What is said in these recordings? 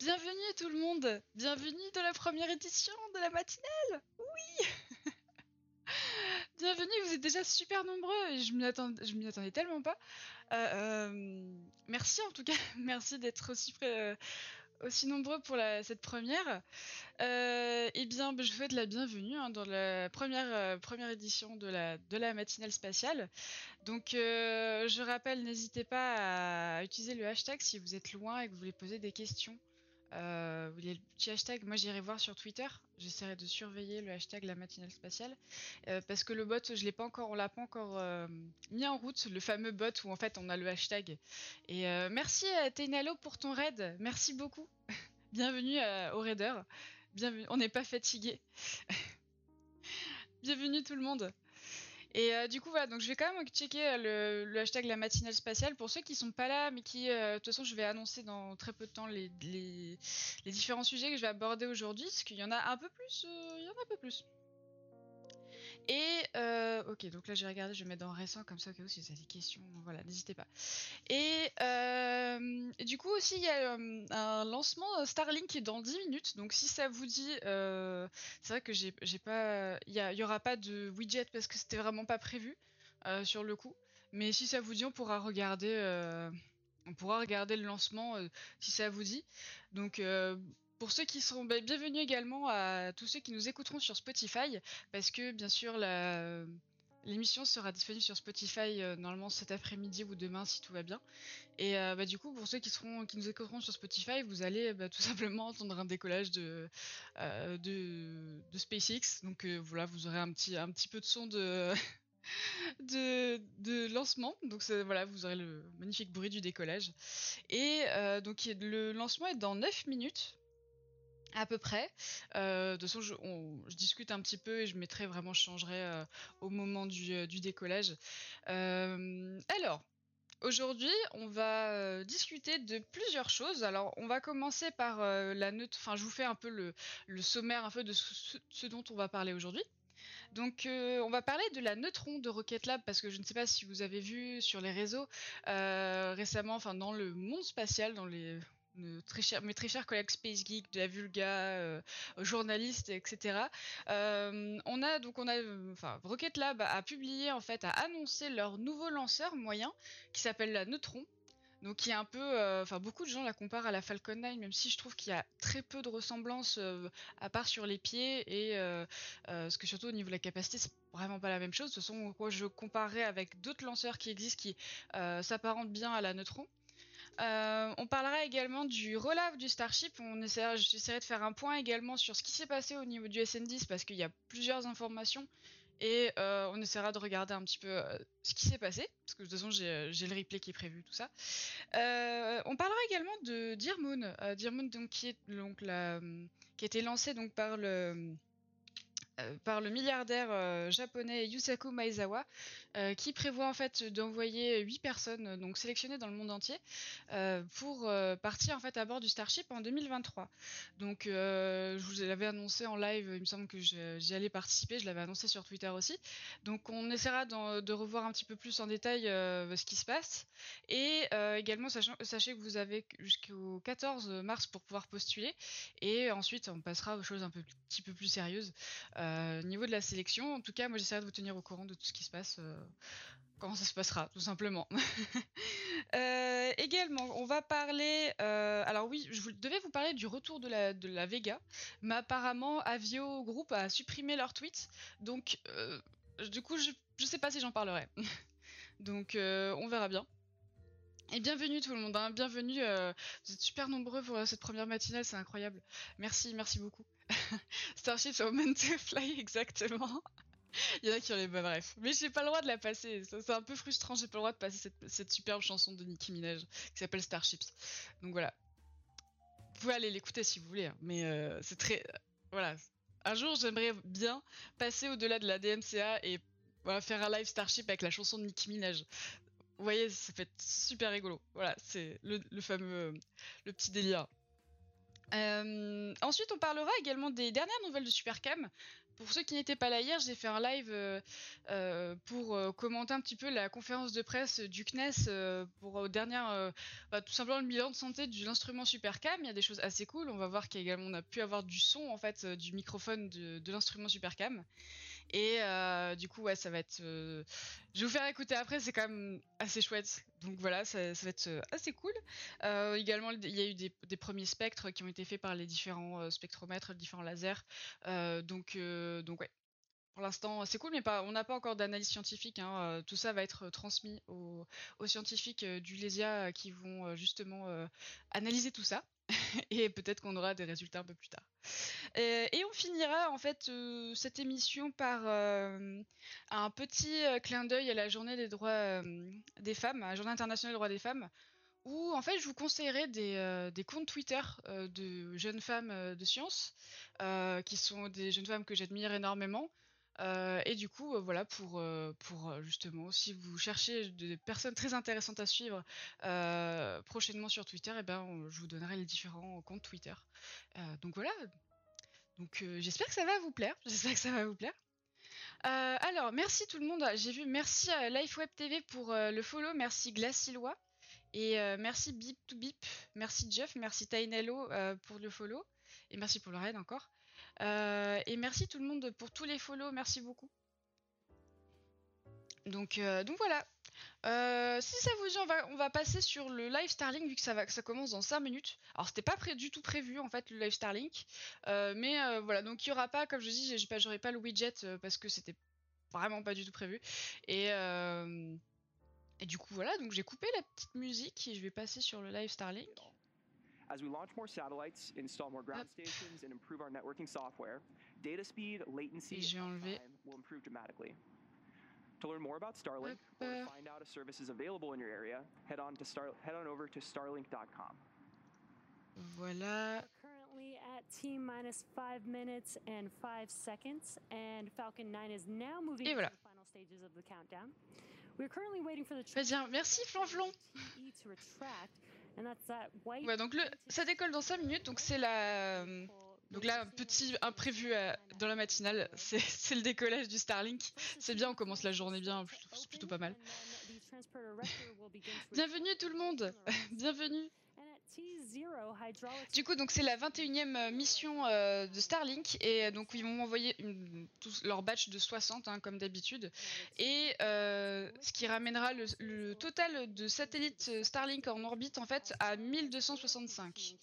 Bienvenue tout le monde Bienvenue dans la première édition de la matinale Oui Bienvenue, vous êtes déjà super nombreux et je m'y m'y attendais tellement pas. Euh, euh, merci en tout cas, merci d'être aussi euh, nombreux pour cette première. Eh bien, je vous souhaite la bienvenue hein, dans la première, édition de la, de la matinale spatiale. Donc, je rappelle, n'hésitez pas à utiliser le hashtag si vous êtes loin et que vous voulez poser des questions. Euh, il y a le petit hashtag, moi j'irai voir sur Twitter, j'essaierai de surveiller le hashtag la matinale spatiale, euh, parce que le bot, je l'ai pas encore, on l'a pas encore euh, mis en route, le fameux bot où en fait on a le hashtag. Et euh, merci à Teinalo pour ton raid, merci beaucoup. Bienvenue au raider, bienvenue, on n'est pas fatigué. Bienvenue tout le monde. Et euh, du coup, voilà, donc je vais quand même checker euh, le, le hashtag la matinale spatiale pour ceux qui sont pas là, mais qui, euh, de toute façon, je vais annoncer dans très peu de temps les, les, les différents sujets que je vais aborder aujourd'hui, parce qu'il y en a un peu plus, il y en a un peu plus. Et euh, ok, donc là j'ai regardé, je vais mettre dans récent comme ça au cas où si vous avez des questions, voilà, n'hésitez pas. Et, euh, du coup aussi il y a euh, un lancement Starlink qui est dans 10 minutes, donc si ça vous dit, euh, c'est vrai que j'ai pas, il y, y aura pas de widget parce que c'était vraiment pas prévu sur le coup, mais si ça vous dit on pourra regarder, on pourra regarder le lancement si ça vous dit. Donc pour ceux qui seront bah, bienvenus également à tous ceux qui nous écouteront sur Spotify, parce que bien sûr l'émission sera disponible sur Spotify euh, normalement cet après-midi ou demain si tout va bien. Et euh, bah, du coup pour ceux qui seront qui nous écouteront sur Spotify, vous allez bah, tout simplement entendre un décollage de euh, SpaceX. Donc voilà, vous aurez un petit un petit peu de son de de, lancement. Donc voilà, vous aurez le magnifique bruit du décollage. Et donc le lancement est dans 9 minutes à peu près. Euh, de toute façon, je, discute un petit peu et je mettrai vraiment, je changerai euh, au moment du, euh, décollage. Alors, aujourd'hui, on va discuter de plusieurs choses. Alors, on va commencer par la neutre. Enfin, je vous fais un peu le, sommaire un peu de ce, dont on va parler aujourd'hui. Donc, on va parler de la neutron de Rocket Lab parce que je ne sais pas si vous avez vu sur les réseaux récemment, enfin dans le monde spatial, dans les mes très chers collègues Space Geek, de la Vulga, euh, journalistes, etc. Euh, on a donc on a, euh, enfin Rocket Lab a, publié en fait, a annoncé leur nouveau lanceur moyen qui s'appelle la Neutron. Donc qui est un peu, enfin beaucoup de gens la comparent à la Falcon 9, même si je trouve qu'il y a très peu de ressemblances à part sur les pieds et parce que surtout au niveau de la capacité c'est vraiment pas la même chose. Toute façon, quoi, je comparerais avec d'autres lanceurs qui existent qui s'apparentent bien à la Neutron. Euh, on parlera également du rollout du Starship. J'essaierai de faire un point également sur ce qui s'est passé au niveau du SN10 parce qu'il y a plusieurs informations et euh, on essaiera de regarder un petit peu euh, ce qui s'est passé parce que de toute façon j'ai le replay qui est prévu tout ça. On parlera également de Dear Moon, Dear Moon donc qui est qui a été lancé donc par le par le milliardaire euh, japonais Yusaku Maezawa, euh, qui prévoit en fait d'envoyer huit personnes euh, donc sélectionnées dans le monde entier euh, pour euh, partir en fait à bord du Starship en 2023. Donc euh, je vous l'avais annoncé en live, il me semble que j'y allais participer, je l'avais annoncé sur Twitter aussi. Donc on essaiera de revoir un petit peu plus en détail euh, ce qui se passe et euh, également sachez que vous avez jusqu'au 14 mars pour pouvoir postuler et ensuite on passera aux choses un peu, petit peu plus sérieuses. Euh, niveau de la sélection, en tout cas, moi j'essaierai de vous tenir au courant de tout ce qui se passe, euh, comment ça se passera, tout simplement. Euh, également, on va parler. euh, alors oui, je devais vous parler du retour de la, Vega, mais apparemment Avio Group a supprimé leur tweet, donc euh, du coup, je, je sais pas si j'en parlerai. donc euh, on verra bien. Et bienvenue tout le monde, hein, bienvenue. euh, vous êtes super nombreux pour euh, cette première matinale, c'est incroyable. Merci, merci beaucoup. Starship meant to fly, exactement. Il y en a qui ont les bah, bref. Mais j'ai pas le droit de la passer. C'est un peu frustrant, j'ai pas le droit de passer cette, superbe chanson de Nicki Minaj qui s'appelle Starships. Donc voilà. Vous pouvez aller l'écouter si vous voulez, hein, mais euh, c'est très. euh, voilà. Un jour, j'aimerais bien passer au-delà de la DMCA et faire un live Starship avec la chanson de Nicki Minaj. Vous voyez, ça fait super rigolo. Voilà, c'est le, fameux. le petit délire. Euh, ensuite, on parlera également des dernières nouvelles de Supercam pour ceux qui n'étaient pas là hier, j'ai fait un live pour commenter un petit peu la conférence de presse du CNES pour aux dernières, bah, tout simplement le bilan de santé de l'instrument Supercam. Il y a des choses assez cool. On va voir qu'également on a pu avoir du son en fait du microphone de l'instrument Supercam. Et euh, du coup, ouais, ça va être. Euh, je vais vous faire écouter après, c'est quand même assez chouette. Donc voilà, ça, va être euh, assez cool. également, il y a eu des, premiers spectres qui ont été faits par les différents spectromètres, les différents lasers. donc, donc ouais. Pour l'instant, c'est cool, mais pas, on n'a pas encore d'analyse scientifique. Hein. tout ça va être transmis aux, aux scientifiques du LESIA qui vont justement analyser tout ça. et peut-être qu'on aura des résultats un peu plus tard. Euh, et on finira en fait euh, cette émission par euh, un petit clin d'œil à la journée des droits des femmes, journée internationale des droits des femmes, où en fait je vous conseillerais des, des comptes Twitter de jeunes femmes de science, qui sont des jeunes femmes que j'admire énormément. Et du coup, voilà, pour, pour justement, si vous cherchez des personnes très intéressantes à suivre prochainement sur Twitter, et eh ben, je vous donnerai les différents comptes Twitter. donc voilà, donc euh, j'espère que ça va vous plaire. J'espère que ça va vous plaire. Euh, alors, merci tout le monde. J'ai vu, merci à LifeWeb TV pour euh, le follow, merci Glacilois, et merci Bip to Bip, merci Jeff, merci Tainello pour le follow, et merci pour le raid encore. Et merci tout le monde pour tous les follow, merci beaucoup. Donc, donc voilà, euh, si ça vous dit, on va, passer sur le live Starlink vu que ça, va, ça commence dans 5 minutes. Alors c'était pas du tout prévu en fait le live Starlink, euh, mais euh, voilà donc il y aura pas, comme je dis, j'aurai pas le widget parce que c'était vraiment pas du tout prévu. Et du coup voilà, donc j'ai coupé la petite musique et je vais passer sur le live Starlink. As we launch more satellites, install more ground stations, and improve our networking software, data speed, latency, and time will improve dramatically. To learn more about Starlink or uh. find out if service is available in your area, head on to Star head on over to starlink.com. Voilà. Currently at T minus 5 minutes and 5 seconds and Falcon 9 is now moving Et voilà. to the final stages of the countdown. We're currently waiting for the Très bien, merci Flanflon. Ouais, donc le, ça décolle dans 5 minutes, donc c'est la donc là, petit imprévu dans la matinale, c'est le décollage du Starlink. C'est bien, on commence la journée bien, c'est plutôt pas mal. Bienvenue tout le monde, bienvenue. Du coup, donc c'est la 21e euh, mission euh, de Starlink et donc ils vont m'envoyer leur batch de 60 hein, comme d'habitude et ce qui ramènera le, total de satellites Starlink en orbite en fait à 1265.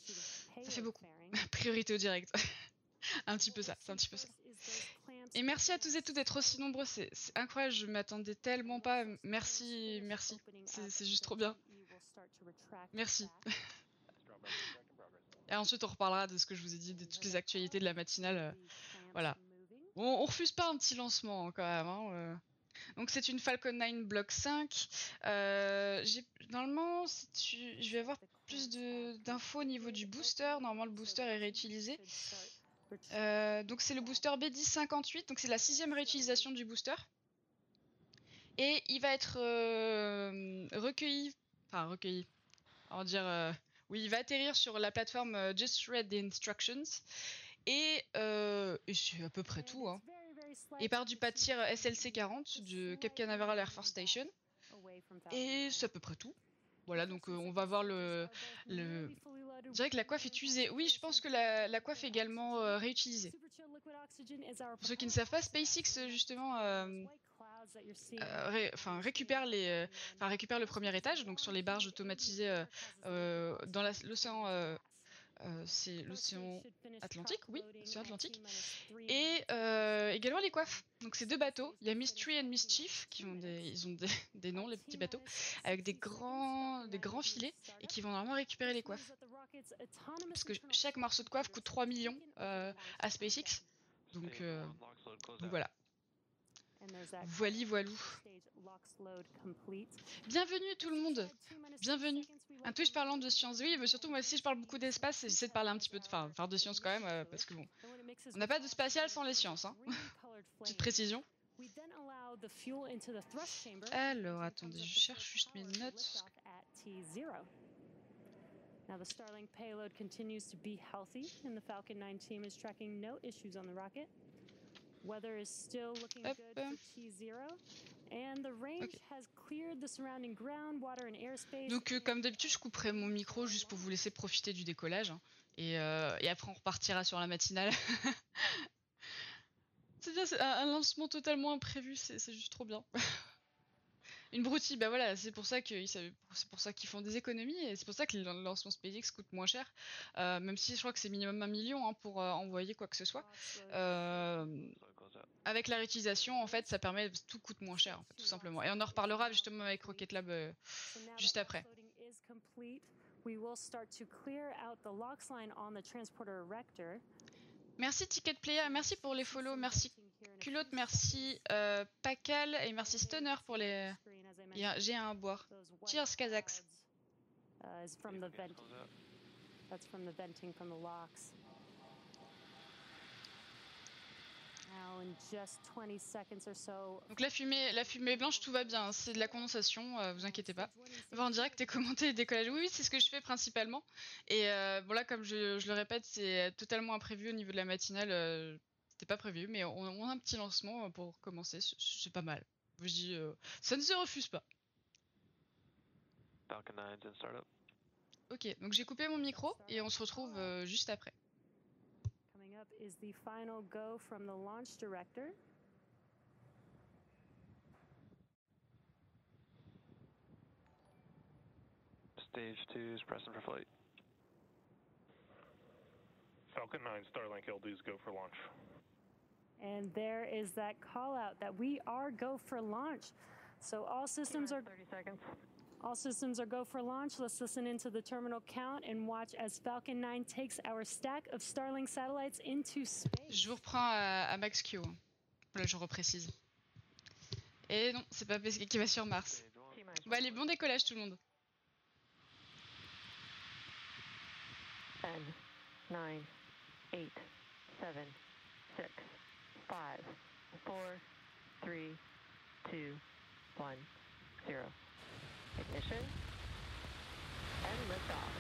Ça fait beaucoup. Priorité au direct. un petit peu ça, c'est un petit peu ça. Et merci à tous et toutes d'être aussi nombreux, c'est incroyable, je m'attendais tellement pas. Merci, merci, c'est juste trop bien. Merci. Et ensuite on reparlera de ce que je vous ai dit, de toutes les actualités de la matinale. Voilà. On, on refuse pas un petit lancement quand même. Hein, euh. Donc c'est une Falcon 9 Block 5. Euh, normalement, je vais avoir plus d'infos au niveau du booster. Normalement, le booster est réutilisé. Euh, donc c'est le booster B1058, donc c'est la sixième réutilisation du booster. Et il va être euh, recueilli, enfin recueilli, on va dire, oui, il va atterrir sur la plateforme Just Read the Instructions. Et, et c'est à peu près tout. Hein et part du pas de tir SLC-40 du Cap Canaveral Air Force Station. Et c'est à peu près tout. Voilà, donc euh, on va voir le, le... Je dirais que la coiffe est usée. Oui, je pense que la, coiffe est également euh, réutilisée. Pour ceux qui ne savent pas, SpaceX justement euh, enfin, récupère, les, enfin, récupère le premier étage, donc sur les barges automatisées dans l'océan euh, c'est l'océan Atlantique, oui, l'océan Atlantique. Et euh, également les coiffes. Donc c'est deux bateaux. Il y a Mystery et Mischief qui ont des, ils ont des, noms les petits bateaux avec des grands, des grands filets et qui vont normalement récupérer les coiffes. Parce que chaque morceau de coiffe coûte 3 millions euh, à SpaceX. Donc, donc voilà. Voili voilou. Bienvenue tout le monde. Bienvenue. Un Twitch parlant de science. Oui, mais surtout moi aussi je parle beaucoup d'espace et j'essaie de parler un petit peu de, faire de science quand même euh, parce que bon, on n'a pas de spatial sans les sciences. Hein. Petite précision. Alors attendez, je cherche juste mes notes. Now the Starlink payload continues to be healthy and the Falcon 9 team is tracking no issues on the rocket. Weather is still looking Hop. good for T0, and the range Ok. has cleared the surrounding ground, water, and airspace. Donc, euh, comme d'habitude, je couperai mon micro juste pour vous laisser profiter du décollage. hein. Et, euh, et après, on repartira sur la matinale. c'est bien, c'est un, lancement totalement imprévu, c'est juste trop bien. Une broutille, bah voilà, c'est pour ça qu'ils c'est pour ça qu'ils font des économies et c'est pour ça que le lancement SpaceX coûte moins cher. Euh, même si je crois que c'est minimum un million hein, pour euh, envoyer quoi que ce soit. Euh, avec la réutilisation, en fait, ça permet tout coûte moins cher, tout simplement. Et on en reparlera justement avec Rocket Lab. euh, juste après. Merci Ticket Player, merci pour les follows, merci Culotte, merci euh, Pacal et merci Stunner pour les. J'ai un à boire. Cheers, Kazakhs. Uh, is from the vent. That's from the venting from the locks. Now in just 20 seconds or so. Donc la fumée, la fumée blanche, tout va bien. C'est de la condensation, euh, vous inquiétez pas. On va en direct et commenter et décollage. Oui, oui, c'est ce que je fais principalement. Et euh, bon là, comme je, je le répète, c'est totalement imprévu au niveau de la matinale. euh, C'était pas prévu, mais on, on a un petit lancement pour commencer. c'est- pas mal. Je dis, euh, ça ne se refuse pas. Falcon 9's in startup. Ok, donc j'ai coupé mon micro et on se retrouve euh, juste après. Coming up is the final go from the launch director. Stage 2 is pressing for flight. Falcon 9 Starlink LDs go for launch. And there is that call out that we are go for launch. So all systems are 30 seconds. All systems are go for launch. Let's listen into the terminal count and watch as Falcon 9 takes our stack of Starlink satellites into space. Je vous reprends à, à Max Q. hein. Voilà, je reprécise. Et non, c'est pas Pesquet qui va sur Mars. Stage 1. T-minus Bon, allez, bon décollage tout le monde. 10, 9, 8, 7, 6, 5, 4, 3, 2, 1, 0. Ignition. And liftoff.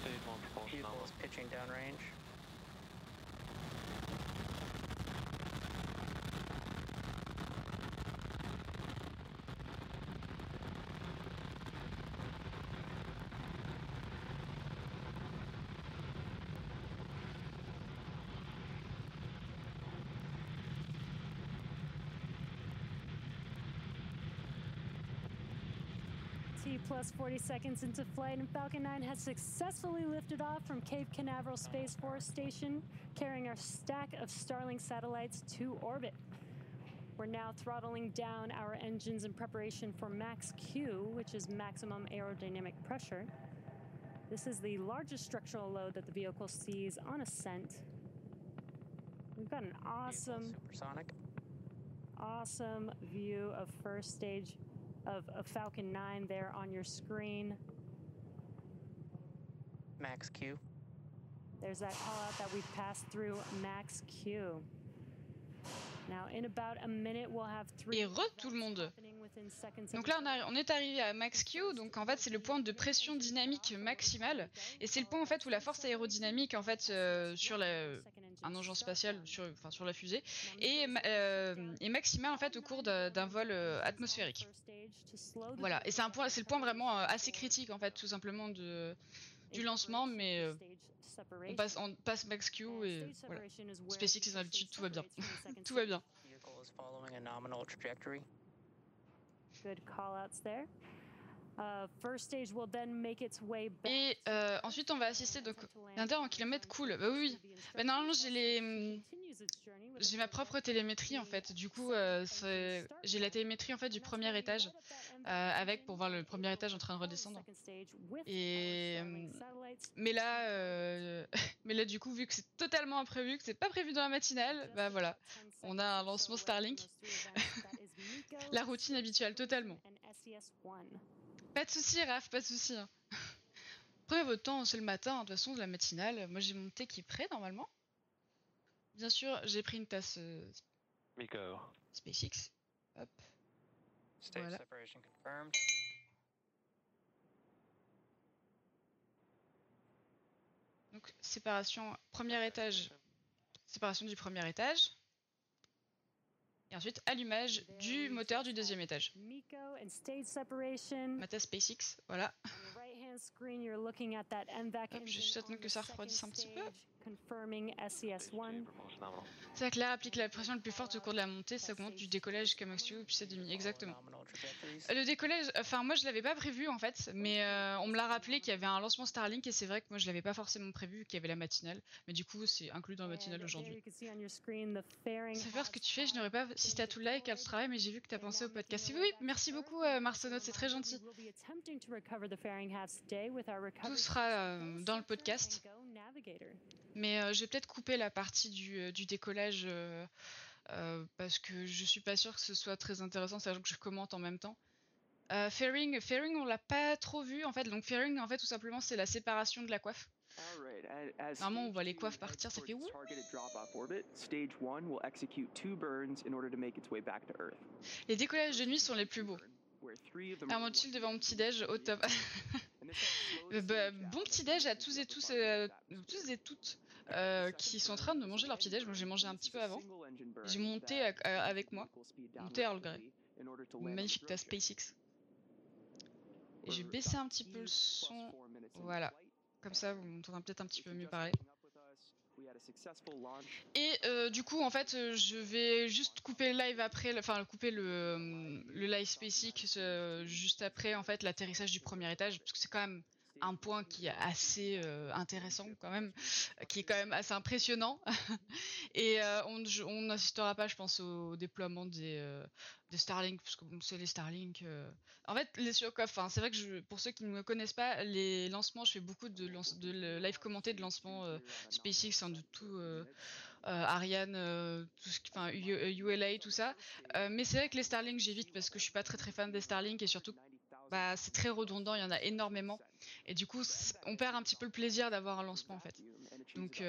Stage 1 propulsion Vehicle is pitching downrange. T plus 40 seconds into flight, and Falcon 9 has successfully lifted off from Cape Canaveral Space Force Station, carrying our stack of Starlink satellites to orbit. We're now throttling down our engines in preparation for Max Q, which is maximum aerodynamic pressure. This is the largest structural load that the vehicle sees on ascent. We've got an awesome supersonic. awesome view of first stage of, of Falcon 9 there on your screen. Max Q. There's that call out that we've passed through Max Q. Now, in about a minute, we'll have three Et re tout le monde. Donc là, on, a- on est arrivé à Max Q, donc en fait, c'est le point de pression dynamique maximale. Et c'est le point en fait où la force aérodynamique en fait euh, sur la, un engin spatial, sur, enfin, sur la fusée, est, euh, est maximale en fait au cours d'un d'un vol euh, atmosphérique. Voilà, et c'est un point, c'est le point vraiment euh, assez critique en fait, tout simplement de, du lancement, mais euh, on passe, on passe Max Q et voilà. SpaceX, ils ont l'habitude, tout va bien. Tout va bien. Vehicle is following a nominal trajectory. Good call outs there. Uh, first stage will then make its way back. Et euh, ensuite, on va assister donc L'inter en kilomètres cool. Bah oui, oui. Bah, normalement, j'ai les, j'ai ma propre télémétrie en fait. Du coup, euh, j'ai la télémétrie en fait du premier étage euh, avec pour voir le premier étage en train de redescendre. Et hum, mais là, euh, mais là du coup, vu que c'est totalement imprévu, que c'est pas prévu dans la matinale, bah voilà, on a un lancement Starlink. la routine habituelle totalement. Pas de souci, Raph, pas de souci. hein. Prenez votre temps, c'est le matin, de toute façon, de la matinale. Moi, j'ai mon thé qui est prêt normalement. Bien sûr, j'ai pris une tasse euh, Miko. SpaceX. Hop. Stage Voilà. separation confirmed. Donc séparation premier étage, séparation du premier étage. Et ensuite allumage du moteur du deuxième étage. Mata SpaceX, voilà. Hop, je attendre the que ça refroidisse un petit peu. Stage, Confirming SES1. Propulsion nominal. C'est que l'air applique la pression la plus forte au cours de la montée, ça augmente du décollage jusqu'à max puis c'est demi, exactement. Le décollage, enfin moi je l'avais pas prévu en fait, mais euh, on me l'a rappelé qu'il y avait un lancement Starlink et c'est vrai que moi je l'avais pas forcément prévu, qu'il y avait la matinale, mais du coup c'est inclus dans la matinale aujourd'hui. Ça voir ce que tu fais, je n'aurais pas assisté à tout le live car tu travailles, mais j'ai vu que tu as pensé au podcast. Oui, oui, merci beaucoup euh, c'est très gentil. Tout sera euh, dans le podcast. Mais euh, je vais peut-être couper la partie du, euh, du décollage euh, euh, parce que je suis pas sûre que ce soit très intéressant, sachant que je commente en même temps. Euh, fairing, fairing, on l'a pas trop vu en fait. Donc fairing, en fait, tout simplement, c'est la séparation de la coiffe. Alright, a- as Normalement, on voit les coiffes partir, ça fait ouh. targeted drop-off orbit, stage one will execute two burns in order to make its way back to Earth. Les décollages de nuit sont les plus beaux. Chill devant mon petit déj au top. Euh, bah, bon petit déj à tous et tous, euh, tous et toutes euh, qui sont en train de manger leur petit déj. Moi j'ai mangé un petit peu avant. J'ai monté à- à- avec moi. Monté Earl Grey. Une magnifique tasse SpaceX. Et je vais baisser un petit peu le son. Voilà. Comme ça, vous m'entendrez peut-être un petit peu mieux parler. Et euh, du coup, en fait, euh, je vais juste couper le live après, enfin couper euh, le live euh, juste après, en fait, l'atterrissage du premier étage, parce que c'est quand même un point qui est assez intéressant quand même, qui est quand même assez impressionnant. Et on n'assistera pas, je pense, au déploiement des, des Starlink, parce que bon, c'est les Starlink. euh. En fait, les sur enfin, c'est vrai que je, pour ceux qui ne me connaissent pas, les lancements, je fais beaucoup de, lance- de live commenté de lancement euh, SpaceX, hein, de tout. euh, Ariane, tout ce qui, ULA, tout ça. Mais c'est vrai que les Starlink, j'évite parce que je suis pas très très fan des Starlink et surtout, bah, c'est très redondant, il y en a énormément. Et du coup, on perd un petit peu le plaisir d'avoir un lancement en fait. Donc,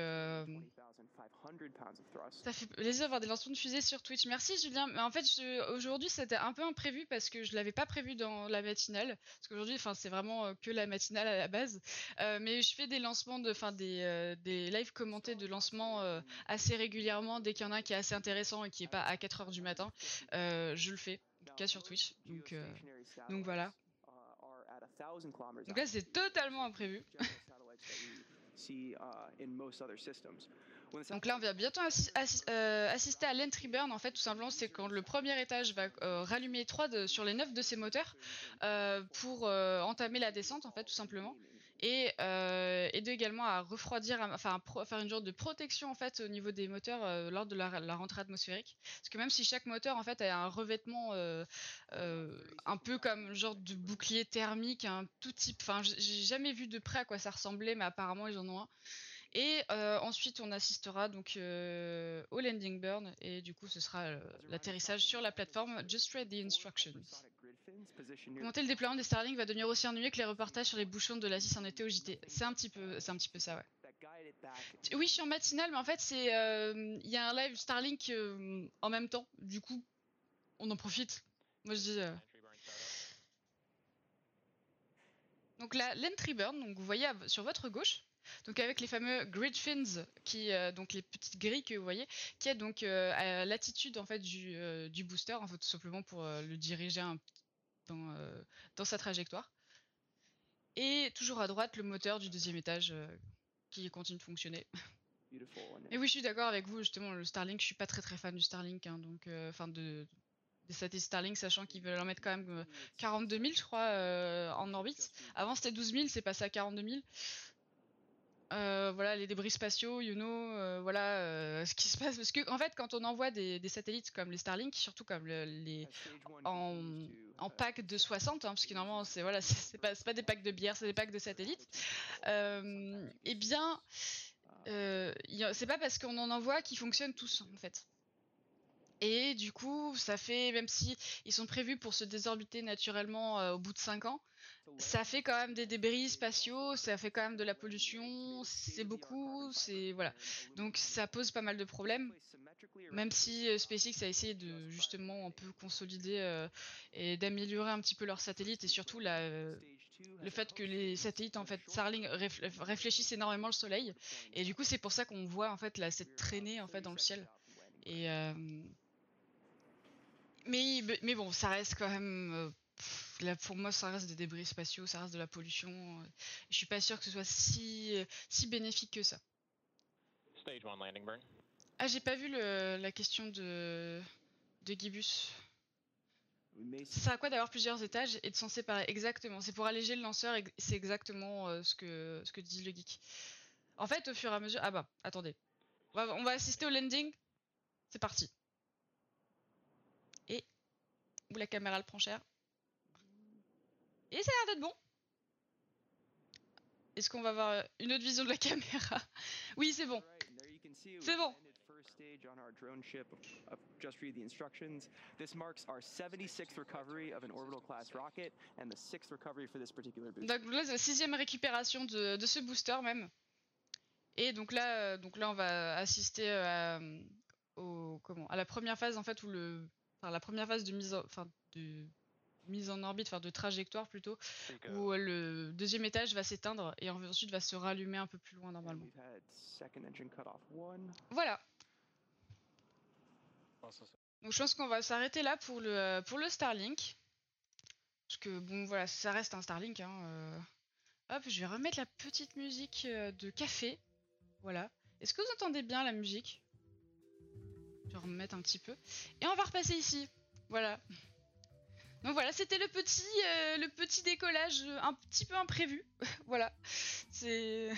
Ça fait plaisir d'avoir des lancements de fusées sur Twitch. Merci Julien. Mais en fait, aujourd'hui, c'était un peu imprévu parce que je l'avais pas prévu dans la matinale. Parce qu'aujourd'hui, enfin, c'est vraiment euh, que la matinale à la base. Euh, mais je fais des lancements de, enfin, des, euh, des lives commentés de lancement euh, assez régulièrement. Dès qu'il y en a un qui est assez intéressant et qui est pas à 4 heures du matin, je le fais. En tout cas sur Twitch. Donc, donc voilà. Donc là, c'est totalement imprévu. Donc là, on va bientôt euh, assister à l'entry burn. En fait, tout simplement, c'est quand le premier étage va euh, rallumer 3 de, sur les 9 de ses moteurs euh, pour entamer la descente, en fait, tout simplement. Et, de également à refroidir, enfin à faire une sorte de protection en fait au niveau des moteurs lors de la, rentrée atmosphérique. Parce que même si chaque moteur en fait a un revêtement un peu comme genre de bouclier thermique, un tout type, enfin j'ai jamais vu de près à quoi ça ressemblait, mais apparemment ils en ont un. Et euh, ensuite, on assistera donc euh, au landing burn et du coup, ce sera euh, l'atterrissage sur la plateforme Just Read the Instructions. Commenter le déploiement des Starlink va devenir aussi ennuyeux que les reportages sur les bouchons de la 6 en été au JT. C'est un petit peu, c'est un petit peu ça, ouais. Oui, je suis en matinale, mais en fait, c'est, il y a un live Starlink en même temps. Du coup, on en profite. Moi, je dis. Donc la l'entry burn, donc vous voyez sur votre gauche, donc avec les fameux grid fins, qui euh, donc les petites grilles que vous voyez, qui est donc euh, l'attitude en fait du, euh, du booster, en fait tout simplement pour le diriger un- dans, dans sa trajectoire. Et toujours à droite le moteur du deuxième étage qui continue de fonctionner. Et oui, je suis d'accord avec vous, justement, le Starlink, je suis pas très très fan du Starlink, hein, donc enfin de des satellites Starlink, sachant qu'ils veulent en mettre quand même euh, 42 000, je crois, euh, en orbite. Avant c'était 12 000, c'est passé à 42 000. Euh, voilà, les débris spatiaux, you know, euh, voilà euh, ce qui se passe. Parce que, en fait, quand on envoie des, des satellites comme les Starlink, surtout comme le- les en, en pack de 60, hein, parce que normalement, c'est voilà, c'est pas, c'est pas des packs de bière, c'est des packs de satellites. Euh, eh bien, euh, y a- c'est pas parce qu'on en envoie qu'ils fonctionnent tous, en fait. Et du coup, ça fait, même si ils sont prévus pour se désorbiter naturellement au bout de 5 ans, ça fait quand même des débris spatiaux, ça fait quand même de la pollution, c'est beaucoup, c'est voilà. Donc ça pose pas mal de problèmes. Même si euh, SpaceX a essayé de justement un peu consolider euh, et d'améliorer un petit peu leurs satellites et surtout euh, le fait que les satellites en fait Starlink réf- réfléchissent énormément le soleil et du coup c'est pour ça qu'on voit en fait cette traînée en fait dans le ciel. Mais mais bon, ça reste quand même là, pour moi ça reste des débris spatiaux, ça reste de la pollution. euh, Je suis pas sûr que ce soit si euh, si bénéfique que ça. Stage 1 landing burn. Ah, j'ai pas vu le, la question de de Gibus. Ça sert à quoi d'avoir plusieurs étages et de s'en séparer Exactement, c'est pour alléger le lanceur et c'est exactement euh, ce que ce que dit le geek. En fait, au fur et à mesure. Ah bah, attendez. On va, on va assister au landing. C'est parti. Et. Où la caméra le prend cher. Et ça a l'air d'être bon. Est-ce qu'on va avoir euh, une autre vision de la caméra? Oui, c'est bon. C'est bon. First stage on our drone ship. I've just read the instructions. This marks our 76th recovery of an orbital class rocket and the sixth recovery for this particular booster. Donc là, c'est la sixième récupération de, de ce booster même. Et donc là, euh, donc là, on va assister euh, à, au, comment, à la première phase en fait où le, enfin la première phase de mise, en, enfin de mise en orbite, enfin de trajectoire plutôt, a où euh, le deuxième étage va s'éteindre et ensuite va se rallumer un peu plus loin normalement. Voilà. Also, Donc je pense qu'on va s'arrêter là pour le euh, pour le Starlink. Parce que bon voilà, ça reste un Starlink. Hein, euh. Hop, je vais remettre la petite musique euh, de café. Voilà. Est-ce que vous entendez bien la musique? Je vais remettre un petit peu. Et on va repasser ici. Voilà. Donc voilà, c'était le petit euh, décollage euh, un petit peu imprévu. voilà. C'est.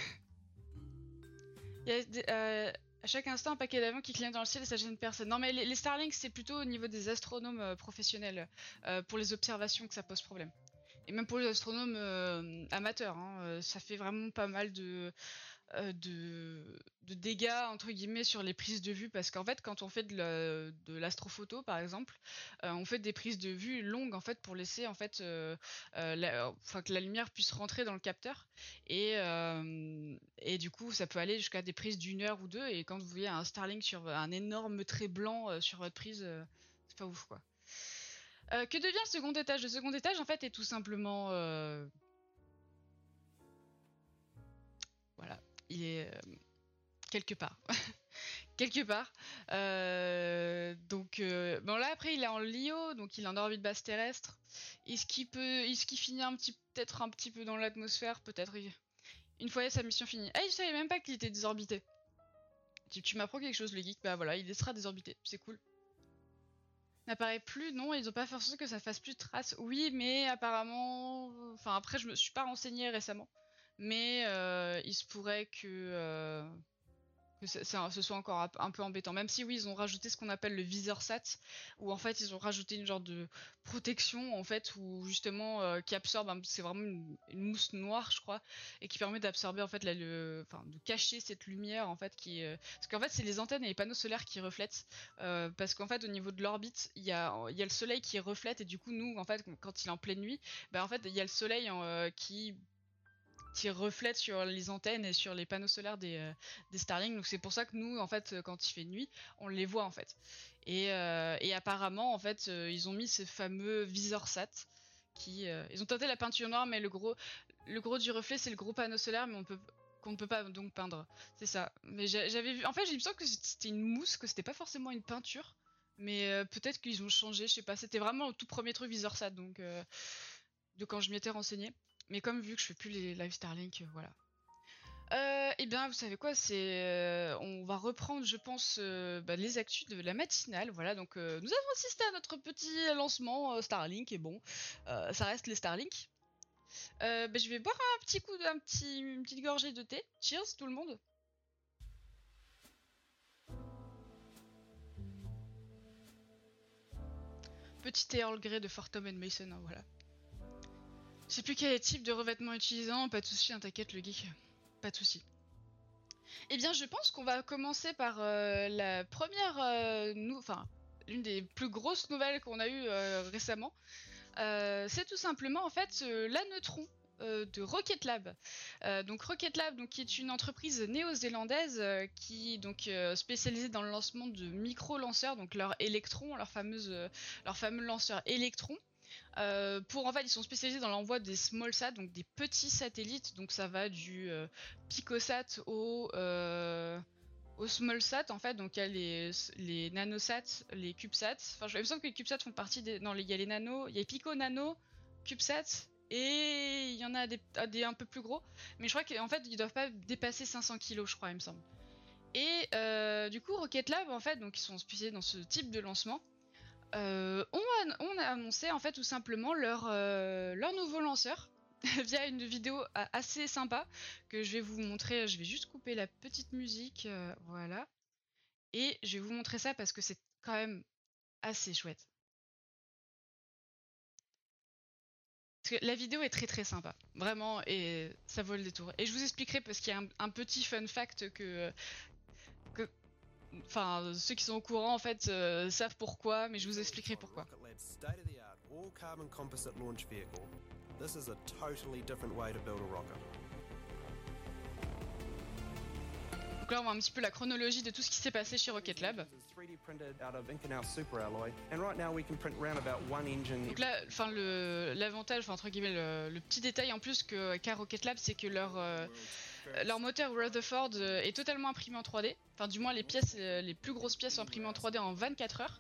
Il y a euh, à chaque instant, un paquet d'avions qui clignotent dans le ciel et ça gêne personne. Non, mais les, les Starlink, c'est plutôt au niveau des astronomes professionnels, pour les observations que ça pose problème. Et même pour les astronomes amateurs, hein, ça fait vraiment pas mal de, de, de dégâts, entre guillemets, sur les prises de vue. Parce qu'en fait, quand on fait de la- de l'astrophoto, par exemple, euh, on fait des prises de vue longues, en fait, pour laisser, en fait, euh, euh, que la lumière puisse rentrer dans le capteur. Et, euh, et du coup, ça peut aller jusqu'à des prises d'une heure ou deux. Et quand vous voyez un Starlink sur un énorme trait blanc euh, sur votre prise, euh, c'est pas ouf quoi. Euh, que devient le second étage? Le second étage, en fait, est tout simplement. Euh, quelque part. quelque part. Euh, donc, euh, bon, là, après, il est en LIO, donc il est en orbite basse terrestre. Est-ce qu'il peut. Est-ce qu'il finit un petit. Peut-être un petit peu dans l'atmosphère? Peut-être. Une fois sa mission finie. Ah, je savais même pas qu'il était désorbité. Tu, m'apprends quelque chose, le geek. Bah voilà, il sera désorbité. C'est cool. N'apparaît plus, non, ils ont pas forcé que ça fasse plus de traces. Oui, mais apparemment. Enfin, après, je me suis pas renseignée récemment. Mais euh, il se pourrait que. euh, ce soit encore un- peu embêtant. Même si oui, ils ont rajouté ce qu'on appelle le visor sat, où en fait ils ont rajouté une genre de protection en fait, où justement euh, qui absorbe, c'est vraiment une, mousse noire, je crois, et qui permet d'absorber en fait la, enfin de cacher cette lumière en fait qui, parce qu'en fait c'est les antennes et les panneaux solaires qui reflètent, parce qu'en fait au niveau de l'orbite il y a, y a le soleil qui reflète et du coup nous en fait quand il est en pleine nuit, bah en fait il y a le soleil qui qui reflète sur les antennes et sur les panneaux solaires des, euh, des Starlink. Donc c'est pour ça que nous, en fait, euh, quand il fait nuit, on les voit en fait. Et, euh, apparemment, en fait, euh, ils ont mis ce fameux visor sat qui, ils ont tenté la peinture noire, mais le gros, le gros du reflet, c'est le gros panneau solaire, mais on qu'on ne peut pas donc peindre. C'est ça. Mais j'a- j'avais vu, en fait, j'ai semble que c'était une mousse, que c'était pas forcément une peinture. Mais peut-être qu'ils ont changé, je sais pas. C'était vraiment le tout premier truc visor sat, donc de quand je m'y étais renseignée. Mais comme vu que je fais plus les live Starlink, euh, voilà. Euh, et bien, vous savez quoi, c'est, euh, on va reprendre, je pense, bah, les actus de la matinale. Voilà, donc nous avons assisté à notre petit lancement Starlink et bon, ça reste les Starlink. Bah, je vais boire un petit coup, d'un petit, une petite gorgée de thé. Cheers, tout le monde. Petit thé Earl Grey de Fortum Mason, hein, voilà. Sais plus quel type de revêtement utilisant, pas de souci, hein, t'inquiète le geek, pas de souci. Eh bien, je pense qu'on va commencer par euh, la première, euh, enfin, l'une des plus grosses nouvelles qu'on a eues euh, récemment. c'est tout simplement en fait la Neutron de Rocket Lab. Donc Rocket Lab, donc qui est une entreprise néo-zélandaise qui donc spécialisée dans le lancement de micro-lanceurs, donc leur Electron, leur leur fameux lanceur Electron. Euh, pour en ils sont spécialisés dans l'envoi des small sat, donc des petits satellites. Donc ça va du euh, picosat au euh, au small sat en fait. Donc il y a les les nanosats, les cubesats. Enfin, je me semble que les cubesats font partie des. Non, il y a les nanos, il y a pico nano, cubesats et il y en a des, ah, un peu plus gros. Mais je crois qu'en fait ils doivent pas dépasser 500 kilos, je crois, il me semble. Et du coup, Rocket Lab, en fait, donc ils sont spécialisés dans ce type de lancement euh, on, a, on, a, annoncé en fait tout simplement leur, euh, nouveau lanceur via une vidéo assez sympa que je vais vous montrer. Je vais juste couper la petite musique, euh, voilà. Et je vais vous montrer ça parce que c'est quand même assez chouette. La vidéo est très très sympa, vraiment, et ça vaut le détour. Et je vous expliquerai parce qu'il y a un, petit fun fact que Enfin, ceux qui sont au courant en fait euh, savent pourquoi, mais je vous expliquerai pourquoi. Donc là, on voit un petit peu la chronologie de tout ce qui s'est passé chez Rocket Lab. Donc là, enfin l'avantage, entre guillemets, le, petit détail en plus qu'a Rocket Lab, c'est que leur euh, leur moteur Rutherford euh, est totalement imprimé en 3D. Enfin, du moins, les pièces, euh, les plus grosses pièces sont imprimées en 3D en 24 heures.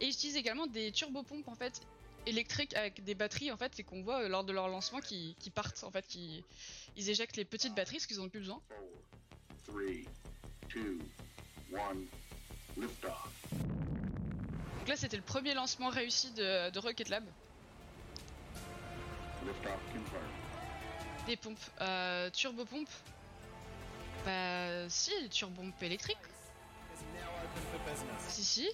Et ils utilisent également des turbopompes en fait électriques avec des batteries en fait et qu'on voit euh, lors de leur lancement qui, qui, partent en fait, qui ils éjectent les petites batteries parce qu'ils en ont plus besoin. Four, three, two, one, Donc là, c'était le premier lancement réussi de, de Rocket Lab. Des pompes, euh, turbopompes. Bah si, les turbopompes électriques. Si si.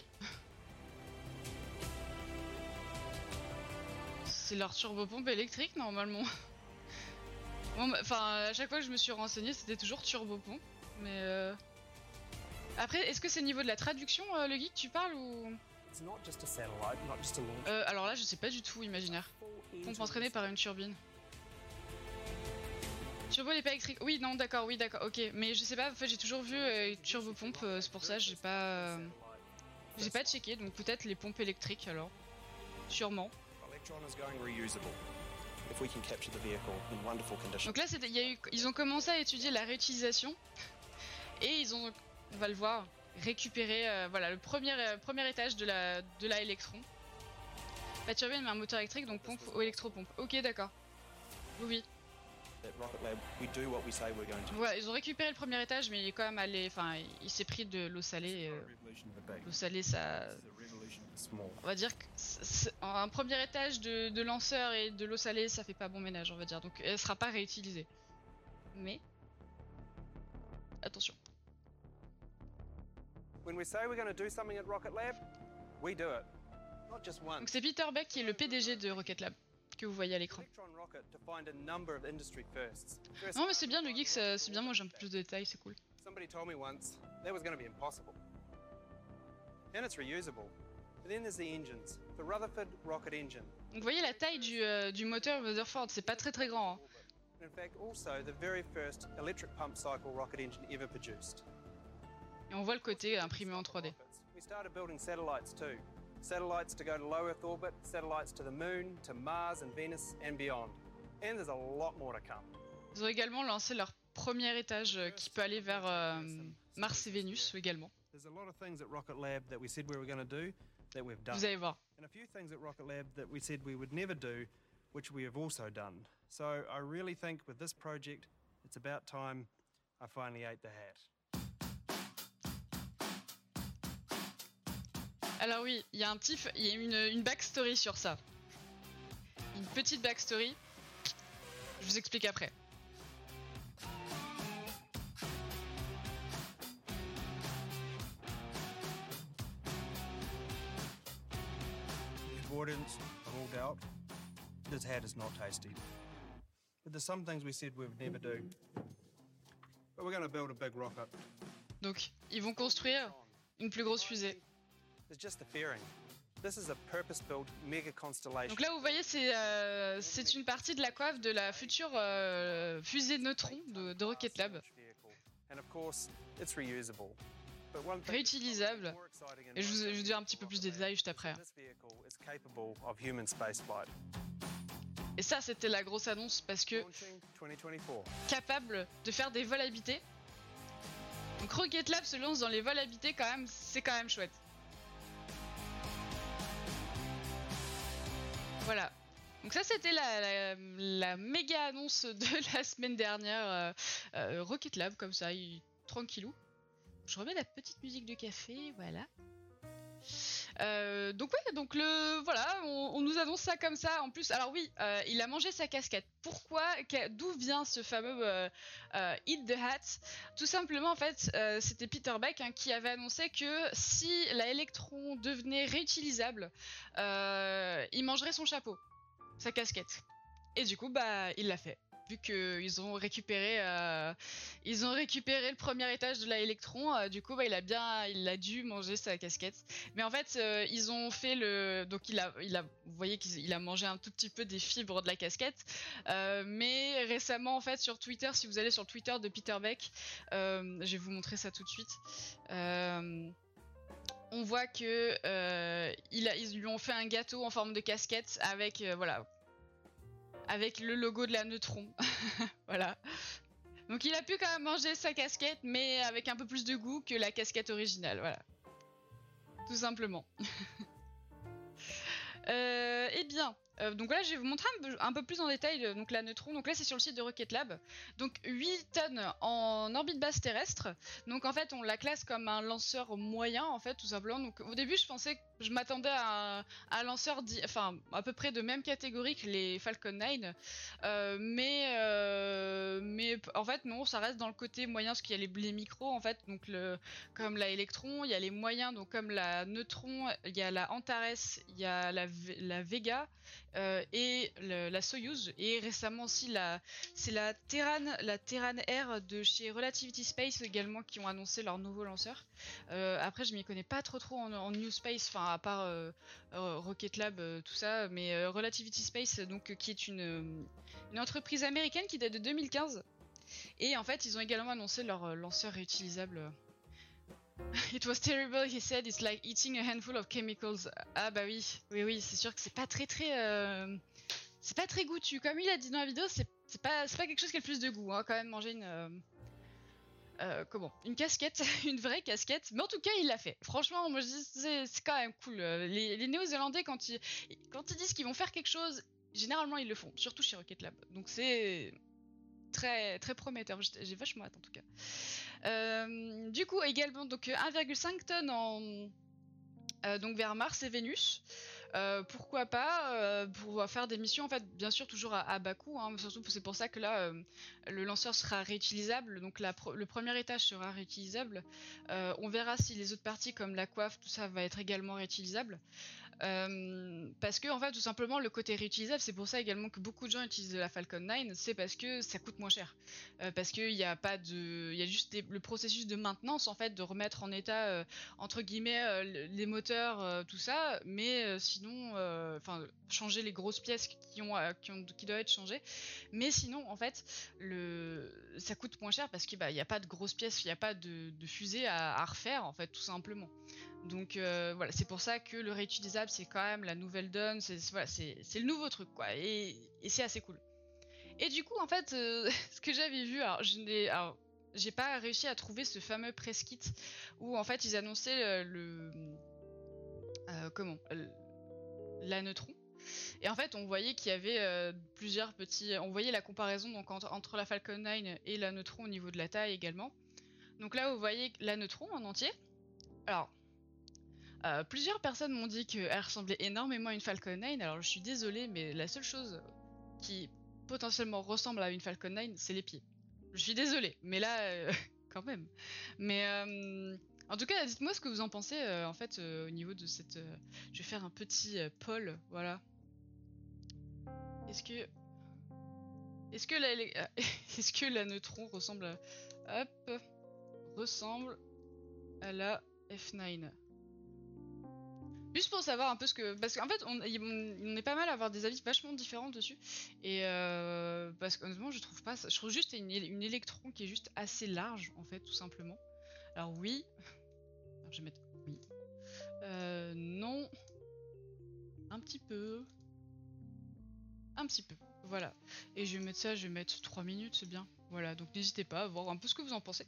C'est leur turbopompe électrique normalement. Bon, enfin, à chaque fois que je me suis renseigné, c'était toujours turbopompe. Mais euh... après, est-ce que c'est au niveau de la traduction, euh, le geek, tu parles ou? Euh, Alors là, je sais pas du tout, imaginaire. Pompe entraînée par une turbine. Turbo n'est pas électrique. Oui, non, d'accord, oui, d'accord, ok. Mais je sais pas, en fait, j'ai toujours vu euh, turbo pompe, euh, c'est pour ça, j'ai pas. Euh, j'ai pas checké, donc peut-être les pompes électriques alors. Sûrement. Donc là, y a eu, ils ont commencé à étudier la réutilisation et ils ont, on va le voir, récupéré euh, voilà, le premier, premier étage de la, de la électron. La turbine met un moteur électrique, donc pompe ou électropompe. Ok, d'accord. Oui, oui. Ouais, ils ont récupéré le premier étage, mais il est quand même allé. Enfin, il s'est pris de l'eau salée. Euh, l'eau salée, ça. On va dire que un premier étage de, de, lanceur et de l'eau salée, ça fait pas bon ménage, on va dire. Donc, elle sera pas réutilisée. Mais attention. Donc c'est Peter Beck qui est le PDG de Rocket Lab que vous voyez à l'écran. Non mais c'est bien le geek, c'est bien, moi j'ai un peu plus de détails, c'est cool. Donc vous voyez la taille du, euh, du moteur Rutherford, c'est pas très très grand. Hein. Et on voit le côté imprimé en 3D. satellites to go to low Earth orbit, satellites to the moon, to Mars and Venus and beyond. And there's a lot more to come. Ils ont également lancé leur premier étage euh, qui peut aller vers euh, Mars et Vénus également. There's a lot of things at Rocket Lab that we said we were going to do that we've done. Vous allez voir. And a few things at Rocket Lab that we said we would never do, which we have also done. So I really think with this project, it's about time I finally ate the hat. Alors oui, il y a un petit, il y a une, une backstory sur ça. Une petite backstory. Je vous explique après. Avoidance of all doubt, this hat is not tasty. But there's some things we said we would never do. But we're going to build a big rocket. Donc, ils vont construire une plus grosse fusée. There's just the fairing. This is a purpose-built mega constellation. Donc là, vous voyez, c'est euh, c'est une partie de la coiffe de la future euh, fusée neutron de, de Rocket Lab. And of course, it's reusable. But one thing Réutilisable. Et je vous, je vous dis un petit peu plus de détails juste après. hein. Et ça, c'était la grosse annonce parce que Launching 2024. capable de faire des vols habités. Donc Rocket Lab se lance dans les vols habités quand même, c'est quand même chouette. Voilà. Donc ça c'était la, méga annonce de la semaine dernière. euh, euh, Rocket Lab comme ça, il- tranquillou. Je remets la petite musique de café, voilà. Euh, donc ouais, donc le voilà, on, nous annonce ça comme ça. En plus, alors oui, euh, il a mangé sa casquette. Pourquoi D'où vient ce fameux euh, euh, Eat the Hat? Tout simplement, en fait, c'était Peter Beck hein, qui avait annoncé que si la Electron devenait réutilisable, il mangerait son chapeau, sa casquette. Et du coup, bah, il l'a fait. Vu qu'ils ont récupéré, euh, ils ont récupéré le premier étage de la euh, du coup, bah, il a bien, il a dû manger sa casquette. Mais en fait, euh, ils ont fait le, donc il a, il a, vous voyez qu'il il a mangé un tout petit peu des fibres de la casquette. Mais récemment, en fait, sur Twitter, si vous allez sur Twitter de Peter Beck, je vais vous montrer ça tout de suite. On voit que ils lui ont fait un gâteau en forme de casquette avec, voilà, avec le logo de la Neutron. voilà. Donc il a pu quand même manger sa casquette, mais avec un peu plus de goût que la casquette originale. Voilà. Tout simplement. Euh, eh bien, euh, donc là, je vais vous montrer un peu, plus en détail euh, donc la Neutron. Donc là, c'est sur le site de Rocket Lab. Donc 8 tonnes en orbite basse terrestre. Donc en fait, on la classe comme un lanceur moyen, en fait, tout simplement. Donc au début, je pensais je m'attendais à, un- lanceur, enfin, à peu près de même catégorie que les Falcon 9. Euh, mais, mais en fait, non, ça reste dans le côté moyen, parce qu'il y a les, micros, en fait, donc comme la Electron, il y a les moyens, donc comme la Neutron, il y a la Antares, il y a la Vega euh, et la Soyuz, et récemment aussi c'est la Terran, la Terran Air de chez Relativity Space également qui ont annoncé leur nouveau lanceur. Euh, après, je m'y connais pas trop trop en, New Space, enfin à part euh, Rocket Lab, tout ça, mais Relativity Space, donc qui est une, entreprise américaine qui date de 2015. Et en fait, ils ont également annoncé leur lanceur réutilisable. It was terrible, he said. It's like eating a handful of chemicals. Ah bah oui, oui, oui, c'est sûr que c'est pas très très, euh, c'est pas très goûtu. Comme il a dit dans la vidéo, c'est pas, c'est pas quelque chose qui a le plus de goût. Hein, quand même manger une, euh, euh, comment, une casquette, une vraie casquette. Mais en tout cas, il l'a fait. Franchement, moi je dis c'est quand même cool. Euh, Les, les Néo-Zélandais quand ils, quand ils disent qu'ils vont faire quelque chose, généralement ils le font. Surtout chez Rocket Lab. Donc c'est très très prometteur. J'ai vachement hâte en tout cas. Euh, du coup, également donc euh, 1,5 tonnes en euh, donc vers Mars et Vénus. Euh, pourquoi pas euh, pour faire des missions en fait bien sûr toujours à, bas coût hein, surtout c'est pour ça que là euh, le lanceur sera réutilisable. Donc le premier étage sera réutilisable. Euh, on verra si les autres parties comme la coiffe tout ça va être également réutilisable Euh, parce que en fait tout simplement le côté réutilisable c'est pour ça également que beaucoup de gens utilisent la Falcon 9 c'est parce que ça coûte moins cher. Euh, parce qu'il n'y a pas de il y a juste le processus de maintenance en fait de remettre en état euh, entre guillemets le- les moteurs tout ça mais sinon enfin changer les grosses pièces qui ont, qui ont qui doivent être changées. Mais sinon en fait le ça coûte moins cher parce qu'il bah, n'y a pas de grosses pièces il n'y a pas de, fusée à, refaire en fait tout simplement. Donc voilà c'est pour ça que le réutilisable c'est quand même la nouvelle donne c'est voilà, le nouveau truc quoi et, et c'est assez cool. Et du coup en fait euh, ce que j'avais vu alors je n'ai j'ai pas réussi à trouver ce fameux press kit où en fait ils annonçaient euh, le euh, comment la neutron et en fait on voyait qu'il y avait plusieurs petits on voyait la comparaison donc entre, entre la Falcon 9 et la neutron au niveau de la taille également. Donc là vous voyez la neutron en entier. Alors euh, plusieurs personnes m'ont dit qu'elle ressemblait énormément à une Falcon 9 alors je suis désolée mais la seule chose qui potentiellement ressemble à une Falcon 9 c'est les pieds je suis désolée mais là euh, quand même mais euh, en tout cas, dites-moi ce que vous en pensez en fait au niveau de cette. Je vais faire un petit poll, voilà. Est-ce que. Est-ce que la. Est-ce que la neutron ressemble à. Hop Ressemble à la F9 Juste pour savoir un peu ce que. Parce qu'en fait, on, on est pas mal à avoir des avis vachement différents dessus. Et euh, parce qu'honnêtement, je trouve pas. ça- Je trouve juste une, une électron qui est juste assez large, en fait, tout simplement. Alors, oui. Alors, je vais mettre oui. Euh, non. Un petit peu. Un petit peu. Voilà. Et je vais mettre ça, je vais mettre 3 minutes, c'est bien. Voilà, donc n'hésitez pas à voir un peu ce que vous en pensez.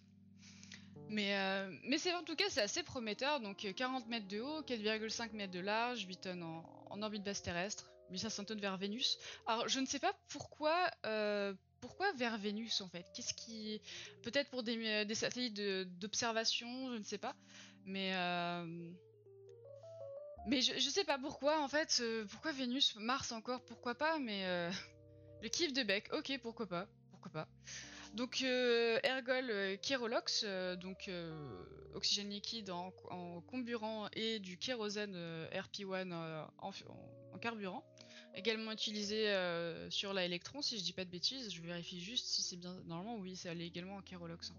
Mais, euh, mais c'est en tout cas c'est assez prometteur, donc euh, 40 mètres de haut, 4,5 mètres de large, 8 tonnes en, orbite basse terrestre, 1500 tonnes vers Vénus. Alors je ne sais pas pourquoi, euh, pourquoi vers Vénus en fait. Qu'est-ce qui, peut-être pour des, euh, satellites d'observation, je ne sais pas. Mais euh, mais je, je sais pas pourquoi en fait, euh, pourquoi Vénus, Mars encore, pourquoi pas. Mais euh, le kiff de Beck, ok pourquoi pas, pourquoi pas. Donc euh, Ergol euh, Kérolox, euh, donc oxygène liquide en, comburant et du kérosène euh, RP1 euh, en, carburant. Également utilisé sur la électron, si je dis pas de bêtises, je vérifie juste si c'est bien. Normalement, oui, ça allait également en Kérolox. hein.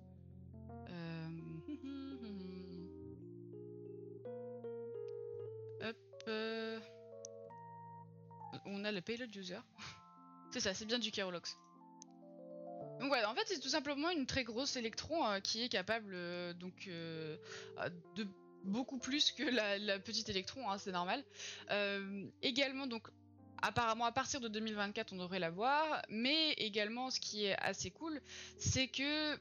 Euh, Hop. euh, On a le payload user. c'est ça, c'est bien du Kérolox. Donc voilà, en fait c'est tout simplement une très grosse électron euh, qui est capable euh, donc euh, de beaucoup plus que la, petite électron, hein, c'est normal. Euh, également donc apparemment à partir de 2024 on devrait la voir, mais également ce qui est assez cool, c'est que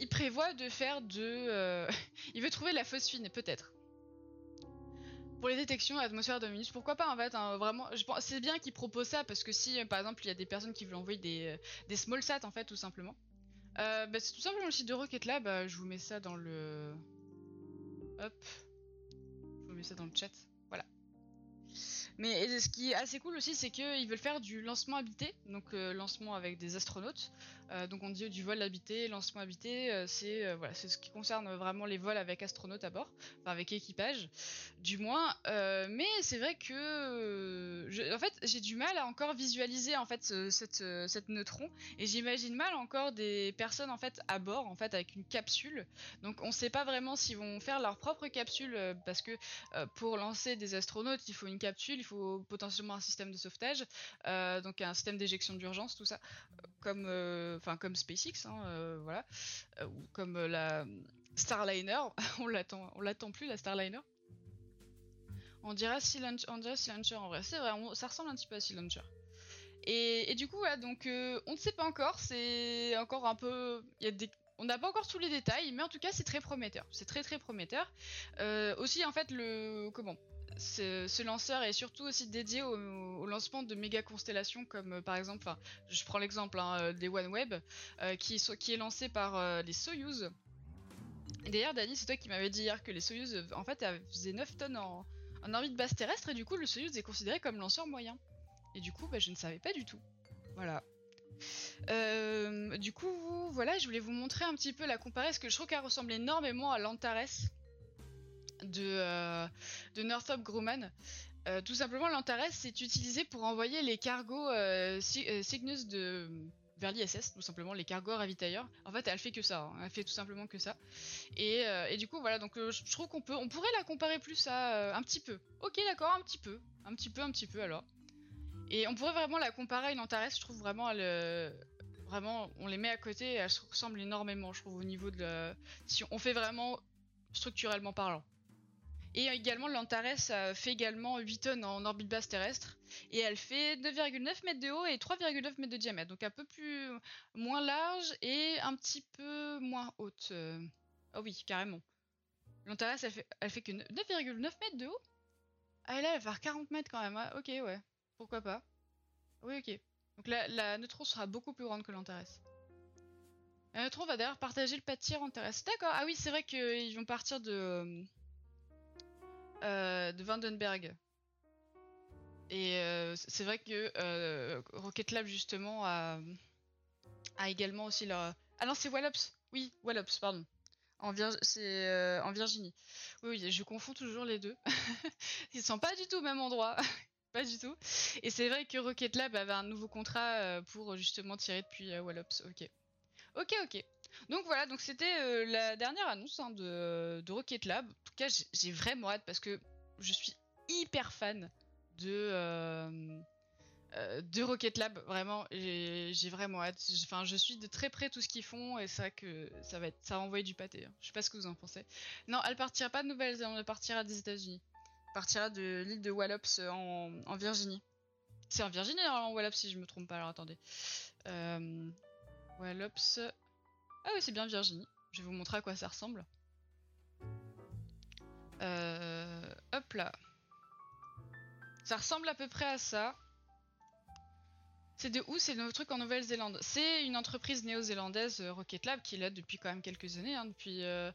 il prévoit de faire de, il veut trouver la phosphine peut-être. Pour les détections atmosphère de pourquoi pas en fait, hein, vraiment, je pense c'est bien qu'il propose ça parce que si euh, par exemple il y a des personnes qui veulent envoyer des, euh, des small sat en fait tout simplement. Euh, bah, c'est tout simplement le site de Rocket Lab, je vous mets ça dans le... Hop. Je vous mets ça dans le chat. Mais ce qui est assez cool aussi, c'est qu'ils veulent faire du lancement habité, donc euh, lancement avec des astronautes. Euh, donc on dit du vol habité, lancement habité, euh, c'est voilà, ce qui concerne vraiment les vols avec astronautes à bord, enfin avec équipage, du moins. Mais c'est vrai que, en fait, j'ai du mal à encore visualiser en fait ce- cette, cette neutron, et j'imagine mal encore des personnes en fait à bord, en fait avec une capsule. Donc on sait pas vraiment s'ils vont faire leur propre capsule, parce que pour lancer des astronautes, il faut une capsule, potentiellement un système de sauvetage, euh, donc un système d'éjection d'urgence, tout ça, comme, euh, enfin comme SpaceX, hein, euh, voilà, ou comme la Starliner, on l'attend, on l'attend plus la Starliner. On dirait Sea Launcher en vrai, c'est vrai, on- ça ressemble un petit peu à Sea Launcher. Et, du coup, voilà, donc on ne sait pas encore, c'est encore un peu, il y a des on n'a pas encore tous les détails, mais en tout cas c'est très prometteur. C'est très très prometteur. Aussi en fait le comment ce, ce lanceur est surtout aussi dédié au, lancement de méga constellations comme euh, par exemple, je prends l'exemple hein, euh, des OneWeb euh, qui, est lancé par les Soyuz. D'ailleurs, Dani, c'est toi qui m'avais dit hier que les Soyuz en fait faisaient 9 tonnes en, orbite basse terrestre et du coup le Soyuz est considéré comme lanceur moyen. Et du coup, bah, je ne savais pas du tout. Voilà. Du coup, voilà, je voulais vous montrer un petit peu la comparer, parce que je trouve qu'elle ressemble énormément à l'Antares de, euh, de Northrop Grumman. Euh, tout simplement, l'Antares c'est utilisé pour envoyer les cargos euh, Cy- Cygnus de vers l'ISS, tout simplement les cargos ravitailleurs. En fait, elle fait que ça, hein, elle fait tout simplement que ça. Et, du coup, voilà, donc je trouve qu'on peut, on pourrait la comparer plus à un petit peu. Ok, d'accord, un petit peu, un petit peu, un petit peu alors. Et on pourrait vraiment la comparer à une Antares, je trouve vraiment vraiment on les met à côté et elles se ressemblent énormément, je trouve au niveau de la... si on fait vraiment structurellement parlant. Et également l'Antares euh, fait également 8 tonnes en orbite basse terrestre et elle fait 9,9 mètres de haut et 3,9 mètres de diamètre, donc un peu plus moins large et un petit peu moins haute. euh. Oh oui, carrément. L'Antares elle fait, elle fait que 9,9 mètres de haut Ah là elle va faire 40 mètres quand même, ah, ok ouais. Pourquoi pas? Oui, ok. Donc la, la neutron sera beaucoup plus grande que l'Antares. La neutron va d'ailleurs partager le pas de tir Antares. D'accord, ah oui, c'est vrai qu'ils vont partir de. Euh, de Vandenberg. Et euh, c'est vrai que euh, Rocket Lab, justement, a, également aussi leur. Ah non, c'est Wallops Oui, Wallops, pardon. En, c'est, en Virginie. Oui, je confonds toujours les deux. Ils sont pas du tout au même endroit. Pas du tout. Et c'est vrai que Rocket Lab avait un nouveau contrat pour justement tirer depuis Wallops. Ok. Ok, ok. Donc voilà, donc c'était euh, la dernière annonce hein, de, Rocket Lab. En tout cas, j'ai- vraiment hâte parce que je suis hyper fan de, euh, euh, Rocket Lab. Vraiment, j'ai vraiment hâte. Enfin, je suis de très près tout ce qu'ils font et que ça va, être, ça va envoyer du pâté. hein. Je sais pas ce que vous en pensez. Non, elle partira pas de Nouvelle-Zélande, elle partira des États-Unis. Elle partira de l'île de Wallops en, Virginie. C'est en Virginie, en Wallops, si je me trompe pas. Alors attendez. Wallops. Ah oui, c'est bien Virginie. Je vais vous montrer à quoi ça ressemble. Euh, hop là. Ça ressemble à peu près à ça. C'est de où C'est le truc en Nouvelle-Zélande? C'est une entreprise néo-zélandaise, euh, Rocket Lab, qui est là depuis quand même quelques années. hein, depuis, euh,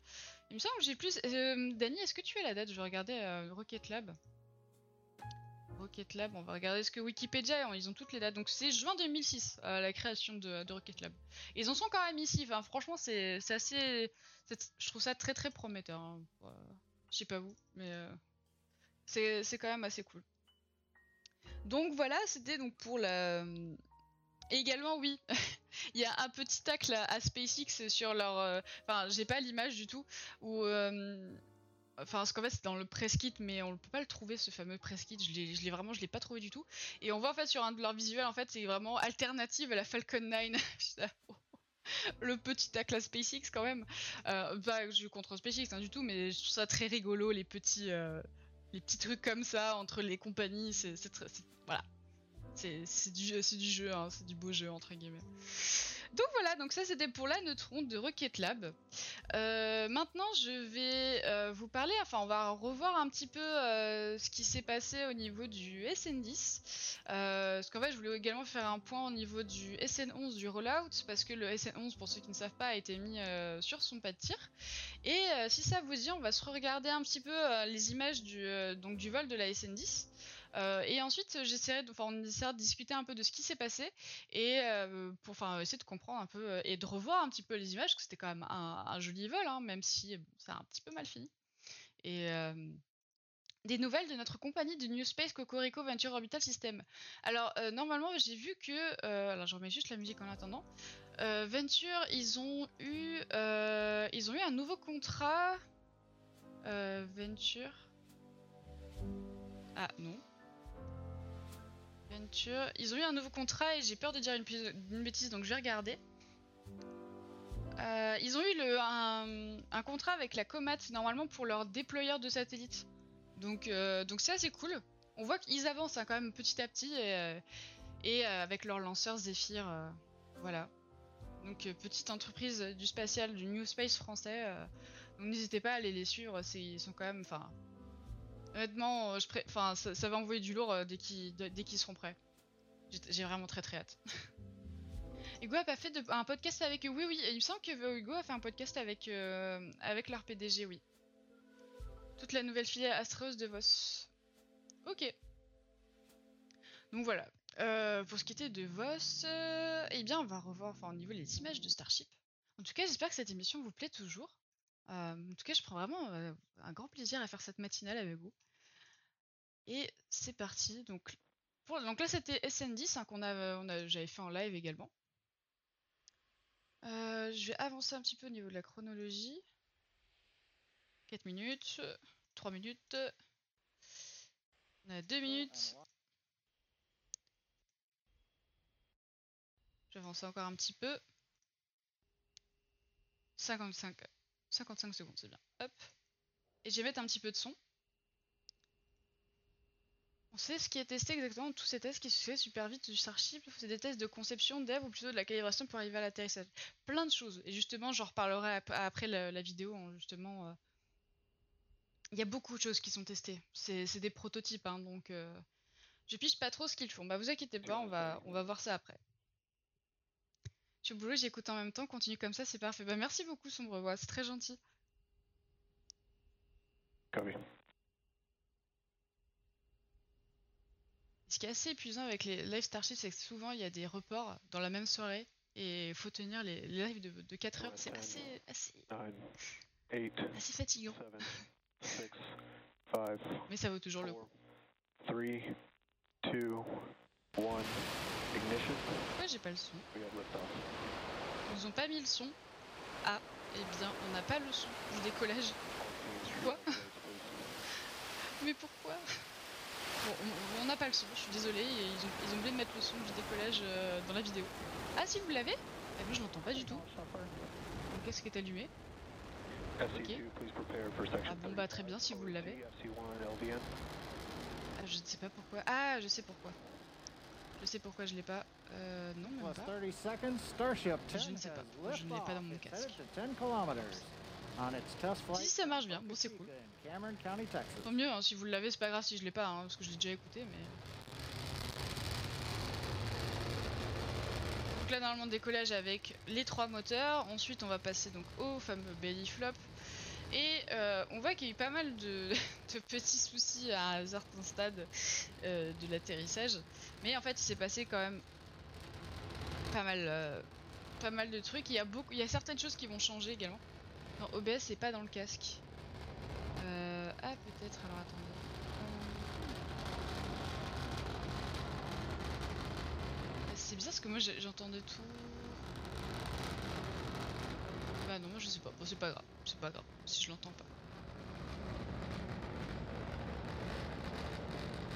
Il me semble que j'ai plus. Euh, est-ce que tu as la date? Je vais regarder euh, Rocket Lab. Rocket Lab, on va regarder ce que Wikipédia, ils ont toutes les dates. Donc c'est juin 2006, euh, la création de, Rocket Lab. Ils en sont quand même ici. Franchement, c'est assez. Je trouve ça très très prometteur. hein. Euh, Je sais pas vous, mais euh, c'est quand même assez cool. Donc voilà, c'était donc pour la. Et également, oui, il y a un petit tacle à, SpaceX sur leur. Enfin, j'ai pas l'image du tout. Où. Enfin, parce qu'en fait, c'est dans le press kit, mais on ne peut pas le trouver, ce fameux press kit. Je l'ai vraiment, je l'ai pas trouvé du tout. Et on voit en fait sur un de leurs visuels, en fait, c'est vraiment alternative à la Falcon 9. Putain, le petit à SpaceX quand même. Euh, que je contre SpaceX hein, du tout, mais je trouve ça très rigolo, les petits, euh, les petits trucs comme ça entre les compagnies. C'est voilà. C'est du, du jeu, hein, c'est du beau jeu entre guillemets. Donc voilà, donc ça c'était pour la neutron de Rocket Lab. Euh, maintenant je vais euh, vous parler, enfin on va revoir un petit peu euh, ce qui s'est passé au niveau du SN10. Euh, parce qu'en fait je voulais également faire un point au niveau du SN11 du rollout, parce que le SN11 pour ceux qui ne savent pas a été mis sur son pas de tir. Et si ça vous dit, on va se regarder un petit peu les images donc, du vol de la SN10. Euh, et ensuite, j'essaierai, de- on essaiera de discuter un peu de ce qui s'est passé et euh, pour, essayer de comprendre un peu euh, et de revoir un petit peu les images, parce que c'était quand même un, joli vol, hein, même si ça a un petit peu mal fini. Et des nouvelles de notre compagnie de New Space Cocorico Venture Orbital System. Alors, normalement, j'ai vu que, alors je remets juste la musique en attendant. Venture, ils ont eu, ils ont eu un nouveau contrat. Venture. Ah non. Ils ont eu un nouveau contrat et j'ai peur de dire une, bêtise, donc je vais regarder. Euh, ils ont eu un, contrat avec la Comat normalement pour leur déployeur de satellites. Donc, euh, c'est assez cool. On voit qu'ils avancent hein, quand même petit à petit et, euh, euh, avec leur lanceur Zephyr, voilà. Donc petite entreprise du spatial, du New Space français. donc n'hésitez pas à aller les suivre, ils sont quand même, honnêtement, euh, je pré- enfin, ça, va envoyer du lourd euh, dès qu'ils seront prêts. J'ai- vraiment très très hâte. Hugo a pas fait un podcast avec eux. Oui, oui, il me semble que Hugo a fait un podcast avec, euh, leur PDG, oui. Toute la nouvelle filière Astreus de Vos. Ok. Donc voilà. Euh, pour ce qui était de Vos, euh, eh bien, on va revoir enfin, au niveau des images de Starship. En tout cas, j'espère que cette émission vous plaît toujours. En tout cas, je prends vraiment un grand plaisir à faire cette matinale avec vous. Et c'est parti. Donc, pour- donc là, c'était SN10 hein, qu'on a, j'avais fait en live également. Je vais avancer un petit peu au niveau de la chronologie. 4 minutes, 3 minutes, on a 2 minutes. J'avance encore un petit peu. 55, 55 secondes, c'est bien. Hop. Et je vais mettre un petit peu de son. On sait ce qui est testé exactement, tous ces tests qui se fait super vite du Starship, c'est des tests de conception, dev ou plutôt de la calibration pour arriver à l'atterrissage. Plein de choses. Et justement, j'en reparlerai ap- après la, vidéo, hein, justement. euh, Il y a beaucoup de choses qui sont testées. C'est des prototypes, hein, donc euh, je piche pas trop ce qu'ils font. Bah vous inquiétez pas, on va voir ça après. Je suis au boulot, j'écoute en même temps, continue comme ça, c'est parfait. Bah merci beaucoup Sombrevoix, c'est très gentil. Ce qui est assez épuisant avec les live Starship, c'est que souvent il y a des reports dans la même soirée et il faut tenir les, les lives de, de 4 heures. C'est assez, assez, 9, 8, assez fatigant, 7, 6, 5, mais ça vaut toujours le coup. 3, 2, 1, ignition. Pourquoi j'ai pas le son. Ils nous ont pas mis le son. Ah, eh bien, on n'a pas le son du décollage. Quoi Mais pourquoi Bon, on- n'a pas le son, je suis désolée, ils ont, ils ont oublié de mettre le son du décollage euh, dans la vidéo. Ah si vous l'avez Eh ben je l'entends pas du tout. Donc qu'est-ce qui est allumé SC2, please prepare for section Ah bon bah très bien si vous l'avez. FC1 LVN. Ah, je ne sais pas pourquoi. Ah je sais pourquoi. Je sais pourquoi je l'ai pas. Euh, non même pas. 30 seconds, Starship 10 Je ne sais pas. Je ne l'ai pas dans mon casque. headed to 10 kilometers on its test flight Si ça marche bien, bon c'est cool. Tant mieux, hein, si vous l'avez, c'est pas grave si je l'ai pas, hein, parce que je l'ai déjà écouté, mais. Donc là, normalement, décollage avec les trois moteurs. Ensuite, on va passer donc au fameux belly flop. Et euh, on voit qu'il y a eu pas mal de, de petits soucis à un certain stade euh, de l'atterrissage. Mais en fait, il s'est passé quand même pas mal, euh, pas mal de trucs. Il y, a beaucoup, il y a certaines choses qui vont changer également. Non, OBS, c'est pas dans le casque. Euh, ah, peut-être, alors attendez. C'est bizarre parce que moi j'ai- j'entendais tout. Bah non, moi je pas. Bon, c'est pas grave. C'est pas grave si je l'entends pas.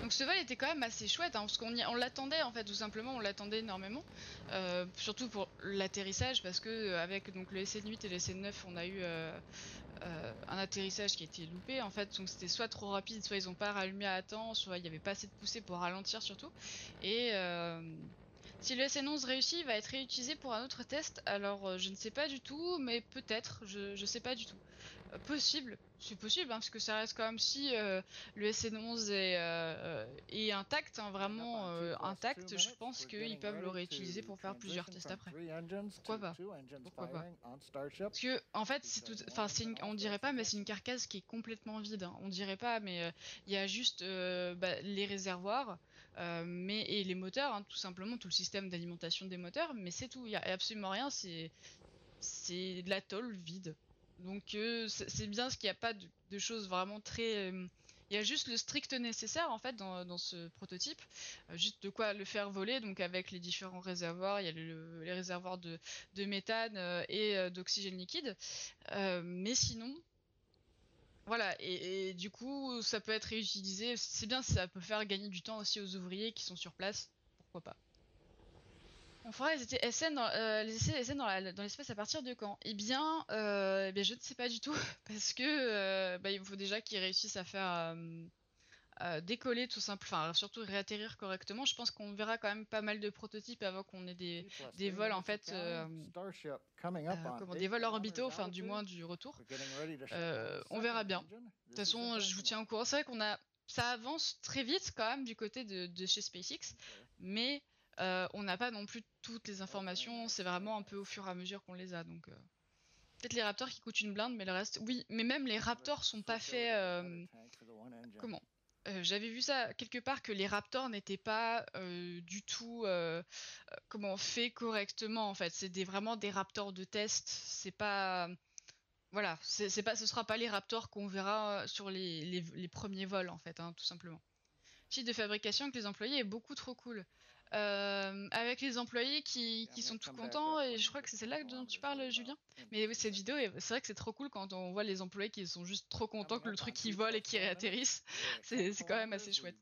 Donc ce vol était quand même assez chouette hein, parce qu'on on l'attendait en fait tout simplement, on l'attendait énormément. Euh, surtout pour l'atterrissage parce que euh, avec donc le SN8 et le SN9 on a eu euh, un atterrissage qui a été loupé en fait donc c'était soit trop rapide soit ils ont pas rallumé à temps soit il n'y avait pas assez de poussée pour ralentir surtout et si le SN11 réussit il va être réutilisé pour un autre test. Alors euh, je ne sais pas du tout mais peut-être je, je sais pas du tout. Euh, possible c'est possible hein, parce que ça reste quand même si euh, le SN11 est, euh, est intact hein, vraiment euh, intact je pense qu'ils peuvent le réutiliser pour faire plusieurs tests après. pourquoi pas? pourquoi pas? parce que en fait c'est tout enfin c'est une- on dirait pas mais c'est une carcasse qui est complètement vide hein. on dirait pas mais il y a juste bah, les réservoirs euh, mais et les moteurs hein, tout simplement tout le système d'alimentation des moteurs mais c'est tout. Il y a absolument rien c'est c'est de la tôle vide. Donc euh, c'est bien parce qu'il n'y a pas de, choses vraiment très euh, il y a juste le strict nécessaire en fait dans, dans ce prototype, juste de quoi le faire voler, donc avec les différents réservoirs, il y a le- les réservoirs de, de méthane et d'oxygène liquide. Mais sinon, voilà, et, du coup ça peut être réutilisé, c'est bien, ça peut faire gagner du temps aussi aux ouvriers qui sont sur place, pourquoi pas? On fera les, essais dans, euh, SN dans l'espace à partir de quand? Eh bien, euh, eh je ne sais pas du tout, parce que euh, bah, il faut déjà qu'ils réussissent à faire euh, euh, décoller tout simple, enfin surtout réatterrir correctement. Je pense qu'on verra quand même pas mal de prototypes avant qu'on ait des, des vols en fait, euh, euh, comment, des vols orbitaux, enfin du moins du retour. Euh, on verra bien. De toute façon, je vous tiens au courant. C'est vrai qu'on a, ça avance très vite quand même du côté de, de chez SpaceX, mais euh, on n'a pas non plus toutes les informations. C'est vraiment un peu au fur et à mesure qu'on les a. Donc euh, peut-être les Raptors qui coûtent une blinde, mais le reste, oui. Mais même les Raptors sont pas faits. euh, comment? Euh, J'avais vu ça quelque part que les Raptors n'étaient pas euh, du tout euh, comment faits correctement en fait. C'est vraiment des Raptors de test. C'est pas voilà, c'est pas, ce sera pas les Raptors qu'on verra sur les, premiers vols en fait, hein, tout simplement. Site de fabrication avec les employés est beaucoup trop cool. Euh, avec les employés qui, qui sont tout contents et je crois que c'est celle-là dont tu parles Julien. Mais oui, cette vidéo, est- c'est vrai que c'est trop cool quand on voit les employés qui sont juste trop contents que le truc qui vole et qui réatterrisse. C'est quand même assez chouette.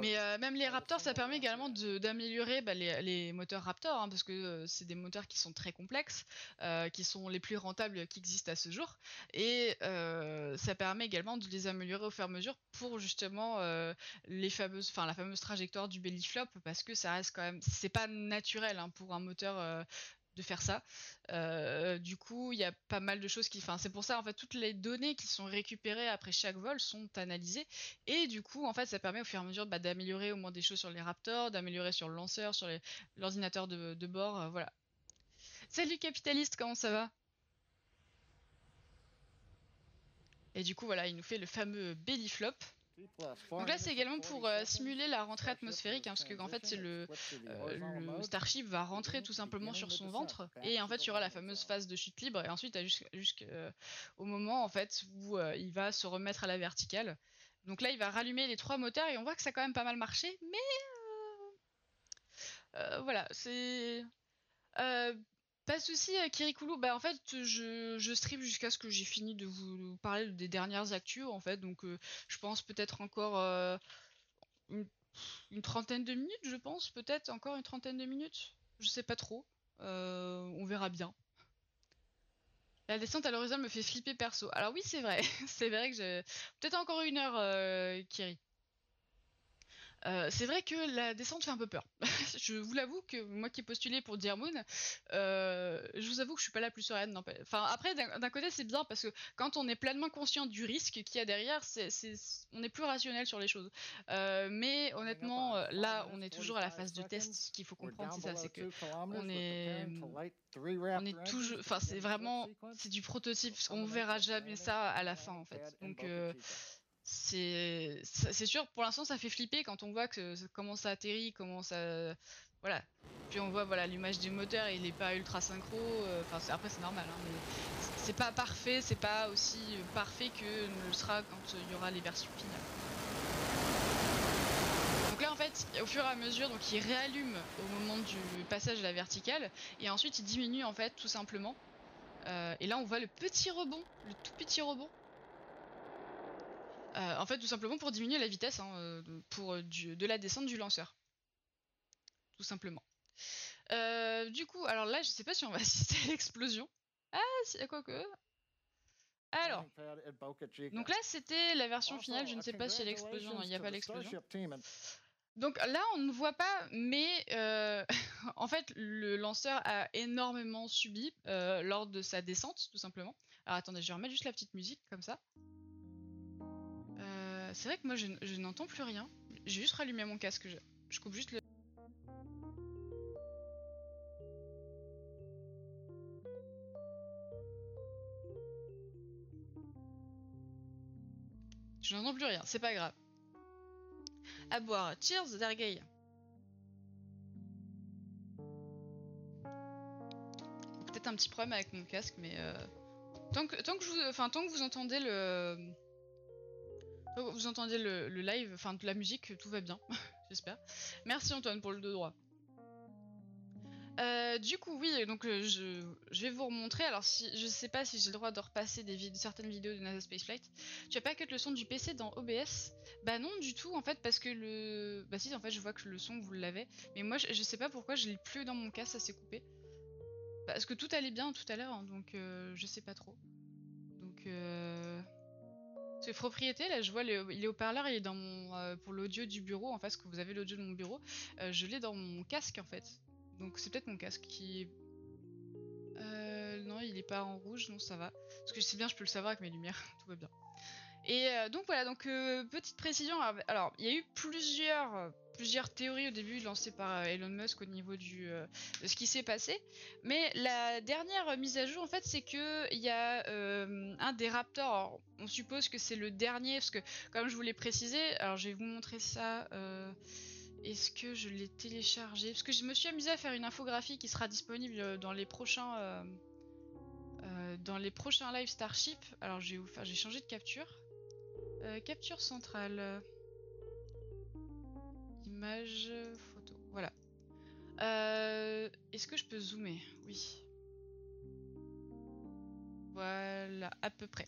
Mais euh, même les Raptors, ça permet également d'améliorer bah, les, les moteurs Raptor, hein, parce que euh, c'est des moteurs qui sont très complexes, qui sont les plus rentables qui existent à ce jour, et ça permet également de les améliorer au fur et à mesure pour justement les fameuses, enfin la fameuse trajectoire du belly flop, parce que ça reste quand même, c'est pas naturel hein, pour un moteur. euh, de faire ça. Euh, du coup, il y a pas mal de choses qui. Enfin, c'est pour ça, en fait, toutes les données qui sont récupérées après chaque vol sont analysées. Et du coup, en fait, ça permet au fur et à mesure bah, d'améliorer au moins des choses sur les Raptors, d'améliorer sur le lanceur, sur l'ordinateur de, de bord. euh, voilà. Salut capitaliste, comment ça va? Et du coup, voilà, il nous fait le fameux belly flop. Donc là, c'est également pour euh, simuler la rentrée atmosphérique, hein, parce que en fait, c'est le, euh, le Starship va rentrer tout simplement sur son ventre, et en fait, il y aura la fameuse phase de chute libre, et ensuite, jusqu'au moment en fait où euh, il va se remettre à la verticale. Donc là, il va rallumer les trois moteurs, et on voit que ça a quand même pas mal marché, mais euh, euh, voilà, c'est euh, Pas de souci, euh, Kirikulu. Bah en fait, je, je jusqu'à ce que j'ai fini de vous parler des dernières actus en fait. Donc euh, je pense peut-être encore euh, une, trentaine de minutes, je pense. Peut-être encore une trentaine de minutes. Je sais pas trop. Euh, on verra bien. La descente à l'horizon me fait flipper perso. Alors oui, c'est vrai. c'est vrai que j'ai peut-être encore une heure, Kiri. Euh, c'est vrai que la descente fait un peu peur. je vous l'avoue que moi qui ai postulé pour Dear Moon, euh, je vous avoue que je suis pas la plus sereine. non, Enfin, après, d'un côté, c'est bien parce que quand on est pleinement conscient du risque qu'il y a derrière, on est plus rationnel sur les choses. Euh, mais honnêtement, euh, là, on est toujours à la phase de test. Ce qu'il faut comprendre, c'est ça, c'est que on est, on est toujours, enfin, c'est vraiment, c'est du prototype. On verra jamais ça à la fin, en fait. Donc euh, c'est sûr pour l'instant ça fait flipper quand on voit que comment ça atterrit comment ça voilà. Puis on voit voilà l'image du moteur il est pas ultra synchro euh, enfin après c'est normal hein, mais c'est- pas parfait c'est pas aussi parfait que ne le sera quand il y aura les versions finales. Donc là en fait au fur et à mesure donc il réallume au moment du passage à la verticale et ensuite il diminue en fait tout simplement. Euh, et là on voit le petit rebond le tout petit rebond euh, en fait, tout simplement pour diminuer la vitesse hein, euh, pour, euh, du- de la descente du lanceur. Tout simplement. Euh, du coup, alors là, je sais pas si on va assister à l'explosion. Ah, si, quoi que. Alors, donc là, c'était la version finale. Je ne sais pas si il y a l'explosion. Non, il n'y a pas l'explosion. Donc là, on ne voit pas, mais euh, en fait, le lanceur a énormément subi euh, lors de sa descente, tout simplement. Alors attendez, je vais remettre juste la petite musique comme ça. Euh, c'est vrai que moi, je, n'entends plus rien. J'ai juste rallumé mon casque. Je, coupe juste le. Je n'entends plus rien, c'est pas grave. À boire. Cheers, Dargay. Peut-être un petit problème avec mon casque, mais euh, tant que tant que vous entendez le, que vous entendez le, live, enfin de la musique, tout va bien, j'espère. Merci Antoine pour le deux droit. Euh, du coup, oui, donc euh, je, vais vous remontrer. Alors, si, je sais pas si j'ai le droit de repasser des certaines vidéos de NASA Spaceflight. Tu as pas que le son du PC dans OBS Bah non, du tout en fait, parce que le. Bah si, en fait, je vois que le son vous l'avez. Mais moi, je, sais pas pourquoi je l'ai plus dans mon casque, ça s'est coupé. Parce que tout allait bien tout à l'heure, hein, donc euh, je sais pas trop. Donc. Euh... C'est propriété, là, je vois, le- il est haut-parleur, il est dans mon. euh, pour l'audio du bureau, en parce que vous avez l'audio de mon bureau. euh, je l'ai dans mon casque en fait. Donc c'est peut-être mon casque qui. Euh, non, il est pas en rouge, non, ça va. Parce que je sais bien, je peux le savoir avec mes lumières, tout va bien. Et donc voilà, donc petite précision. Alors, il y a eu plusieurs, plusieurs théories au début lancées par euh, Elon Musk au niveau du, euh, de ce qui s'est passé. Mais la dernière mise à jour, en fait, c'est que il y a euh, un des Raptors. on suppose que c'est le dernier, parce que comme je vous l'ai précisé, alors je vais vous montrer ça. est-ce que je l'ai téléchargé? Parce que je me suis amusée à faire une infographie qui sera disponible dans les prochains dans les prochains live Starship. Alors j'ai changé de capture. Capture centrale. Image, photo. Voilà. Euh, Est-ce que je peux zoomer? Oui. Voilà, à peu près.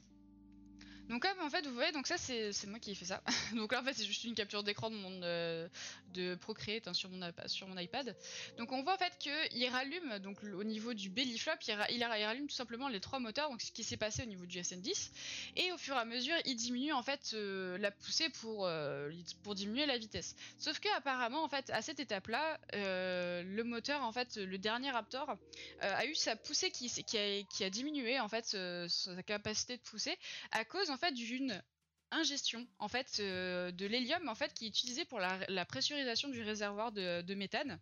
Donc comme en fait vous voyez donc ça c'est moi qui ai fait ça. donc là en fait c'est juste une capture d'écran de mon euh, de Procreate hein, sur mon iPad- sur mon iPad. Donc on voit en fait que il rallume donc au niveau du belly flop il, il ra- il rallume tout simplement les trois moteurs donc ce qui s'est passé au niveau du SN10 et au fur et à mesure il diminue en fait euh, la poussée pour euh, pour diminuer la vitesse. Sauf que apparemment en fait à cette étape là le moteur en fait le dernier Raptor a eu sa poussée qui, qui, a, qui a diminué en fait sa capacité de pousser à cause en fait d'une ingestion en fait euh, de l'hélium en fait qui est utilisé pour la, pressurisation du réservoir de, méthane.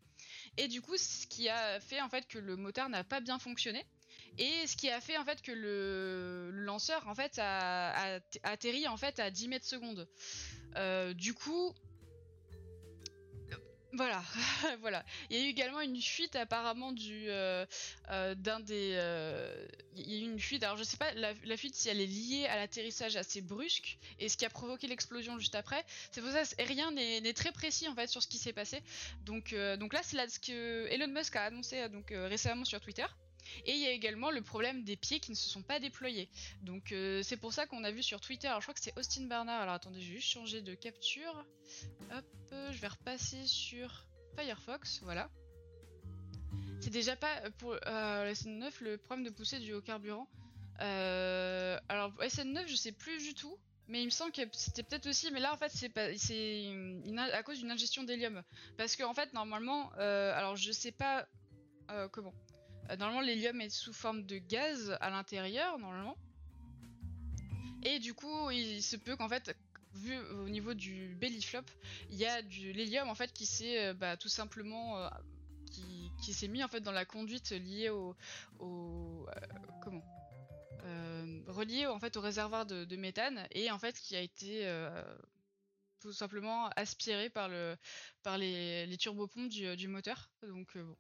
Et du coup ce qui a fait en fait que le moteur n'a pas bien fonctionné. Et ce qui a fait en fait que le, lanceur en fait a atterri en fait à 10 mètres secondes. Euh, du coup voilà, voilà. Il y a eu également une fuite apparemment du euh, euh, d'un des. euh, Il y a eu une fuite. Alors je sais pas la, fuite si elle est liée à l'atterrissage assez brusque et ce qui a provoqué l'explosion juste après. C'est pour ça rien n'est très précis en fait sur ce qui s'est passé. Donc donc là c'est là ce que Elon Musk a annoncé donc récemment sur Twitter. Et il y a également le problème des pieds qui ne se sont pas déployés. Donc euh, c'est pour ça qu'on a vu sur Twitter, alors je crois que c'est Austin Barnard, alors attendez, je vais juste changer de capture. Hop, je vais repasser sur Firefox, voilà. C'est déjà pas euh, pour euh, la SN9 le problème de pousser du haut carburant. Euh, alors pour SN9 je sais plus du tout, mais il me semble que c'était peut-être aussi, mais là en fait c'est c'est à cause d'une ingestion d'hélium, parce que en fait normalement, alors je sais pas comment. Euh, normalement l'hélium est sous forme de gaz à l'intérieur normalement, et du coup il se peut qu'en fait vu au niveau du belly flop, il y a de l'hélium en fait qui s'est euh, bah, tout simplement euh, qui, s'est mis en fait dans la conduite liée au, au comment euh, relié en fait au réservoir de, méthane et en fait qui a été tout simplement aspiré par le par les, turbopompes du, du moteur. Donc bon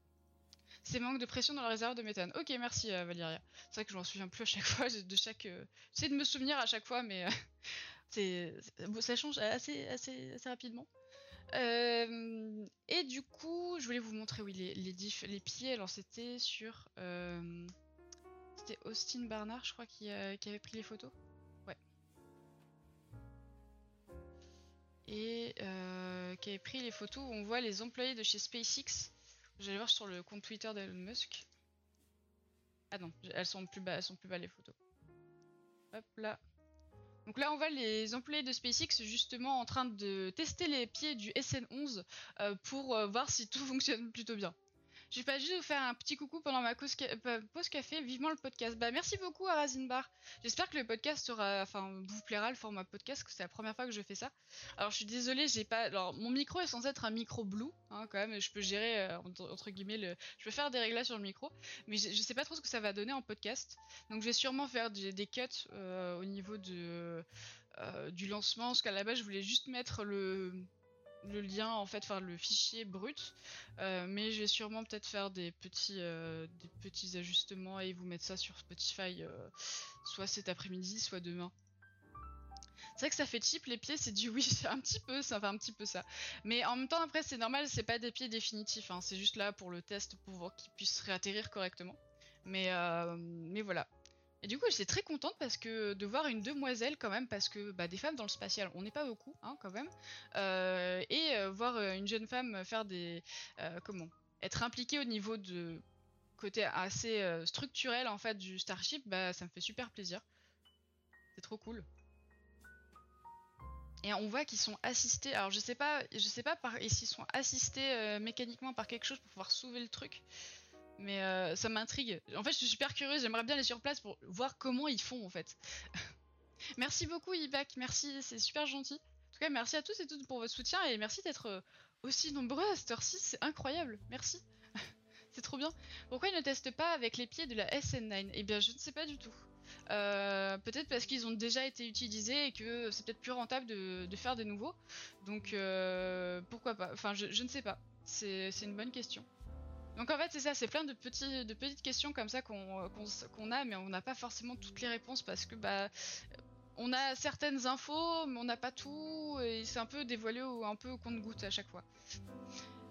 c'est manque de pression dans le réservoir de méthane. Ok, merci euh, Valéria. C'est vrai que je m'en souviens plus à chaque fois de chaque. euh, J'essaie de me souvenir à chaque fois, mais euh, c'est ça change assez assez assez rapidement. Et du coup, je voulais vous montrer oui les les, les pieds. Alors c'était sur c'était Austin Barnard, je crois, qui, avait pris les photos. Ouais. Et qui avait pris les photos où on voit les employés de chez SpaceX. J'allais voir sur le compte Twitter d'Elon Musk. Ah non, elles sont plus bas, les photos. Hop là. Donc là, on voit les employés de SpaceX justement en train de tester les pieds du SN11 euh, pour euh, voir si tout fonctionne plutôt bien. J'ai pas juste vous faire un petit coucou pendant ma pa- pause café, vivement le podcast. Bah merci beaucoup à Bar. J'espère que le podcast sera, enfin vous plaira le format podcast, que c'est la première fois que je fais ça. Alors je suis désolée, j'ai pas, alors mon micro est censé être un micro blue, hein, quand même. Je peux gérer euh, entre, guillemets le, je peux faire des réglages sur le micro, mais je, je sais pas trop ce que ça va donner en podcast. Donc je vais sûrement faire des, cuts euh, au niveau de euh, du lancement, parce qu'à la base je voulais juste mettre le le lien en fait, enfin le fichier brut, Euh, mais je vais sûrement peut-être faire des petits euh, des petits ajustements et vous mettre ça sur Spotify, euh, soit cet après-midi, soit demain. C'est vrai que ça fait cheap les pieds, c'est du oui, un petit peu, ça fait un petit peu ça. Mais en même temps après c'est normal, c'est pas des pieds définitifs, hein, c'est juste là pour le test pour voir qu'ils puissent réatterrir correctement. Mais mais voilà. Et du coup, j'étais très contente parce que de voir une demoiselle quand même, parce que bah, des femmes dans le spatial, on n'est pas beaucoup, hein, quand même, Euh, et euh, voir euh, une jeune femme faire des, comment, être impliquée au niveau de côté assez structurel en fait du Starship, bah ça me fait super plaisir. C'est trop cool. Et on voit qu'ils sont assistés. Alors je sais pas, je sais pas par, s'ils sont assistés mécaniquement par quelque chose pour pouvoir soulever le truc. Mais euh, ça m'intrigue. En fait, je suis super curieuse. J'aimerais bien aller sur place pour voir comment ils font en fait. merci beaucoup, Ibac. Merci, c'est super gentil. En tout cas, merci à tous et toutes pour votre soutien et merci d'être euh, aussi nombreux à cette heure-ci. C'est incroyable. Merci. c'est trop bien. Pourquoi ils ne testent pas avec les pieds de la SN9 Eh bien, je ne sais pas du tout. Euh, peut-être parce qu'ils ont déjà été utilisés et que c'est peut-être plus rentable de, faire des nouveaux. Donc pourquoi pas? Enfin, je, ne sais pas. C'est une bonne question. Donc en fait c'est ça, c'est plein de, petites questions comme ça qu'on qu'on a, mais on n'a pas forcément toutes les réponses parce que bah on a certaines infos, mais on n'a pas tout, et c'est un peu dévoilé ou un peu au compte-goutte à chaque fois.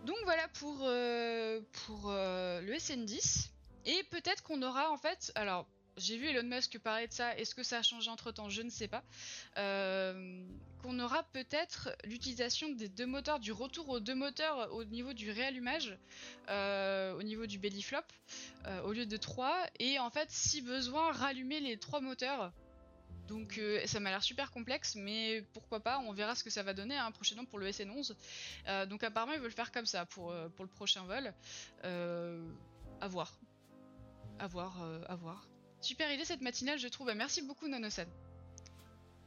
Donc voilà pour, euh, euh, le SN10. Et peut-être qu'on aura en fait, alors j'ai vu Elon Musk parler de ça, est-ce que ça a changé entre temps? Je ne sais pas. Euh, qu'on aura peut-être l'utilisation des deux moteurs, du retour aux deux moteurs au niveau du réallumage, euh, au niveau du belly flop, euh, au lieu de trois, et en fait, si besoin, rallumer les trois moteurs. Donc ça m'a l'air super complexe, mais pourquoi pas, on verra ce que ça va donner hein, prochainement pour le SN11. Euh, donc apparemment ils veulent faire comme ça pour, pour le prochain vol. À voir. À voir, à voir. Super idée cette matinale je trouve, Bah, merci beaucoup Nanosan.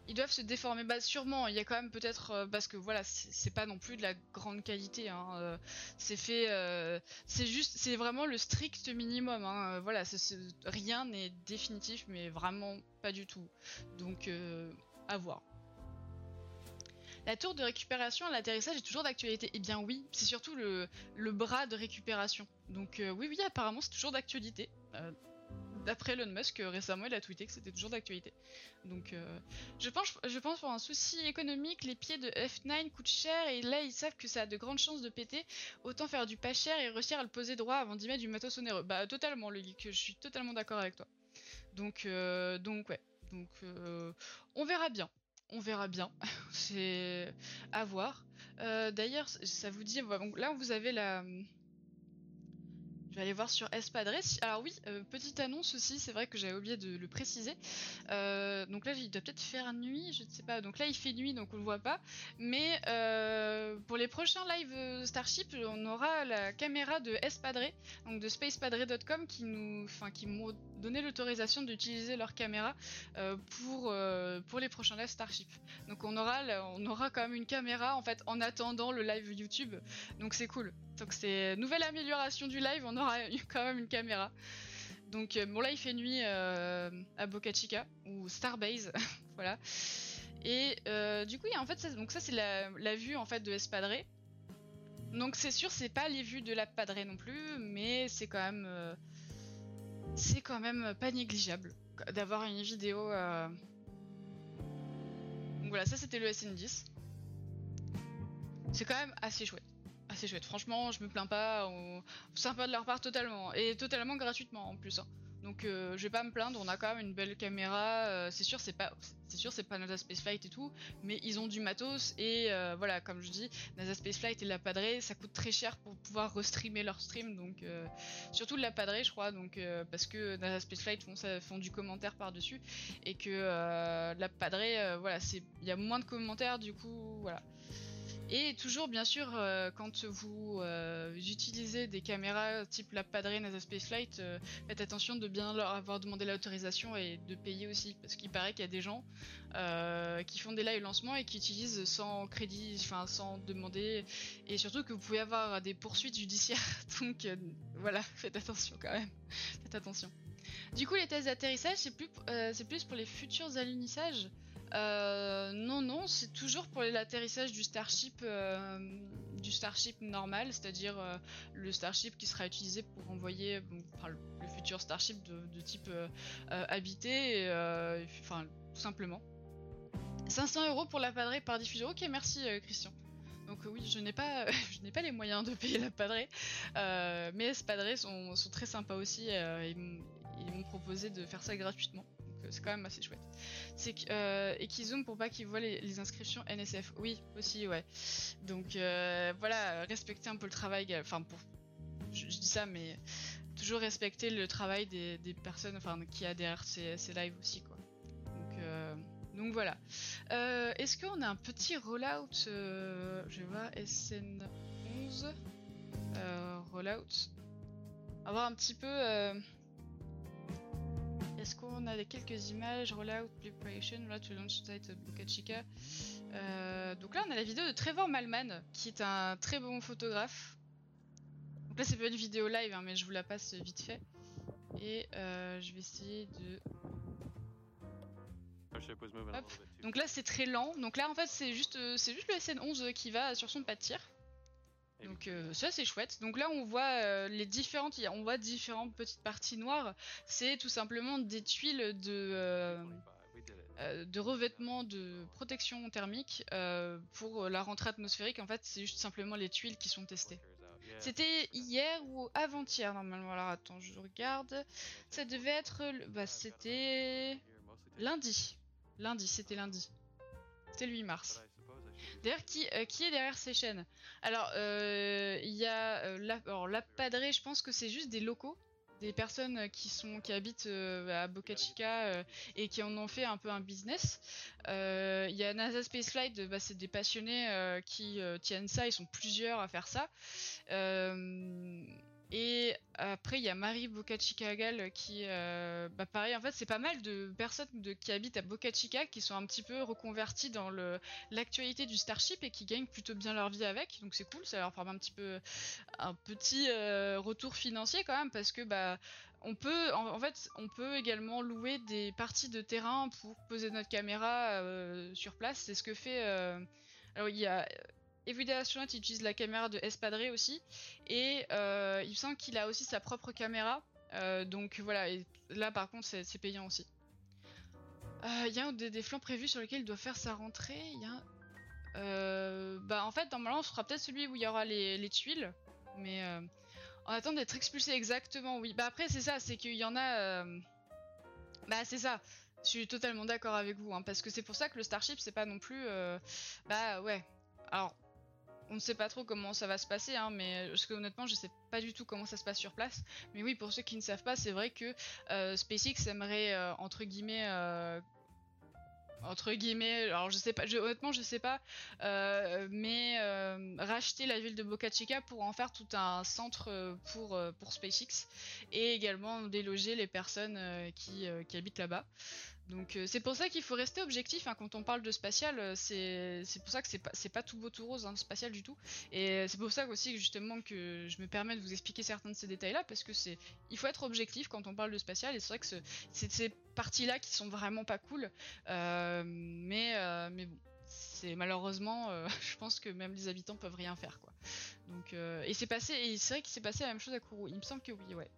Ils doivent se déformer, bah sûrement, il y a quand même peut-être, euh, parce que voilà, c'est pas non plus de la grande qualité, hein, euh, c'est fait, euh, c'est juste, c'est vraiment le strict minimum, hein, voilà, rien n'est définitif, mais vraiment pas du tout. Donc, à voir. La tour de récupération à l'atterrissage est toujours d'actualité. Eh bien oui, c'est surtout le, bras de récupération. Donc oui, oui, apparemment c'est toujours d'actualité. D'après Elon Musk, euh, récemment, il a tweeté que c'était toujours d'actualité. Donc, euh, je pense, pour un souci économique, les pieds de F9 coûtent cher et là ils savent que ça a de grandes chances de péter. Autant faire du pas cher et réussir à le poser droit avant d'y mettre du matos onéreux. Bah totalement, le je suis totalement d'accord avec toi. Donc, euh, ouais, donc on verra bien. On verra bien, c'est à voir. D'ailleurs, ça vous dit, là vous avez la, je vais aller voir sur Espadré. Alors oui, euh, petite annonce aussi, c'est vrai que j'avais oublié de le préciser. Euh, donc là, il doit peut-être faire nuit, je ne sais pas. Donc là, il fait nuit, donc on le voit pas. Mais euh, pour les prochains live euh, Starship, on aura la caméra de Espadré, donc de spacepadré.com, qui nous, m'ont donné l'autorisation d'utiliser leur caméra pour les prochains live Starship. Donc on aura, on quand même une caméra en fait en attendant le live YouTube. Donc c'est cool. Donc c'est nouvelle amélioration du live, eu quand même une caméra. Donc bon là il fait nuit euh, à Boca Chica ou Starbase, voilà. Et euh, du coup il y a en fait ça, donc ça c'est la, vue en fait de Espadré. Donc c'est sûr c'est pas les vues de la Padré non plus, mais c'est quand même euh, c'est quand même pas négligeable d'avoir une vidéo. Donc voilà ça c'était le SN10. C'est quand même assez chouette assez chouette. Franchement, je me plains pas. Sympa de leur part totalement. Et totalement gratuitement en plus. hein. Donc euh, je vais pas me plaindre, on a quand même une belle caméra. euh, c'est sûr, c'est pas, c'est sûr, c'est pas NASA Spaceflight et tout, mais ils ont du matos et euh, voilà, comme je dis, NASA Spaceflight et la Padré, ça coûte très cher pour pouvoir restreamer leur stream, donc surtout de la Padré, je crois, donc parce que NASA Spaceflight font, ça, font du commentaire par dessus et que la Padré, euh, voilà, c'est, il y a moins de commentaires, du coup, voilà. Et toujours, bien sûr, euh, quand vous euh, utilisez des caméras type la Padré NASA Spaceflight, euh, faites attention de bien leur avoir demandé l'autorisation et de payer aussi, parce qu'il paraît qu'il y a des gens euh, qui font des live lancements et qui utilisent sans crédit, enfin sans demander, et surtout que vous pouvez avoir des poursuites judiciaires. Donc voilà, faites attention quand même, faites attention. Du coup, les tests d'atterrissage, c'est plus, c'est plus pour les futurs alunissages. Euh, non, non, c'est toujours pour l'atterrissage du Starship, euh, du Starship normal, c'est-à-dire euh, le Starship qui sera utilisé pour envoyer, le, futur Starship de, type habité, enfin tout simplement. 500 euros pour la padrée par diffusion. Ok, merci Christian. Donc oui, je n'ai pas, je n'ai pas les moyens de payer la padrée, mais ces padrées sont, très sympas aussi. ils m'ont proposé de faire ça gratuitement. Euh, c'est quand même assez chouette. C'est euh, et qu'ils zooment pour pas qu'ils voient les, inscriptions NSF. Oui, aussi, ouais. Donc euh, voilà, respecter un peu le travail. Enfin, pour, je, dis ça, mais toujours respecter le travail des, personnes, enfin, qui a derrière ces, ces lives aussi, quoi. Donc, donc voilà. Est-ce qu'on a un petit rollout euh, Je voir SN11 euh, rollout. On va voir un petit peu. Est-ce qu'on a quelques images Rollout Preparation, là to launch site of Boca Chica. Euh, donc là, on a la vidéo de Trevor Malman, qui est un très bon photographe. Donc là, c'est pas une vidéo live, hein, mais je vous la passe vite fait. Et euh, je vais essayer de. Hop. Donc là, c'est très lent. Donc là, en fait, c'est juste, euh, c'est juste le SN11 qui va sur son pas de tir. Donc euh, ça c'est chouette. Donc là on voit euh, les différentes, on voit différentes petites parties noires. C'est tout simplement des tuiles de euh, de revêtement de protection thermique pour la rentrée atmosphérique. En fait c'est juste simplement les tuiles qui sont testées. C'était hier ou avant-hier normalement. Alors attends, je regarde. Ça devait être, le- bah c'était lundi. Lundi, c'était lundi. C'était le 8 mars. D'ailleurs, qui, euh, qui est derrière ces chaînes? Alors, euh, il y a euh, la, alors, la je pense que c'est juste des locaux, des personnes qui sont qui habitent à Boca Chica et qui en ont fait un peu un business. Il y a NASA Spaceflight, bah, c'est des passionnés qui tiennent ça, ils sont plusieurs à faire ça. Euh, et après, il y a Marie Boca Chica Gal qui, euh, bah pareil, en fait, c'est pas mal de personnes de, qui habitent à Boca Chica qui sont un petit peu reconverties dans le, l'actualité du Starship et qui gagnent plutôt bien leur vie avec. Donc c'est cool, ça leur permet un petit peu un petit euh, retour financier quand même parce que bah on peut en, fait on peut également louer des parties de terrain pour poser notre caméra euh, sur place. C'est ce que fait alors il y a Everyday Astronaut il utilise la caméra de Espadré aussi et euh, il me semble qu'il a aussi sa propre caméra Euh, donc voilà, là par contre c'est payant aussi. Euh, Il y a des, des flancs prévus sur lesquels il doit faire sa rentrée. Y a bah en fait normalement ce sera peut-être celui où il y aura les, les tuiles, mais en attendant d'être expulsé exactement oui. Bah après c'est ça, c'est qu'il y en a. Bah c'est ça. Je suis totalement d'accord avec vous, hein, parce que c'est pour ça que le Starship c'est pas non plus. Bah ouais. Alors on ne sait pas trop comment ça va se passer, hein, mais parce que honnêtement, je sais pas du tout comment ça se passe sur place. Mais oui, pour ceux qui ne savent pas, c'est vrai que euh, SpaceX aimerait euh, entre guillemets. euh, entre guillemets, alors je sais pas, honnêtement je sais pas, euh, mais euh, racheter la ville de Boca Chica pour en faire tout un centre euh, pour, euh, SpaceX et également déloger les personnes euh, euh, qui habitent là-bas. Donc euh, c'est pour ça qu'il faut rester objectif hein, quand on parle de spatial. euh, C'est pour ça que c'est pas pas tout beau tout rose hein, spatial du tout. Et c'est pour ça aussi justement que je me permets de vous expliquer certains de ces détails-là parce que c'est il faut être objectif quand on parle de spatial et c'est vrai que ce- c'est ces parties-là qui sont vraiment pas cool. Euh, mais euh, mais bon. C'est malheureusement, euh, je pense que même les habitants peuvent rien faire quoi. Donc euh, et c'est passé, et c'est vrai qu'il s'est passé la même chose à Kourou. Il me semble que oui, ouais.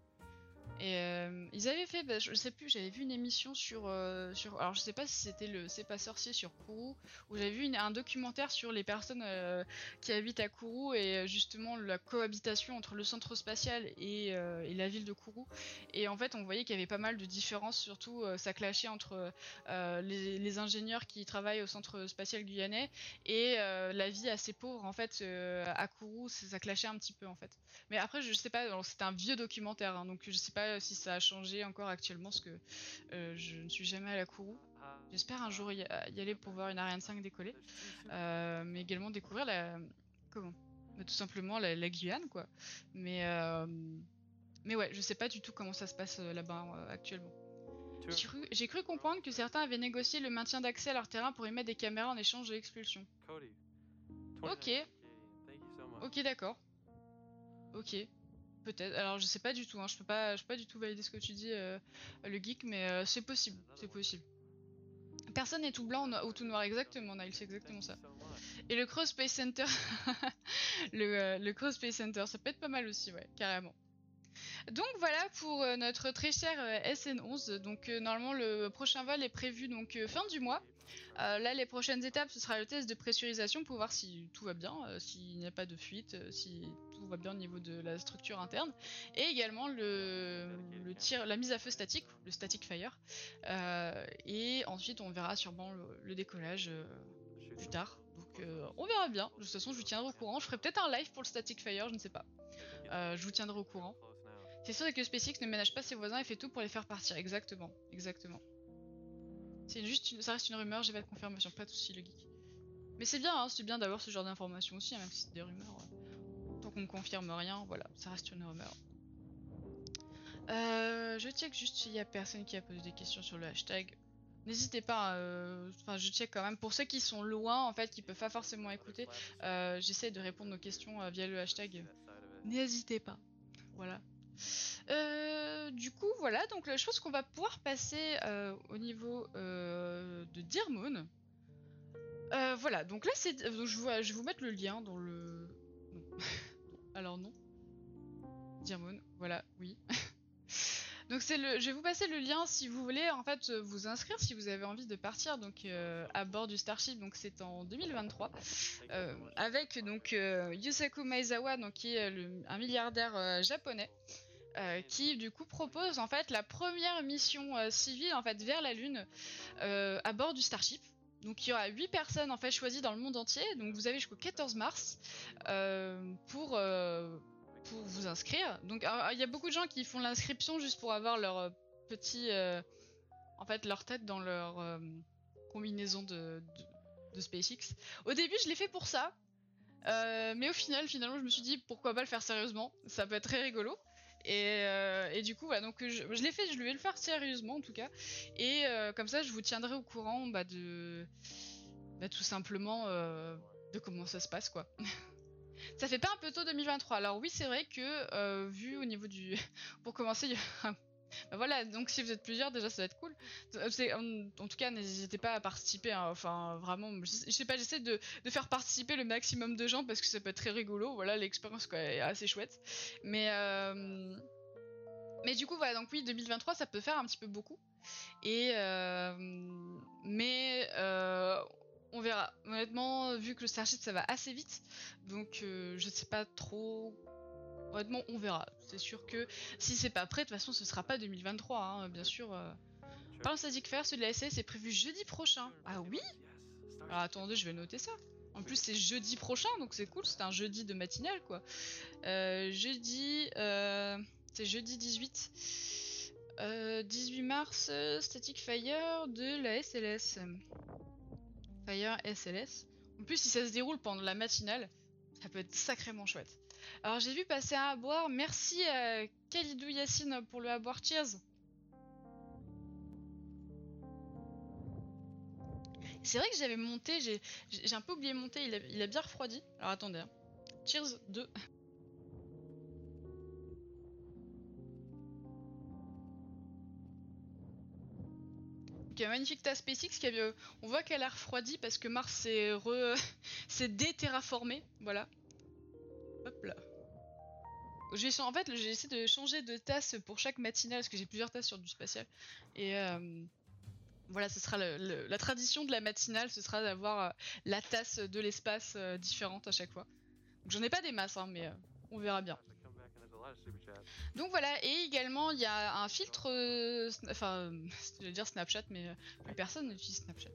Et euh, ils avaient fait, bah, je sais plus, j'avais vu une émission sur, euh, sur, alors je sais pas si c'était le C'est pas sorcier sur Kourou, où j'avais vu un documentaire sur les personnes euh, qui habitent à Kourou et justement la cohabitation entre le centre spatial et, la ville de Kourou. Et en fait, on voyait qu'il y avait pas mal de différences, surtout ça clashait entre les, ingénieurs qui travaillent au centre spatial guyanais et la vie assez pauvre en fait à Kourou, ça, clashait un petit peu en fait. Mais après, je sais pas, c'était un vieux documentaire, hein, donc je sais pas si ça a changé encore actuellement, parce que euh, je ne suis jamais à la Kourou. J'espère un jour y, y aller pour voir une Ariane 5 décoller, euh, mais également découvrir la. Comment? Bah, Tout simplement la, la Guyane, quoi. Mais, euh, mais ouais, je sais pas du tout comment ça se passe là-bas actuellement. J'ai cru, comprendre que certains avaient négocié le maintien d'accès à leur terrain pour y mettre des caméras en échange de l'expulsion. Ok. 29 Thank you so much. Ok, d'accord. Ok. Peut-être. Alors, je sais pas du tout. Hein. Je peux pas, je peux pas du tout valider ce que tu dis, euh, le geek, mais euh, c'est possible. C'est possible. Personne n'est tout blanc ou tout noir, exactement, Nile, c'est exactement ça. Et le Cross Space Center, le, euh, le Cross Space Center, ça peut être pas mal aussi, ouais, carrément. Donc voilà pour notre très cher euh, SN11. Donc normalement le prochain vol est prévu donc fin du mois. Euh, là les prochaines étapes ce sera le test de pressurisation pour voir si tout va bien, euh, s'il n'y a pas de fuite, euh, si tout va bien au niveau de la structure interne, et également le, tir, la mise à feu statique, le static fire. Et ensuite on verra sûrement le, le décollage plus tard. Donc on verra bien. De toute façon je vous tiendrai au courant. Je ferai peut-être un live pour le static fire, je ne sais pas. Je vous tiendrai au courant. C'est sûr que SpaceX ne ménage pas ses voisins et fait tout pour les faire partir. Exactement, exactement. C'est juste une- ça reste une rumeur, j'ai pas de confirmation, pas de soucis le geek. Mais c'est bien, hein, c'est bien d'avoir ce genre d'informations aussi, hein, même si c'est des rumeurs. Tant qu'on ne confirme rien, voilà, ça reste une rumeur. Euh, je check juste s'il y a personne qui a posé des questions sur le hashtag. N'hésitez pas, euh, enfin je check quand même. Pour ceux qui sont loin, en fait, qui peuvent pas forcément écouter, euh, j'essaie de répondre aux questions via le hashtag. N'hésitez pas. Voilà. Euh, du coup, voilà, donc je pense qu'on va pouvoir passer euh, au niveau euh, de Dear voilà, donc là, c'est, je, vais vous mettre le lien dans le. Alors non. Dear voilà, oui. donc c'est le, je vais vous passer le lien si vous voulez en fait vous inscrire si vous avez envie de partir donc à bord du Starship. Donc c'est en 2023 euh, avec donc Yusaku Maezawa, qui est un milliardaire japonais euh, qui du coup propose en fait la première mission euh, civile en fait vers la Lune euh, à bord du Starship. Donc il y aura 8 personnes en fait choisies dans le monde entier. Donc vous avez jusqu'au 14 mars pour pour vous inscrire. Donc euh, il y a beaucoup de gens qui font l'inscription juste pour avoir leur petit en fait leur tête dans leur combinaison de, SpaceX. Au début je l'ai fait pour ça. Mais au final, finalement, je me suis dit pourquoi pas le faire sérieusement? Ça peut être très rigolo. Et, euh, et du coup, voilà, donc je, l'ai fait, je vais le faire sérieusement en tout cas. Et euh, comme ça, je vous tiendrai au courant bah, de. bah, tout simplement euh, de comment ça se passe quoi. ça fait pas un peu tôt 2023. Alors oui, c'est vrai que vu au niveau du. Pour commencer, il y a un- bah voilà, donc si vous êtes plusieurs, déjà ça va être cool. Euh, En, tout cas, n'hésitez pas à participer. hein. Enfin, vraiment, je, sais- pas, j'essaie de, faire participer le maximum de gens parce que ça peut être très rigolo. Voilà, l'expérience est assez chouette. Mais, euh, Mais du coup, voilà, donc oui, 2023, ça peut faire un petit peu beaucoup. Et euh, mais euh, on verra. Honnêtement, vu que le Starship ça va assez vite, donc je sais pas trop. Honnêtement, on verra. C'est sûr que si c'est pas prêt, de toute façon, ce sera pas 2023, hein, bien sûr. Euh. Par le Static Fair, celui de la SS est prévu jeudi prochain. Ah oui Alors attendez, je vais noter ça. En plus, c'est jeudi prochain, donc c'est cool. C'est un jeudi de matinale, quoi. Euh, jeudi, euh, c'est jeudi 18. Euh, 18 mars, euh, Static Fire de la SLS. Fire SLS. En plus, si ça se déroule pendant la matinale, ça peut être sacrément chouette. Alors, j'ai vu passer un à boire. Merci à Khalidou Yassine pour le à boire. Cheers! C'est vrai que j'avais monté, j'ai un peu oublié de monter, il a, bien refroidi. Alors attendez. hein. Cheers 2. Ok, magnifique tasse SpaceX euh, on voit qu'elle a refroidi parce que Mars s'est déterraformé, voilà. Hop là. En fait j'ai essayé de changer de tasse pour chaque matinale parce que j'ai plusieurs tasses sur du spatial et euh, voilà, ce sera la tradition de la matinale, ce sera d'avoir euh, la tasse de l'espace euh, différente à chaque fois. Donc j'en ai pas des masses, hein, mais on verra bien. Donc voilà, et également il y a un filtre, enfin, je vais dire Snapchat, mais plus personne n'utilise Snapchat.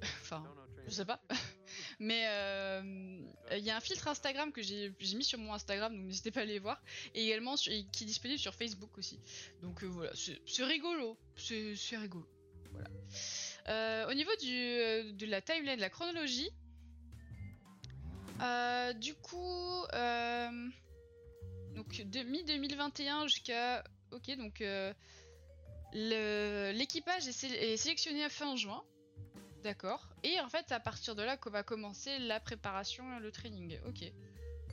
enfin, je sais pas. mais euh, il y a un filtre Instagram que j'ai mis sur mon Instagram, donc n'hésitez pas à aller voir, et également qui est disponible sur Facebook aussi. Donc euh, voilà, c'est rigolo, c'est rigolo. Voilà. Euh, au niveau du, de la timeline, de la chronologie, du coup, donc de mi-2021 jusqu'à... Ok, donc l'équipage est sélectionné à fin juin. D'accord. Et en fait, c'est à partir de là qu'on va commencer la préparation le training. Ok.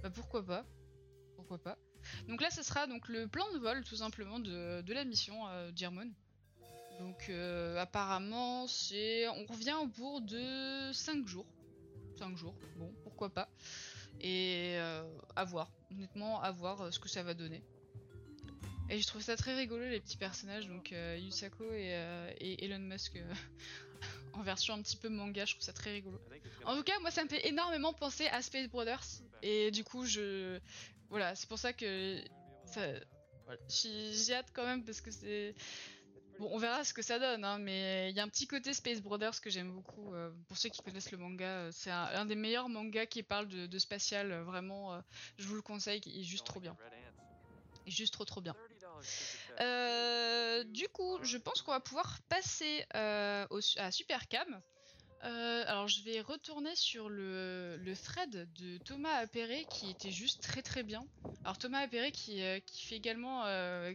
Bah pourquoi pas. Pourquoi pas. Donc là, ce sera donc le plan de vol, tout simplement, de, de la mission euh. Donc euh, apparemment, c'est on revient au bout de 5 jours. 5 jours, bon, pourquoi pas. Et euh, à voir, honnêtement, à voir euh, ce que ça va donner. Et je trouve ça très rigolo, les petits personnages, donc Yusako et, Elon Musk en version un petit peu manga, je trouve ça très rigolo. En tout cas, moi, ça me fait énormément penser à Space Brothers. Et du coup, je. Voilà, c'est pour ça que. Ça... J'ai hâte quand même parce que c'est. Bon, on verra ce que ça donne, hein, mais il y a un petit côté Space Brothers que j'aime beaucoup. euh, pour ceux qui connaissent le manga, euh, c'est un, des meilleurs mangas qui parle de, spatial. euh, vraiment, je vous le conseille, il est juste trop bien. Il est juste trop trop bien. Euh, du coup, je pense qu'on va pouvoir passer euh, à Supercam. Euh, alors, je vais retourner sur le, le thread de Thomas Appéré qui était juste très très bien. Alors, Thomas Appéré qui, fait également,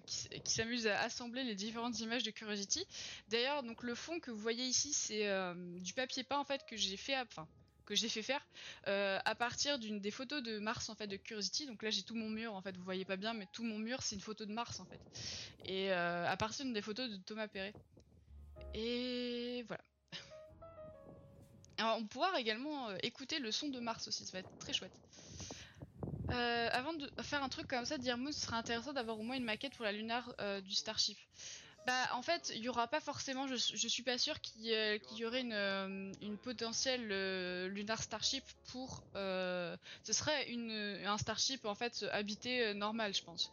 qui, s'amuse à assembler les différentes images de Curiosity. D'ailleurs, donc le fond que vous voyez ici, c'est du papier peint en fait que j'ai fait, à- enfin que j'ai fait faire euh, à partir d'une des photos de Mars en fait de Curiosity. Donc là, j'ai tout mon mur en fait, vous voyez pas bien, mais tout mon mur c'est une photo de Mars en fait. Et euh, à partir d'une des photos de Thomas Perret. Et voilà. Alors, on pourra également euh, écouter le son de Mars aussi, ça va être très chouette. Avant de faire un truc comme ça, Dirmoon, ce serait intéressant d'avoir au moins une maquette pour la lunar du Starship. Bah, en fait, il y aura pas forcément, je, je suis pas sûre qu'il y, y aurait une, euh, une potentielle euh, lunar Starship pour. euh, ce serait un Starship en fait habité euh, normal, je pense.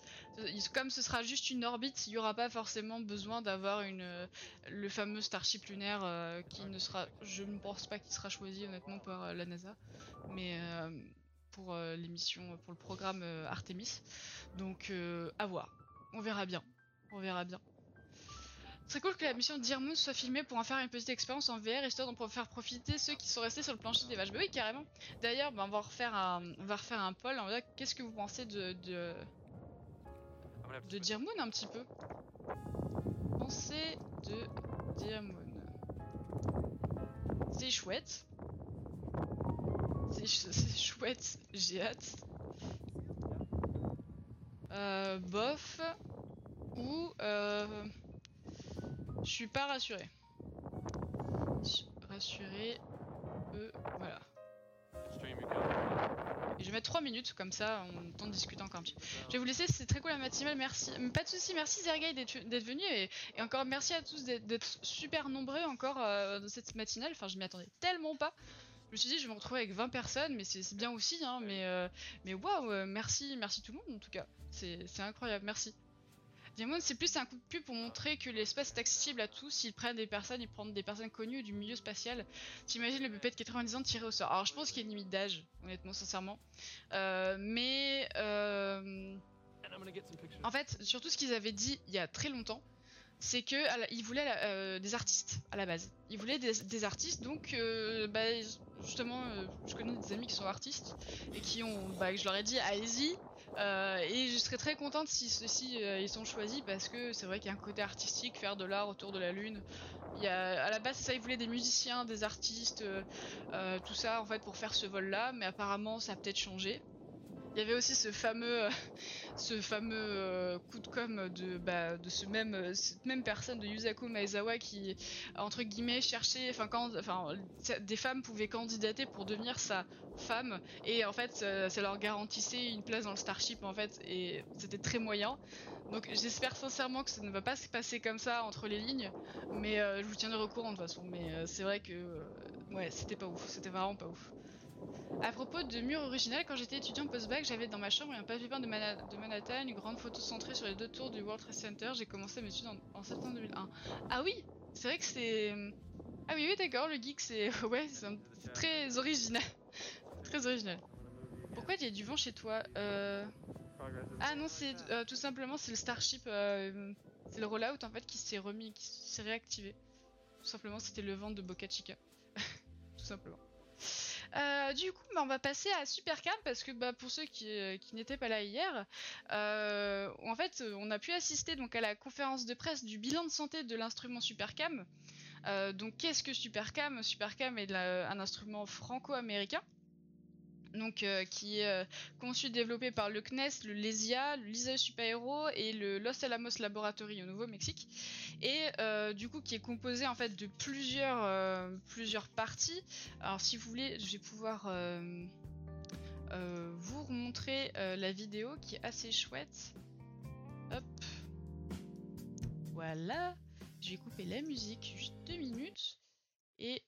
Comme ce sera juste une orbite, il y aura pas forcément besoin d'avoir euh, le fameux Starship lunaire euh, qui ne sera, je ne pense pas qu'il sera choisi honnêtement par euh, la NASA, mais euh, pour euh, l'émission, pour le programme euh, Artemis. Donc euh, à voir, on verra bien, on verra bien. C'est cool que la mission Dirmoon soit filmée pour en faire une petite expérience en VR histoire d'en faire profiter ceux qui sont restés sur le plancher des vaches. Bah oui, carrément. D'ailleurs, bah, on va refaire un, on va refaire un poll. Dire qu'est-ce que vous pensez de de, de Dirmoon un petit peu? Pensez de Dirmoon. C'est chouette. C'est ch- c'est chouette. J'ai hâte. Euh, bof. Ou euh, je suis pas suis Rassurée. Euh, voilà. Et je vais mettre 3 minutes, comme ça on temps de discuter encore un petit peu. Je vais vous laisser, c'est très cool la matinale, merci. Pas de soucis, merci Zergay d'être venu et, encore merci à tous d'être super nombreux encore euh, dans cette matinale. Enfin, je m'y attendais tellement pas. Je me suis dit, je vais me retrouver avec 20 personnes, mais c'est bien aussi, hein. Mais, euh, mais waouh, euh, merci, merci tout le monde en tout cas. C'est incroyable, merci. Diamond, c'est plus un coup de pub pour montrer que l'espace est accessible à tous. Ils prennent des personnes, ils prennent des personnes connues du milieu spatial. T'imagines le bébé de 90 ans tiré au sort? Alors, je pense qu'il y a une limite d'âge, honnêtement, sincèrement. Euh, mais. euh, en fait, surtout ce qu'ils avaient dit il y a très longtemps, c'est que la- ils voulaient la- euh, des artistes à la base. Ils voulaient des, des artistes, donc euh, bah, justement, euh, je connais des amis qui sont artistes et qui ont, bah, je leur ai dit allez-y. Euh, et je serais très contente si ceux-ci euh, ils sont choisis parce que c'est vrai qu'il y a un côté artistique, faire de l'art autour de la lune. A, à la base, ça, ils voulaient des musiciens, des artistes, euh, tout ça en fait pour faire ce vol-là, mais apparemment ça a peut-être changé. Il y avait aussi ce fameux, euh, ce fameux euh, coup de com de, bah, ce même, euh, cette même personne de Yusaku Maezawa qui, entre guillemets, cherchait, enfin, quand, enfin, des femmes pouvaient candidater pour devenir sa femme et en fait, ça, leur garantissait une place dans le Starship en fait et c'était très moyen. Donc j'espère sincèrement que ça ne va pas se passer comme ça entre les lignes, mais je vous tiendrai au courant de toute façon. Mais c'est vrai que, ouais, c'était pas ouf, c'était vraiment pas ouf. À propos de mur original, quand j'étais étudiant post-bac, j'avais dans ma chambre un papier peint de, de Manhattan, une grande photo centrée sur les deux tours du World Trade Center. J'ai commencé mes études en, septembre 2001. Ah oui, c'est vrai que c'est. Ah oui, oui, d'accord, le geek, c'est. Ouais, c'est très original. très original. Pourquoi il y a du vent chez toi euh... Ah non, c'est euh, tout simplement c'est le Starship, euh, c'est le rollout en fait qui s'est remis, qui s'est réactivé. Tout simplement, c'était le vent de Boca Chica. tout simplement. Euh, du coup, bah, on va passer à Supercam parce que bah, pour ceux qui, euh, qui n'étaient pas là hier, euh, en fait, on a pu assister donc à la conférence de presse du bilan de santé de l'instrument Supercam. Donc, qu'est-ce que Supercam? Supercam est un instrument franco-américain. Donc, euh, qui est euh, conçu et développé par le CNES, le LESIA, le l'ISAE Super-Héros et le Los Alamos Laboratory au Nouveau-Mexique et euh, du coup qui est composé en fait de plusieurs plusieurs parties. Alors si vous voulez, je vais pouvoir vous remontrer la vidéo qui est assez chouette. Hop, voilà. Je vais couper la musique juste deux minutes et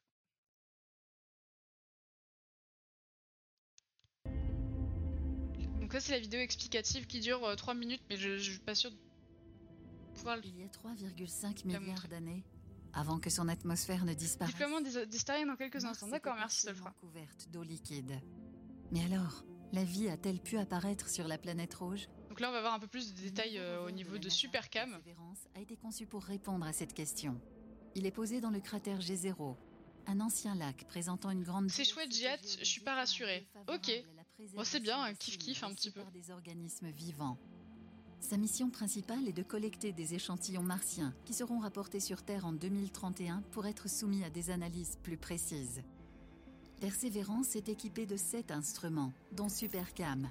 donc ça c'est la vidéo explicative qui dure 3 minutes mais je, je suis pas sûre de pouvoir le Il y a 3,5 milliards d'années, avant que son atmosphère ne disparaisse. Déploiement des, des Stariens dans quelques Mars instants. D'accord, merci Solfra. couverte d'eau liquide. Mais alors, la vie a-t-elle pu apparaître sur la planète rouge? Donc là, on va voir un peu plus de détails euh, au niveau de Supercam. Persévérance a été conçu pour répondre à cette question. Il est posé dans le cratère G0, un ancien lac présentant une grande. C'est chouette, j'ai hâte, je suis pas rassurée. Ok. C'est bien, un kiff-kiff un petit peu. par des organismes vivants. Sa mission principale est de collecter des échantillons martiens qui seront rapportés sur Terre en 2031 pour être soumis à des analyses plus précises. Persévérance est équipée de sept instruments, dont Supercam,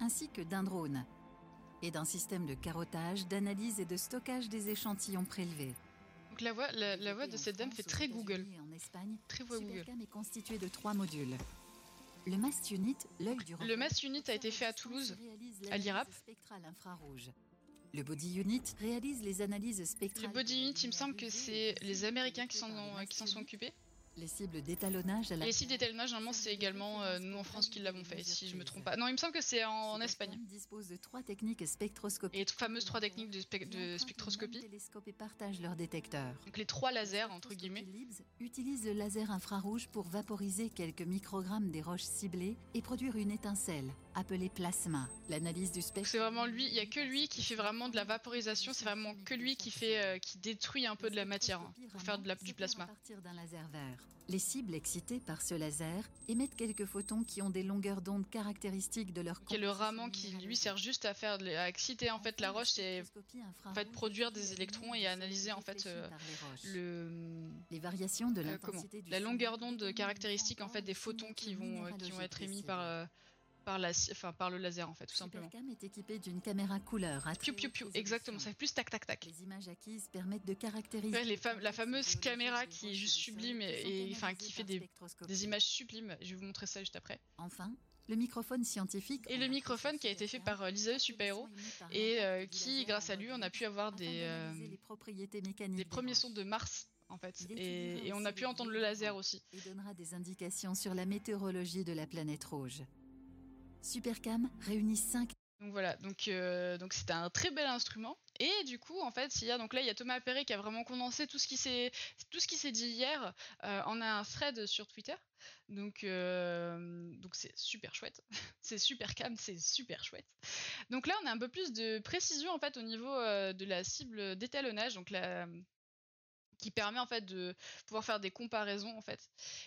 ainsi que d'un drone, et d'un système de carottage, d'analyse et de stockage des échantillons prélevés. Donc la voix, la, la voix de cette dame fait très Google. En Espagne, Très voix Google. Supercam est constitué de trois modules. Le Mast Unit, l'œil du Le Mass Unit a été fait à Toulouse, à l'IRAP. Le Body Unit réalise les analyses spectrales. Le Body Unit, il me semble que c'est les Américains qui s'en ont- qui s'en sont occupés. Les cibles d'étalonnage à la Et les sites d'étalonnage, normalement, c'est également euh, nous en France qui l'avons fait, si je me trompe pas. Non, il me semble que c'est en, en Espagne. dispose de trois techniques spectroscopiques. Et les fameuses trois techniques de, spec- de spectroscopie. et partagent leurs détecteurs. Donc les trois lasers, entre guillemets. Utilise le laser infrarouge pour vaporiser quelques microgrammes des roches ciblées et produire une étincelle, appelée plasma. L'analyse du spectre. c'est vraiment lui, il y a que lui qui fait vraiment de la vaporisation, c'est vraiment que lui qui fait, euh, qui détruit un peu de la matière hein, pour faire de la, du plasma. partir d'un laser vert. Les cibles excitées par ce laser émettent quelques photons qui ont des longueurs d'onde caractéristiques de leur est le raman qui lui sert juste à faire, à exciter en fait la roche et en fait produire des électrons et à analyser en fait euh, le Les variations de euh, comment la longueur d'onde caractéristique en fait des photons qui vont qui vont être émis par par la enfin par le laser en fait tout simplement. Supercam est équipé d'une caméra couleur à Piou piou piou, exactement, ça fait plus tac tac tac. Les images acquises permettent de caractériser. Ouais, les fam- la fameuse caméra qui est juste sublime et, et- enfin qui fait des, des images sublimes. Je vais vous montrer ça juste après. Enfin, Le microphone scientifique. Et le microphone qui a été fait par euh, Lisa Supero et euh, qui, grâce à lui, on a pu avoir des, euh, des premiers sons de Mars en fait. Et, et, on a pu entendre le laser aussi. Et donnera des indications sur la météorologie de la planète rouge. Supercam réunit 5 donc voilà, donc euh, donc un très bel instrument. Et du coup, en fait, il y a donc là il y a Thomas Perret qui a vraiment condensé tout ce qui s'est dit hier euh, en un thread sur Twitter. Donc euh, donc c'est super chouette, c'est super calme, c'est super chouette. Donc là on a un peu plus de précision en fait au niveau euh, de la cible d'étalonnage. Donc la qui permet en fait de pouvoir faire des comparaisons en fait.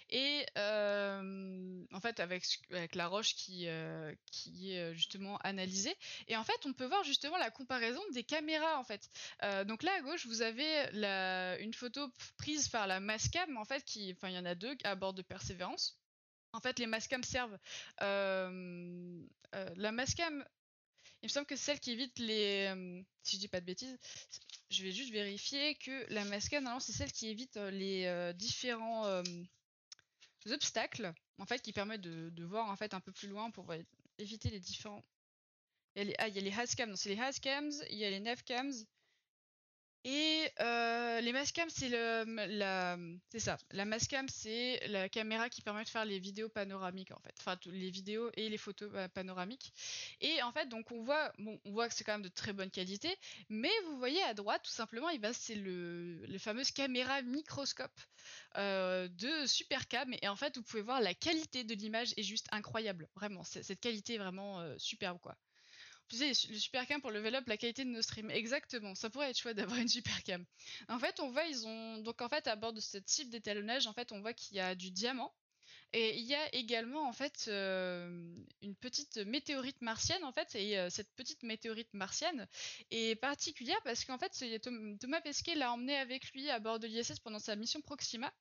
Et euh, en fait avec, avec la roche qui, euh, qui est justement analysée. Et en fait on peut voir justement la comparaison des caméras en fait. Euh, donc là à gauche vous avez la, une photo prise par la Mascam en fait qui enfin il y en a deux à bord de Persévérance en fait les Mascam servent euh, la Mascam il me semble que c'est celle qui évite les si je dis pas de bêtises je vais juste vérifier que la mascade, normalement, c'est celle qui évite euh, les euh, différents euh, obstacles, en fait, qui permet de, de, voir en fait un peu plus loin pour éviter les différents. Il y a les, ah, il y a les hascams, c'est les hascams, il y a les navcams, et euh, les mascams, c'est le, la, c'est ça. La mascam, c'est la caméra qui permet de faire les vidéos panoramiques en fait, enfin les vidéos et les photos euh, panoramiques. Et en fait, donc on voit, bon, on voit que c'est quand même de très bonne qualité, mais vous voyez à droite, tout simplement, et ben c'est le, les fameuses caméras microscope euh, de Supercam. Et en fait, vous pouvez voir la qualité de l'image est juste incroyable, vraiment. Cette qualité est vraiment euh, superbe quoi le supercam pour level up la qualité de nos streams. Exactement, ça pourrait être chouette d'avoir une supercam. En fait, on voit, ils ont. Donc, en fait, à bord de cette cible d'étalonnage, en fait, on voit qu'il y a du diamant. Et il y a également en fait euh, une petite météorite martienne en fait et euh, cette petite météorite martienne est particulière parce qu'en fait Thomas Pesquet l'a emmené avec lui à bord de l'ISS pendant sa mission Proxima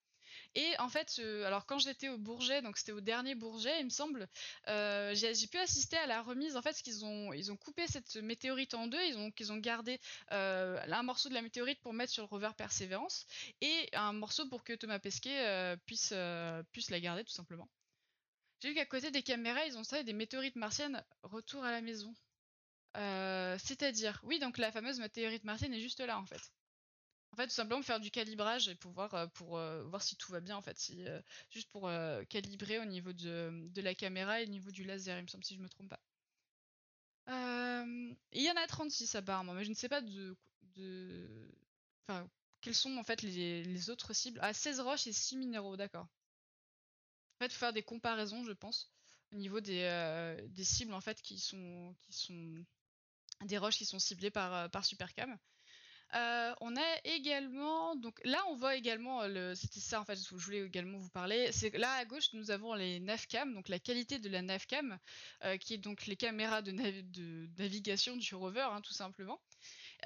et en fait, euh, alors quand j'étais au Bourget, donc c'était au dernier Bourget, il me semble, euh, j'ai pu assister à la remise. En fait, qu'ils ont ils ont coupé cette météorite en deux. Ils ont ils ont gardé euh, un morceau de la météorite pour mettre sur le rover Persévérance et un morceau pour que Thomas Pesquet puisse puisse la garder tout simplement. J'ai vu qu'à côté des caméras, ils ont ça des météorites martiennes retour à la maison. C'est-à-dire, oui, donc la fameuse météorite martienne est juste là en fait. En fait, tout simplement faire du calibrage et pouvoir euh, pour euh, voir si tout va bien en fait, euh, juste pour calibrer au niveau de, de, la caméra et au niveau du laser, il me semble si je me trompe pas. il y en a 36 apparemment, mais je ne sais pas de, de... enfin quelles sont en fait les, les autres cibles. Ah 16 roches et 6 minéraux, d'accord. En fait, faut faire des comparaisons, je pense, au niveau des, des cibles en fait qui sont qui sont des roches qui sont ciblées par par Supercam. Euh, on a également, donc là on voit également, le, c'était ça en fait, je voulais également vous parler. C'est là à gauche nous avons les navcam, donc la qualité de la navcam, euh, qui est donc les caméras de, nav de navigation du rover, hein, tout simplement.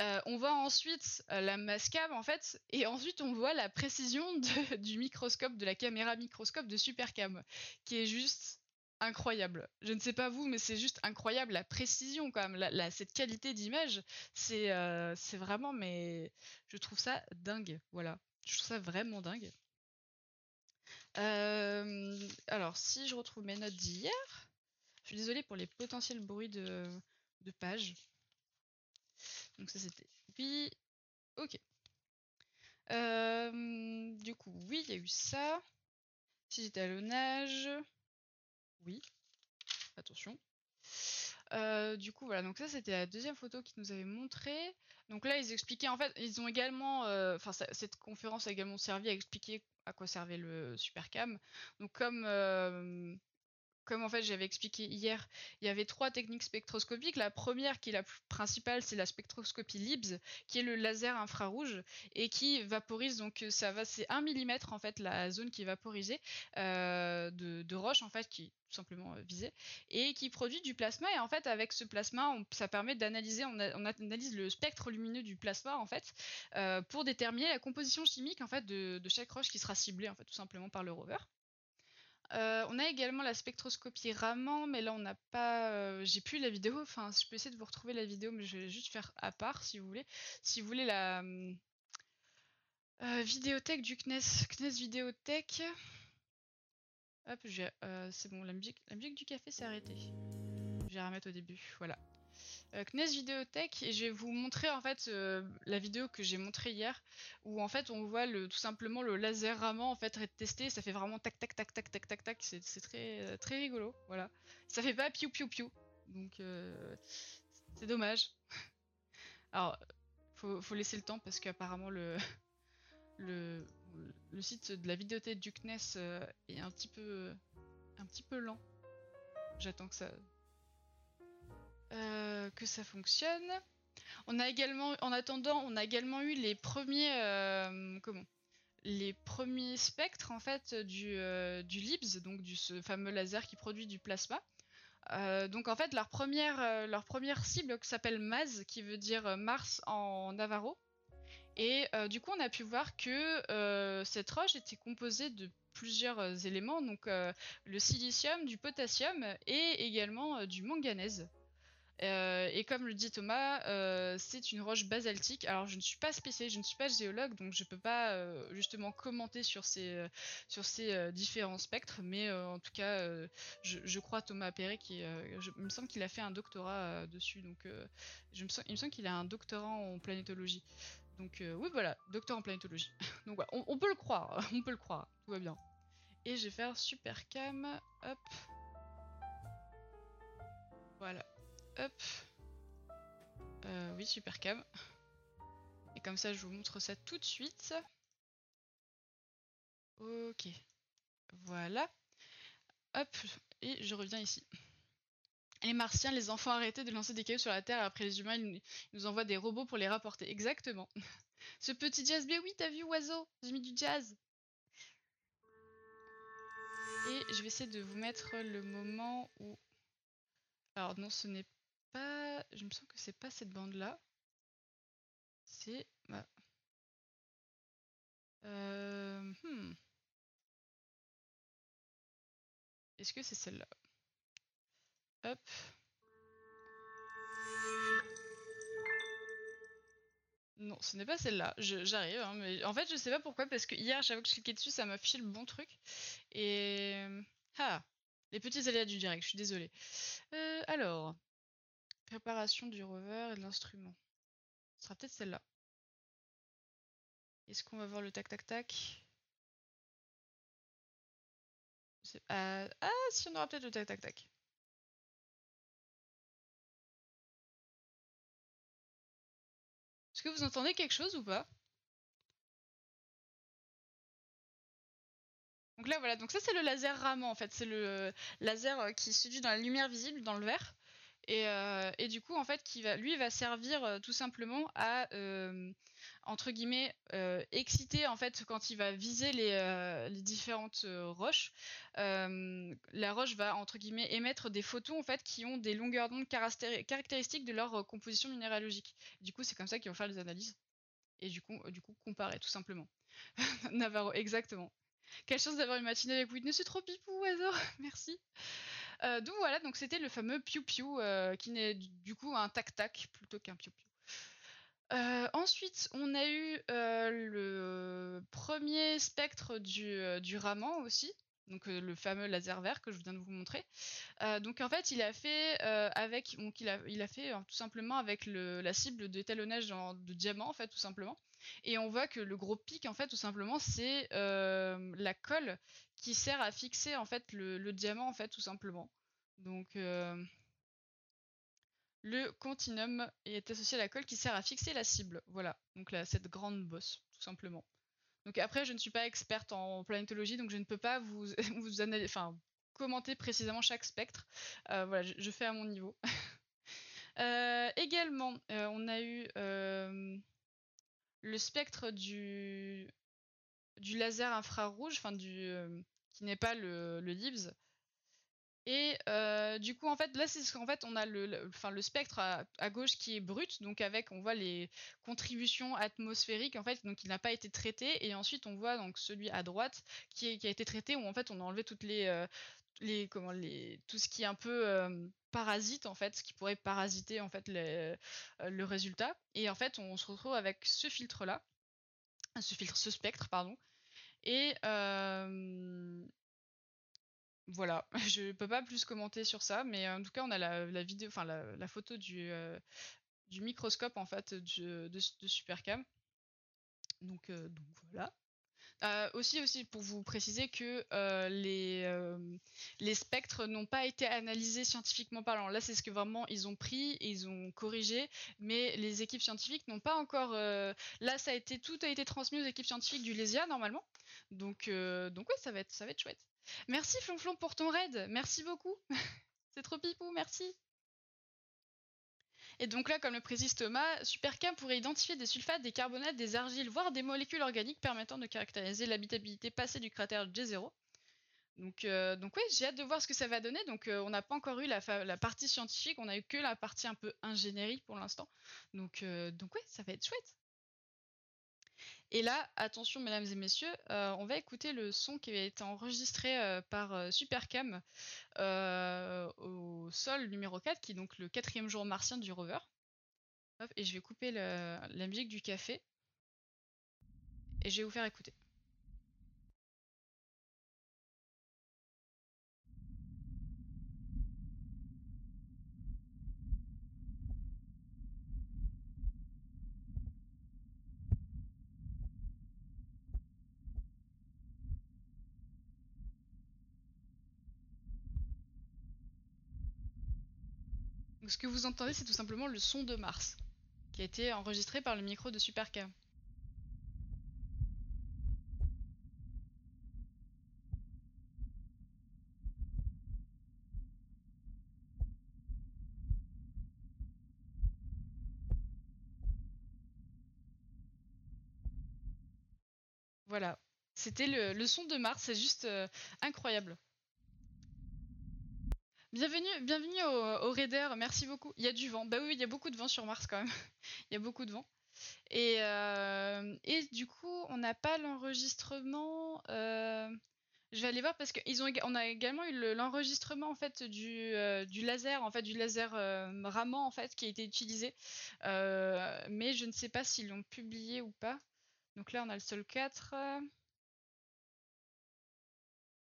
Euh, on voit ensuite euh, la mascam en fait, et ensuite on voit la précision du microscope, de la caméra microscope de Supercam, qui est juste incroyable. Je ne sais pas vous, mais c'est juste incroyable la précision quand même, cette qualité d'image, c'est euh, c'est vraiment, mais je trouve ça dingue. Voilà, je trouve ça vraiment dingue. Euh, alors, si je retrouve mes notes d'hier, je suis désolée pour les potentiels bruits de, de page. Donc ça c'était oui, ok. Euh, du coup, oui, il y a eu ça. Si j'étais à l'onage, oui. Attention. Euh, du coup, voilà, donc ça c'était la deuxième photo qu'ils nous avaient montré. Donc là, ils expliquaient, en fait, ils ont également, enfin, euh, cette conférence a également servi à expliquer à quoi servait le Supercam. Donc comme euh, comme en fait j'avais expliqué hier, il y avait trois techniques spectroscopiques. La première, qui est la principale, c'est la spectroscopie LIBS, qui est le laser infrarouge et qui vaporise. Donc ça va, c'est 1 mm en fait la zone qui est vaporisée euh, de, roche en fait qui simplement euh, visée et qui produit du plasma. Et en fait avec ce plasma, ça permet d'analyser, on, analyse le spectre lumineux du plasma en fait euh, pour déterminer la composition chimique en fait de, de chaque roche qui sera ciblée en fait tout simplement par le rover. Euh, on a également la spectroscopie Raman, mais là on n'a pas. Euh, j'ai plus la vidéo. Enfin, je peux essayer de vous retrouver la vidéo, mais je vais juste faire à part si vous voulez. Si vous voulez la euh, vidéothèque du CNES, CNES Vidéothèque. Hop, c'est bon, la musique, la musique du café s'est arrêtée. Je vais la remettre au début, voilà. Euh, CNES Vidéothèque, et je vais vous montrer en fait euh, la vidéo que j'ai montrée hier, où en fait on voit le, tout simplement le laser ramant en fait être testé, ça fait vraiment tac tac tac tac tac tac tac, c'est très, euh, très rigolo, voilà. Ça fait pas piou piou piou, donc c'est dommage. Alors, faut, faut laisser le temps parce qu'apparemment le, le, le site de la vidéothèque du CNES est un petit peu, un petit peu lent. J'attends que ça, euh, que ça fonctionne. En attendant, on a également eu les premiers, euh, spectres en fait du, euh, du LIBS, donc du ce fameux laser qui produit du plasma. Donc en fait leur première, cible s'appelle Maz, qui veut dire Mars en navarro. Et du coup on a pu voir que cette roche était composée de plusieurs éléments, donc le silicium, du potassium et également du manganèse. Euh, et comme le dit Thomas, euh, c'est une roche basaltique. Alors je ne suis pas spécialiste, je ne suis pas géologue, donc je peux pas euh, justement commenter sur ces, différents spectres, mais en tout cas, je, crois Thomas Perret qui, me semble qu'il a fait un doctorat dessus, donc je me sens- il me semble qu'il a un doctorat en planétologie. Donc oui voilà, docteur en planétologie. donc voilà, on peut le croire, on peut le croire, tout va bien. Et je vais faire super cam, hop. Voilà. Hop. Euh, oui, super cam. Et comme ça, je vous montre ça tout de suite. Ok. Voilà. Hop. Et je reviens ici. Les martiens, les enfants arrêtés de lancer des cailloux sur la Terre après les humains, ils nous- ils nous envoient des robots pour les rapporter. Exactement. Ce petit jazz, mais oui, t'as vu, oiseau? J'ai mis du jazz. Et je vais essayer de vous mettre le moment où... Alors non, ce n'est Je me sens que c'est pas cette bande-là. C'est... bah. Euh, hmm. Est-ce que c'est celle-là? Hop. Non, ce n'est pas celle-là. J'arrive, hein, en fait, je sais pas pourquoi, parce que hier, j'avoue que je cliquais dessus, ça m'a affiché le bon truc. Et. Ah Les petits aléas du direct, je suis désolée. Euh, alors. Préparation du rover et de l'instrument. Ce sera peut-être celle-là. Est-ce qu'on va voir le tac-tac-tac ah, ah, si, on aura peut-être le tac-tac-tac. Est-ce que vous entendez quelque chose ou pas? Donc là voilà, donc ça c'est le laser ramant en fait, c'est le laser euh, qui se situe dans la lumière visible, dans le vert. Et, euh, et du coup en fait va, lui va servir euh, tout simplement à euh, entre guillemets exciter en fait quand il va viser les, différentes roches. La roche va entre guillemets émettre des photons en fait qui ont des longueurs d'onde caractéri- caractéristiques de leur composition minéralogique. Du coup c'est comme ça qu'ils vont faire les analyses et du coup, comparer tout simplement. Navarro, exactement. Quelle chance d'avoir une matinée avec Whitney, c'est trop pipou, oiseau, merci. Euh, donc voilà, donc c'était le fameux piou piou euh, qui n'est du coup un tac tac plutôt qu'un piou piou. Euh, ensuite, on a eu le premier spectre du, du Raman aussi, donc le fameux laser vert que je viens de vous montrer. Donc en fait, il a fait avec, donc il a, fait euh, tout simplement avec la cible d'étalonnage de diamant en fait tout simplement. Et on voit que le gros pic en fait tout simplement c'est la colle qui sert à fixer en fait le, diamant en fait tout simplement. Donc euh, le continuum est associé à la colle qui sert à fixer la cible. Voilà, donc là, cette grande bosse, tout simplement. Donc après, je ne suis pas experte en planétologie, donc je ne peux pas vous, vous analyser, enfin, commenter précisément chaque spectre. Euh, voilà, je, fais à mon niveau. Euh, également, on a eu le spectre du, du laser infrarouge, enfin du euh, qui n'est pas le, le LIBS. Et euh, du coup, en fait, là, c'est ce qu'en fait, on a le, le- spectre à, gauche qui est brut, donc avec, on voit les contributions atmosphériques, en fait, donc il n'a pas été traité, et ensuite on voit donc celui à droite qui, a été traité, où en fait on a enlevé toutes les, euh, les, comment, les, tout ce qui est un peu parasite, en fait, ce qui pourrait parasiter en fait le résultat, et en fait, on se retrouve avec ce filtre-là, ce filtre, ce spectre, pardon, et voilà, je peux pas plus commenter sur ça, mais en tout cas, on a la, vidéo, enfin la, photo du, microscope en fait de, Supercam. Donc voilà. Euh, aussi, aussi pour vous préciser que euh, les, euh, les spectres n'ont pas été analysés scientifiquement parlant. Là, c'est ce que vraiment ils ont pris et ils ont corrigé, mais les équipes scientifiques n'ont pas encore. Là, ça a été tout a été transmis aux équipes scientifiques du LESIA normalement. Donc, donc ça va être ça va être chouette. Merci Flonflon pour ton raid. Merci beaucoup. c'est trop pipou. Merci. Et donc là, comme le précise Thomas, Supercam pourrait identifier des sulfates, des carbonates, des argiles, voire des molécules organiques permettant de caractériser l'habitabilité passée du cratère J0. Donc, euh, donc oui, j'ai hâte de voir ce que ça va donner. Donc, euh, on n'a pas encore eu la, partie scientifique, on a eu que la partie un peu ingénierie pour l'instant. Donc, euh, donc ouais, ça va être chouette. Et là, attention, mesdames et messieurs, euh, on va écouter le son qui a été enregistré euh, par euh, Supercam au sol numéro 4, qui est donc le quatrième jour martien du rover. Et je vais couper la musique du café. Et je vais vous faire écouter. Ce que vous entendez, c'est tout simplement le son de Mars, qui a été enregistré par le micro de Supercam. Voilà, c'était le, le son de Mars, c'est juste euh, incroyable. Bienvenue, bienvenue au, Raider, merci beaucoup. Il y a du vent. Bah oui, il y a beaucoup de vent sur Mars quand même. il y a beaucoup de vent. Et, euh, du coup, on n'a pas l'enregistrement. euh, je vais aller voir parce qu'on a également eu le- l'enregistrement en fait du, euh, du laser, en fait du laser ramant en fait qui a été utilisé. Mais je ne sais pas s'ils l'ont publié ou pas. Donc là, on a le sol 4. euh.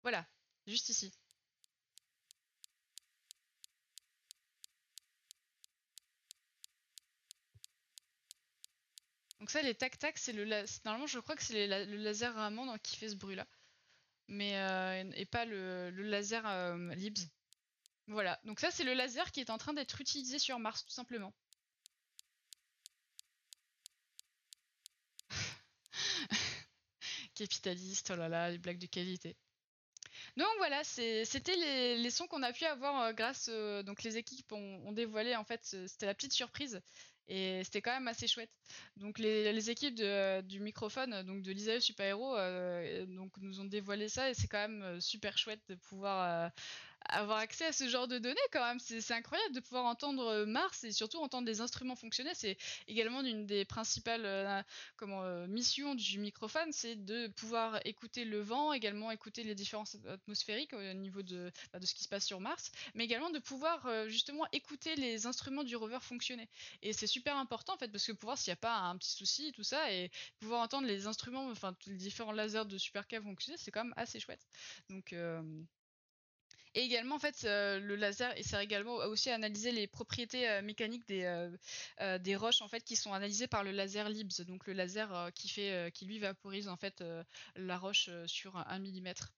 Voilà, juste ici. Donc ça, les tac-tac, c'est le normalement, je crois que c'est le laser ramant donc, qui fait ce bruit-là, mais euh, et pas le, laser euh, Libs. Voilà. Donc ça, c'est le laser qui est en train d'être utilisé sur Mars, tout simplement. Capitaliste, oh là là, les blagues de qualité. Donc voilà, c'était les, sons qu'on a pu avoir euh, grâce. donc les équipes ont, dévoilé en fait, c'était la petite surprise et c'était quand même assez chouette. Donc les, équipes de- du microphone, donc de l'ISAE Super Hero, euh, donc nous ont dévoilé ça et c'est quand même euh, super chouette de pouvoir euh, avoir accès à ce genre de données quand même. C'est incroyable de pouvoir entendre euh, Mars et surtout entendre des instruments fonctionner. C'est également une des principales euh, comment, euh, missions du microphone, c'est de pouvoir écouter le vent, également écouter les différences atmosphériques au niveau de, bah, de ce qui se passe sur Mars, mais également de pouvoir justement écouter les instruments du rover fonctionner. Et c'est super important en fait parce que pour voir s'il n'y a pas un petit souci, tout ça, et pouvoir entendre les instruments, enfin tous les différents lasers de Supercam fonctionner, c'est quand même assez chouette. Donc et également, en fait, euh, le laser sert également aussi à analyser les propriétés euh, mécaniques des, euh, des roches en fait qui sont analysées par le laser Libs, donc le laser qui fait, qui lui vaporise en fait la roche sur un millimètre.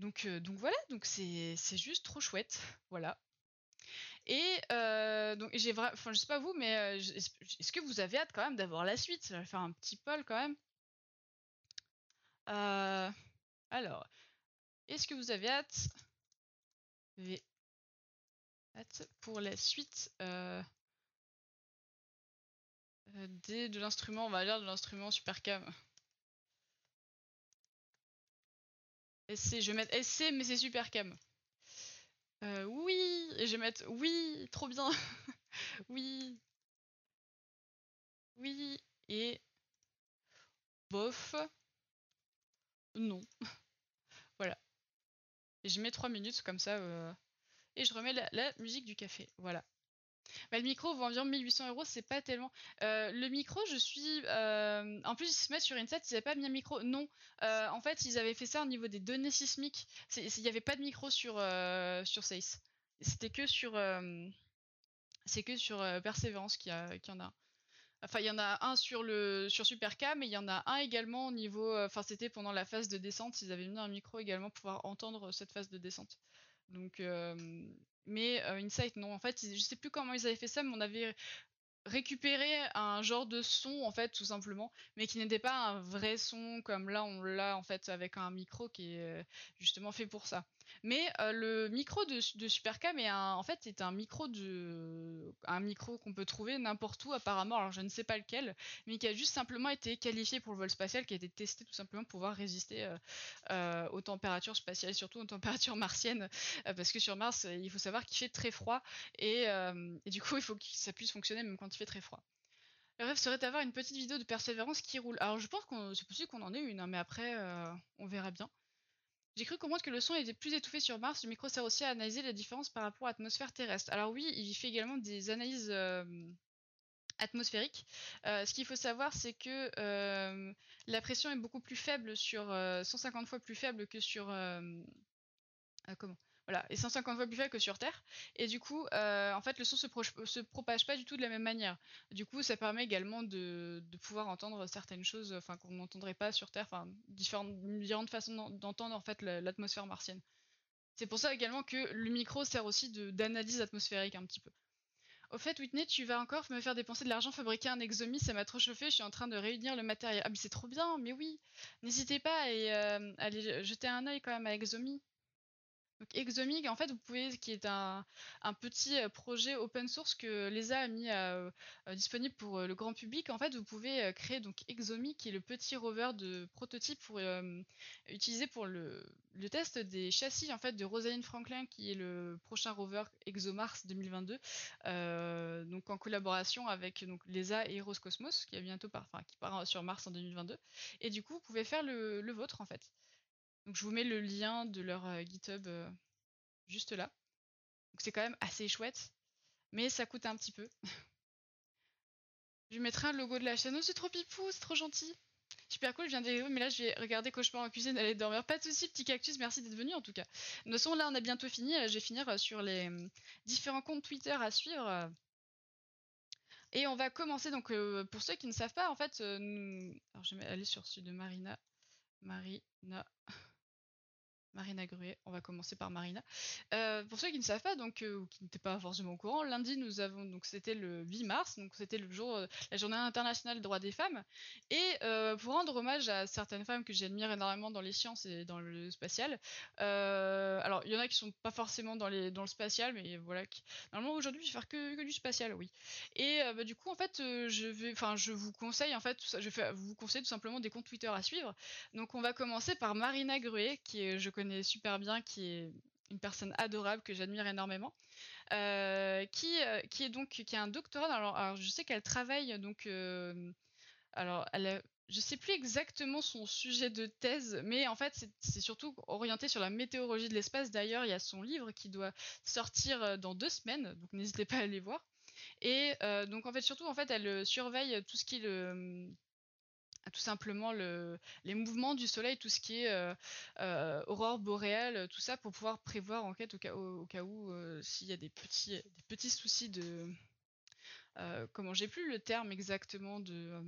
Donc, donc voilà, donc c'est juste trop chouette, voilà. Et euh, donc j'ai vraiment, enfin je sais pas vous, mais est-ce que vous avez hâte quand même d'avoir la suite? Je vais faire un petit poll quand même. Alors, est-ce que vous avez hâte? Hâte pour la suite euh, euh, des- de l'instrument, on va dire de l'instrument Supercam. SC, je vais mettre SC, mais c'est Supercam. Euh, oui, et je vais mettre oui, trop bien. oui. Oui, et bof. Non. voilà. Et je mets 3 minutes comme ça. euh, Et je remets la, musique du café. Voilà. Bah, le micro vaut environ 1800 euros, c'est pas tellement. Euh, le micro, je suis. euh, En plus, ils se mettent sur Insight, ils n'avaient pas mis un micro. Non, en fait, ils avaient fait ça au niveau des données sismiques. Il n'y avait pas de micro sur, sur SACE. C'était que sur. C'est que sur Persévérance qu'il y, y en a. Enfin, il y en a un sur le sur Supercam et il y en a un également au niveau. euh, Enfin, c'était pendant la phase de descente. Ils avaient mis un micro également pour pouvoir entendre cette phase de descente. Donc, euh, mais euh, Insight, non. En fait, ils- je sais plus comment ils avaient fait ça, mais on avait récupéré un genre de son, en fait, tout simplement, mais qui n'était pas un vrai son comme là, on l'a, en fait, avec un micro qui est euh, justement fait pour ça. Mais euh, le micro de, Supercam est un, en fait, un micro de, un micro qu'on peut trouver n'importe où apparemment. Alors je ne sais pas lequel, mais qui a juste simplement été qualifié pour le vol spatial, qui a été testé tout simplement pour pouvoir résister euh, euh, aux températures spatiales, surtout aux températures martiennes, parce que sur Mars, il faut savoir qu'il fait très froid et, et du coup, il faut que ça puisse fonctionner même quand il fait très froid. Le rêve serait d'avoir une petite vidéo de persévérance qui roule. Alors je pense que c'est possible qu'on en ait une, hein, mais après, on verra bien. J'ai cru comprendre que le son était plus étouffé sur Mars. Le micro sert aussi à analyser la différence par rapport à l'atmosphère terrestre. Alors oui, il fait également des analyses euh, atmosphériques. Euh, ce qu'il faut savoir, c'est que euh, la pression est beaucoup plus faible sur euh, 150 fois plus faible que sur comment? Voilà, et 150 fois plus faible que sur Terre. Et du coup, euh, en fait, le son se, se, propage pas du tout de la même manière. Du coup, ça permet également de, pouvoir entendre certaines choses, enfin qu'on n'entendrait pas sur Terre, enfin différentes, façons d'entendre en fait l'atmosphère martienne. C'est pour ça également que le micro sert aussi d'analyse atmosphérique un petit peu. Au fait, Whitney, tu vas encore me faire dépenser de l'argent fabriquer un exomi, ça m'a trop chauffé, je suis en train de réunir le matériel. Ah mais c'est trop bien, mais oui, n'hésitez pas à euh, aller jeter un œil quand même à exomi. Donc Exomic, en fait, vous pouvez, qui est un, petit projet open source que l'ESA a mis à, euh, disponible pour euh, le grand public. En fait, vous pouvez euh, créer donc Exomic, qui est le petit rover de prototype pour euh, utiliser pour le, test des châssis en fait de Rosalind Franklin, qui est le prochain rover ExoMars 2022. euh, donc en collaboration avec donc l'ESA et Roscosmos, qui bientôt enfin, qui part sur Mars en 2022. Et du coup, vous pouvez faire le, le vôtre en fait. Donc je vous mets le lien de leur euh, GitHub euh, juste là. Donc c'est quand même assez chouette, mais ça coûte un petit peu. je mettrai un logo de la chaîne. Oh, c'est trop pipou, c'est trop gentil. Super cool, je viens d'arriver, mais là je vais regarder Cauchemar en cuisine, aller dormir. Pas de soucis, petit cactus, merci d'être venu en tout cas. De toute façon, là on a bientôt fini. Je vais finir sur les euh, différents comptes Twitter à suivre. Et on va commencer donc euh, pour ceux qui ne savent pas, en fait, euh, nous... alors je vais aller sur celui de Marina. Marina. Marina Gruet, on va commencer par Marina. Euh, pour ceux qui ne savent pas, donc euh, ou qui n'étaient pas forcément au courant, lundi nous avons donc c'était le 8 mars, donc c'était le jour euh, la journée internationale des droits des femmes et pour rendre hommage à certaines femmes que j'admire énormément dans les sciences et dans le spatial. alors il y en a qui sont pas forcément dans les dans le spatial, mais voilà. Normalement aujourd'hui je vais faire que, du spatial, oui. Et bah, du coup en fait je vais, enfin je vous conseille en fait, ça, je vais vous conseille tout simplement des comptes Twitter à suivre. Donc on va commencer par Marina Gruet qui je connais super bien, qui est une personne adorable que j'admire énormément, euh, qui, euh, qui est donc qui a un doctorat. Alors, je sais qu'elle travaille donc, euh, alors elle a, je sais plus exactement son sujet de thèse, mais en fait c'est surtout orienté sur la météorologie de l'espace. D'ailleurs, il y a son livre qui doit sortir dans deux semaines, donc n'hésitez pas à aller voir. Et donc en fait surtout en fait elle surveille tout ce qui est le tout simplement le, les mouvements du soleil, tout ce qui est euh, euh, aurore boréale, tout ça pour pouvoir prévoir en fait au cas, au, cas où euh, s'il y a des petits, des petits soucis de comment j'ai plus le terme exactement de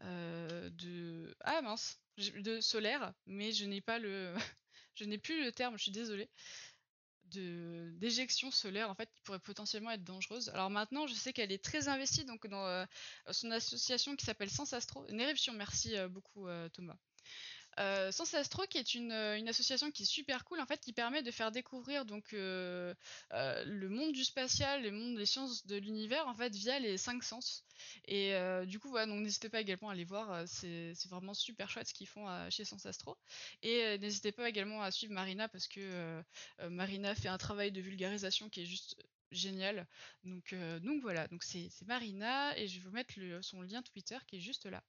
de ah mince de solaire, mais je n'ai pas le je n'ai plus le terme, je suis désolée d'éjection solaire en fait qui pourrait potentiellement être dangereuse. Alors maintenant, je sais qu'elle est très investie donc dans euh, son association qui s'appelle Sens Astro. Une éruption, merci euh, beaucoup euh, Thomas. Euh, Sens Astro qui est une, une, association qui est super cool en fait qui permet de faire découvrir donc euh, euh, le monde du spatial, le monde des sciences de l'univers en fait via les cinq sens. Et euh, du coup donc n'hésitez pas également à aller voir c'est vraiment super chouette ce qu'ils font chez Sens Astro et euh, n'hésitez pas également à suivre Marina parce que euh, Marina fait un travail de vulgarisation qui est juste génial. Donc voilà. Donc c'est Marina et je vais vous mettre son lien Twitter qui est juste là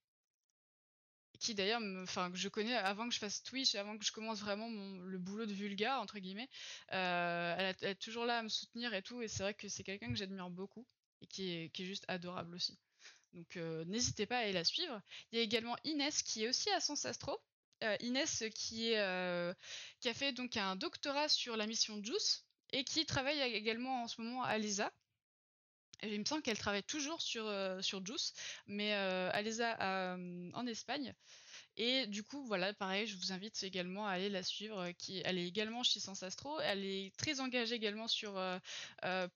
qui d'ailleurs, enfin je connais avant que je fasse Twitch, avant que je commence vraiment mon, le boulot de vulga entre guillemets. Elle, elle, est toujours là à me soutenir et tout, et c'est vrai que c'est quelqu'un que j'admire beaucoup et qui est, qui est juste adorable aussi. Donc n'hésitez pas à aller la suivre. Il y a également Inès qui est aussi à Sens Astro. Inès qui, est, qui a fait donc un doctorat sur la mission JUICE et qui travaille également en ce moment à il me semble qu'elle travaille toujours sur, sur JUICE, mais à l'ESA en Espagne. Et du coup, voilà, pareil, je vous invite également à aller la suivre. Qui, elle est également chez Sens Astro. Elle est très engagée également sur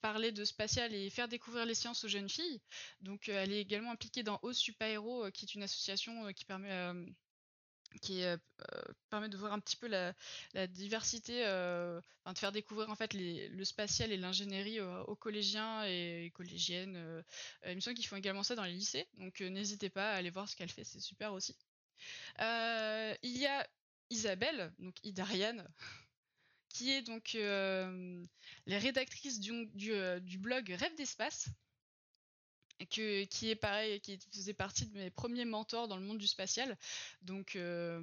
parler de spatial et faire découvrir les sciences aux jeunes filles. Donc, elle est également impliquée dans O Super qui est une association qui permet qui permet de voir un petit peu la, diversité, de faire découvrir en fait le spatial et l'ingénierie aux collégiens et collégiennes. il me semble qu'ils font également ça dans les lycées, donc n'hésitez pas à aller voir ce qu'elle fait, c'est super aussi. il y a Isabelle, donc Idariane, qui est donc la rédactrice du, du blog Rêve d'espace que, qui est pareil, qui faisait partie de mes premiers mentors dans le monde du spatial. Donc, euh,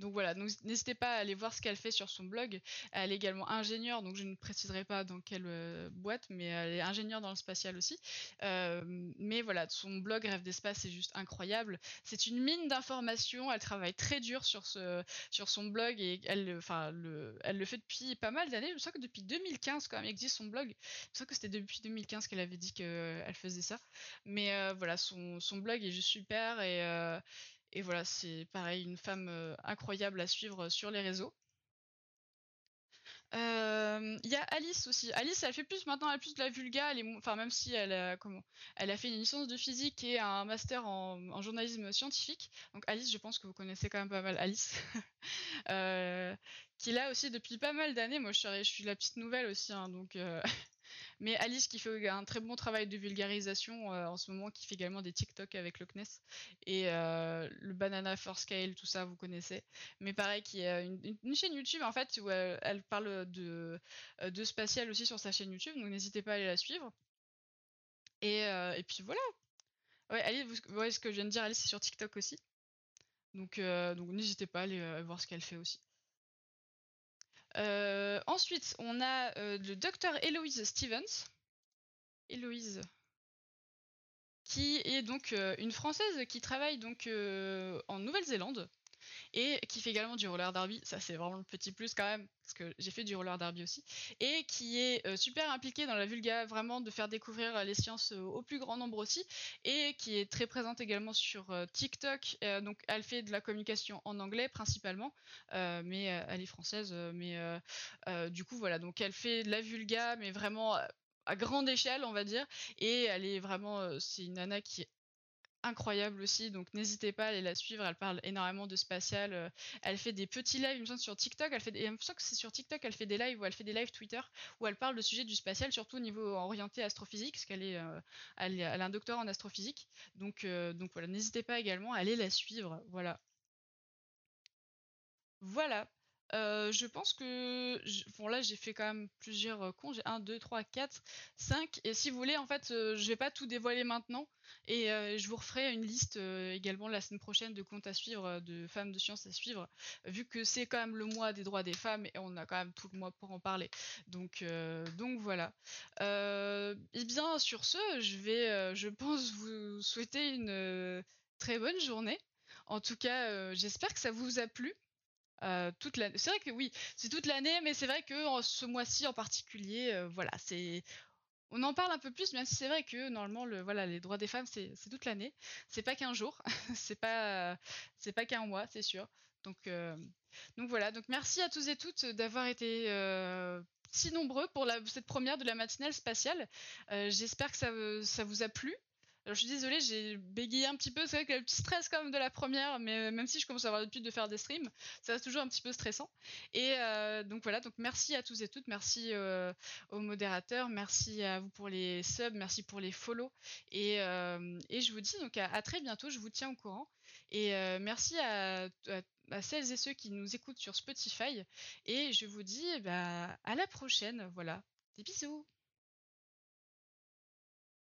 donc voilà, n'hésitez pas à aller voir ce qu'elle fait sur son blog. Elle est également ingénieure, donc je ne préciserai pas dans quelle euh, boîte, mais elle est ingénieure dans le spatial aussi. Euh, mais voilà, son blog Rêve d'espace est juste incroyable. C'est une mine d'informations. Elle travaille très dur sur, ce, sur son blog et elle, enfin, le, elle le fait depuis pas mal d'années. Je sens que depuis 2015 quand même existe son blog. Je sens que c'était depuis 2015 qu'elle avait dit qu'elle faisait ça. Mais euh, voilà, son, son, blog est juste super et et voilà, c'est pareil, une femme euh, incroyable à suivre sur les réseaux. Euh, il y a Alice aussi. Alice, elle fait plus maintenant, elle plus de la vulga. enfin, même si elle a, comment, elle a fait une licence de physique et un master en, journalisme scientifique. Donc Alice, je pense que vous connaissez quand même pas mal Alice, euh, qui est là aussi depuis pas mal d'années. Moi, je suis, je la petite nouvelle aussi, hein, donc mais Alice qui fait un très bon travail de vulgarisation euh, en ce moment, qui fait également des TikTok avec le CNES et euh, le Banana for Scale, tout ça vous connaissez. Mais pareil, qui est une, chaîne YouTube en fait où elle, parle de, euh, de spatial aussi sur sa chaîne YouTube, donc n'hésitez pas à aller la suivre. Et, puis voilà. Ouais, Alice, vous voyez ce que je viens de dire, Alice c'est sur TikTok aussi. Donc, donc n'hésitez pas à aller voir ce qu'elle fait aussi. Euh, ensuite, on a euh, le docteur Eloise Stevens. Eloise qui est donc euh, une Française qui travaille donc en Nouvelle-Zélande et qui fait également du roller derby. Ça, c'est vraiment le petit plus quand même, parce que j'ai fait du roller derby aussi. Et qui est euh, super impliquée dans la vulga, vraiment de faire découvrir les sciences euh, au plus grand nombre aussi. Et qui est très présente également sur euh, TikTok. donc, elle fait de la communication en anglais principalement, mais elle est française. mais du coup, voilà. Donc, elle fait de la vulga, mais vraiment à grande échelle, on va dire. Et elle est vraiment, c'est une nana qui est incroyable aussi, donc n'hésitez pas à aller la suivre. Elle parle énormément de spatial. Euh, elle fait des petits lives, il me semble, sur TikTok. Elle fait des, il que c'est sur TikTok, elle fait des lives ou elle fait des lives Twitter où elle parle de sujet du spatial, surtout au niveau orienté astrophysique, parce qu'elle est, euh, elle, a un doctorat en astrophysique. Donc, euh, donc voilà, n'hésitez pas également à aller la suivre. Voilà. Voilà. Euh, je pense que bon là j'ai fait quand même plusieurs euh, cons, j'ai 1, 2, 3, 4, 5 et si vous voulez en fait euh, je vais pas tout dévoiler maintenant. Et je vous referai une liste également la semaine prochaine de comptes à suivre, de femmes de science à suivre. Vu que c'est quand même le mois des droits des femmes et on a quand même tout le mois pour en parler. Donc, donc voilà. Et bien sur ce je vais je pense vous souhaiter une très bonne journée. En tout cas j'espère que ça vous a plu euh. C'est vrai que oui, c'est toute l'année, mais c'est vrai que ce mois-ci en particulier, euh, voilà, c'est on en parle un peu plus, même si c'est vrai que normalement, le, voilà, les droits des femmes, c'est toute l'année. C'est pas qu'un jour, c'est pas, c'est pas qu'un mois, c'est sûr. Donc, euh, donc voilà. Donc merci à tous et toutes d'avoir été si nombreux pour cette première de la matinale spatiale. J'espère que ça, ça vous a plu. Alors je suis désolée, j'ai bégayé un petit peu, c'est vrai que le petit stress quand même de la première, mais euh, même si je commence à avoir l'habitude de faire des streams, ça reste toujours un petit peu stressant. Et euh, donc voilà, donc merci à tous et toutes, merci euh, aux modérateurs, merci à vous pour les subs, merci pour les follow, et, et je vous dis donc à, très bientôt, je vous tiens au courant, et merci à, à, celles et ceux qui nous écoutent sur Spotify, et je vous dis bah, à la prochaine, voilà, des bisous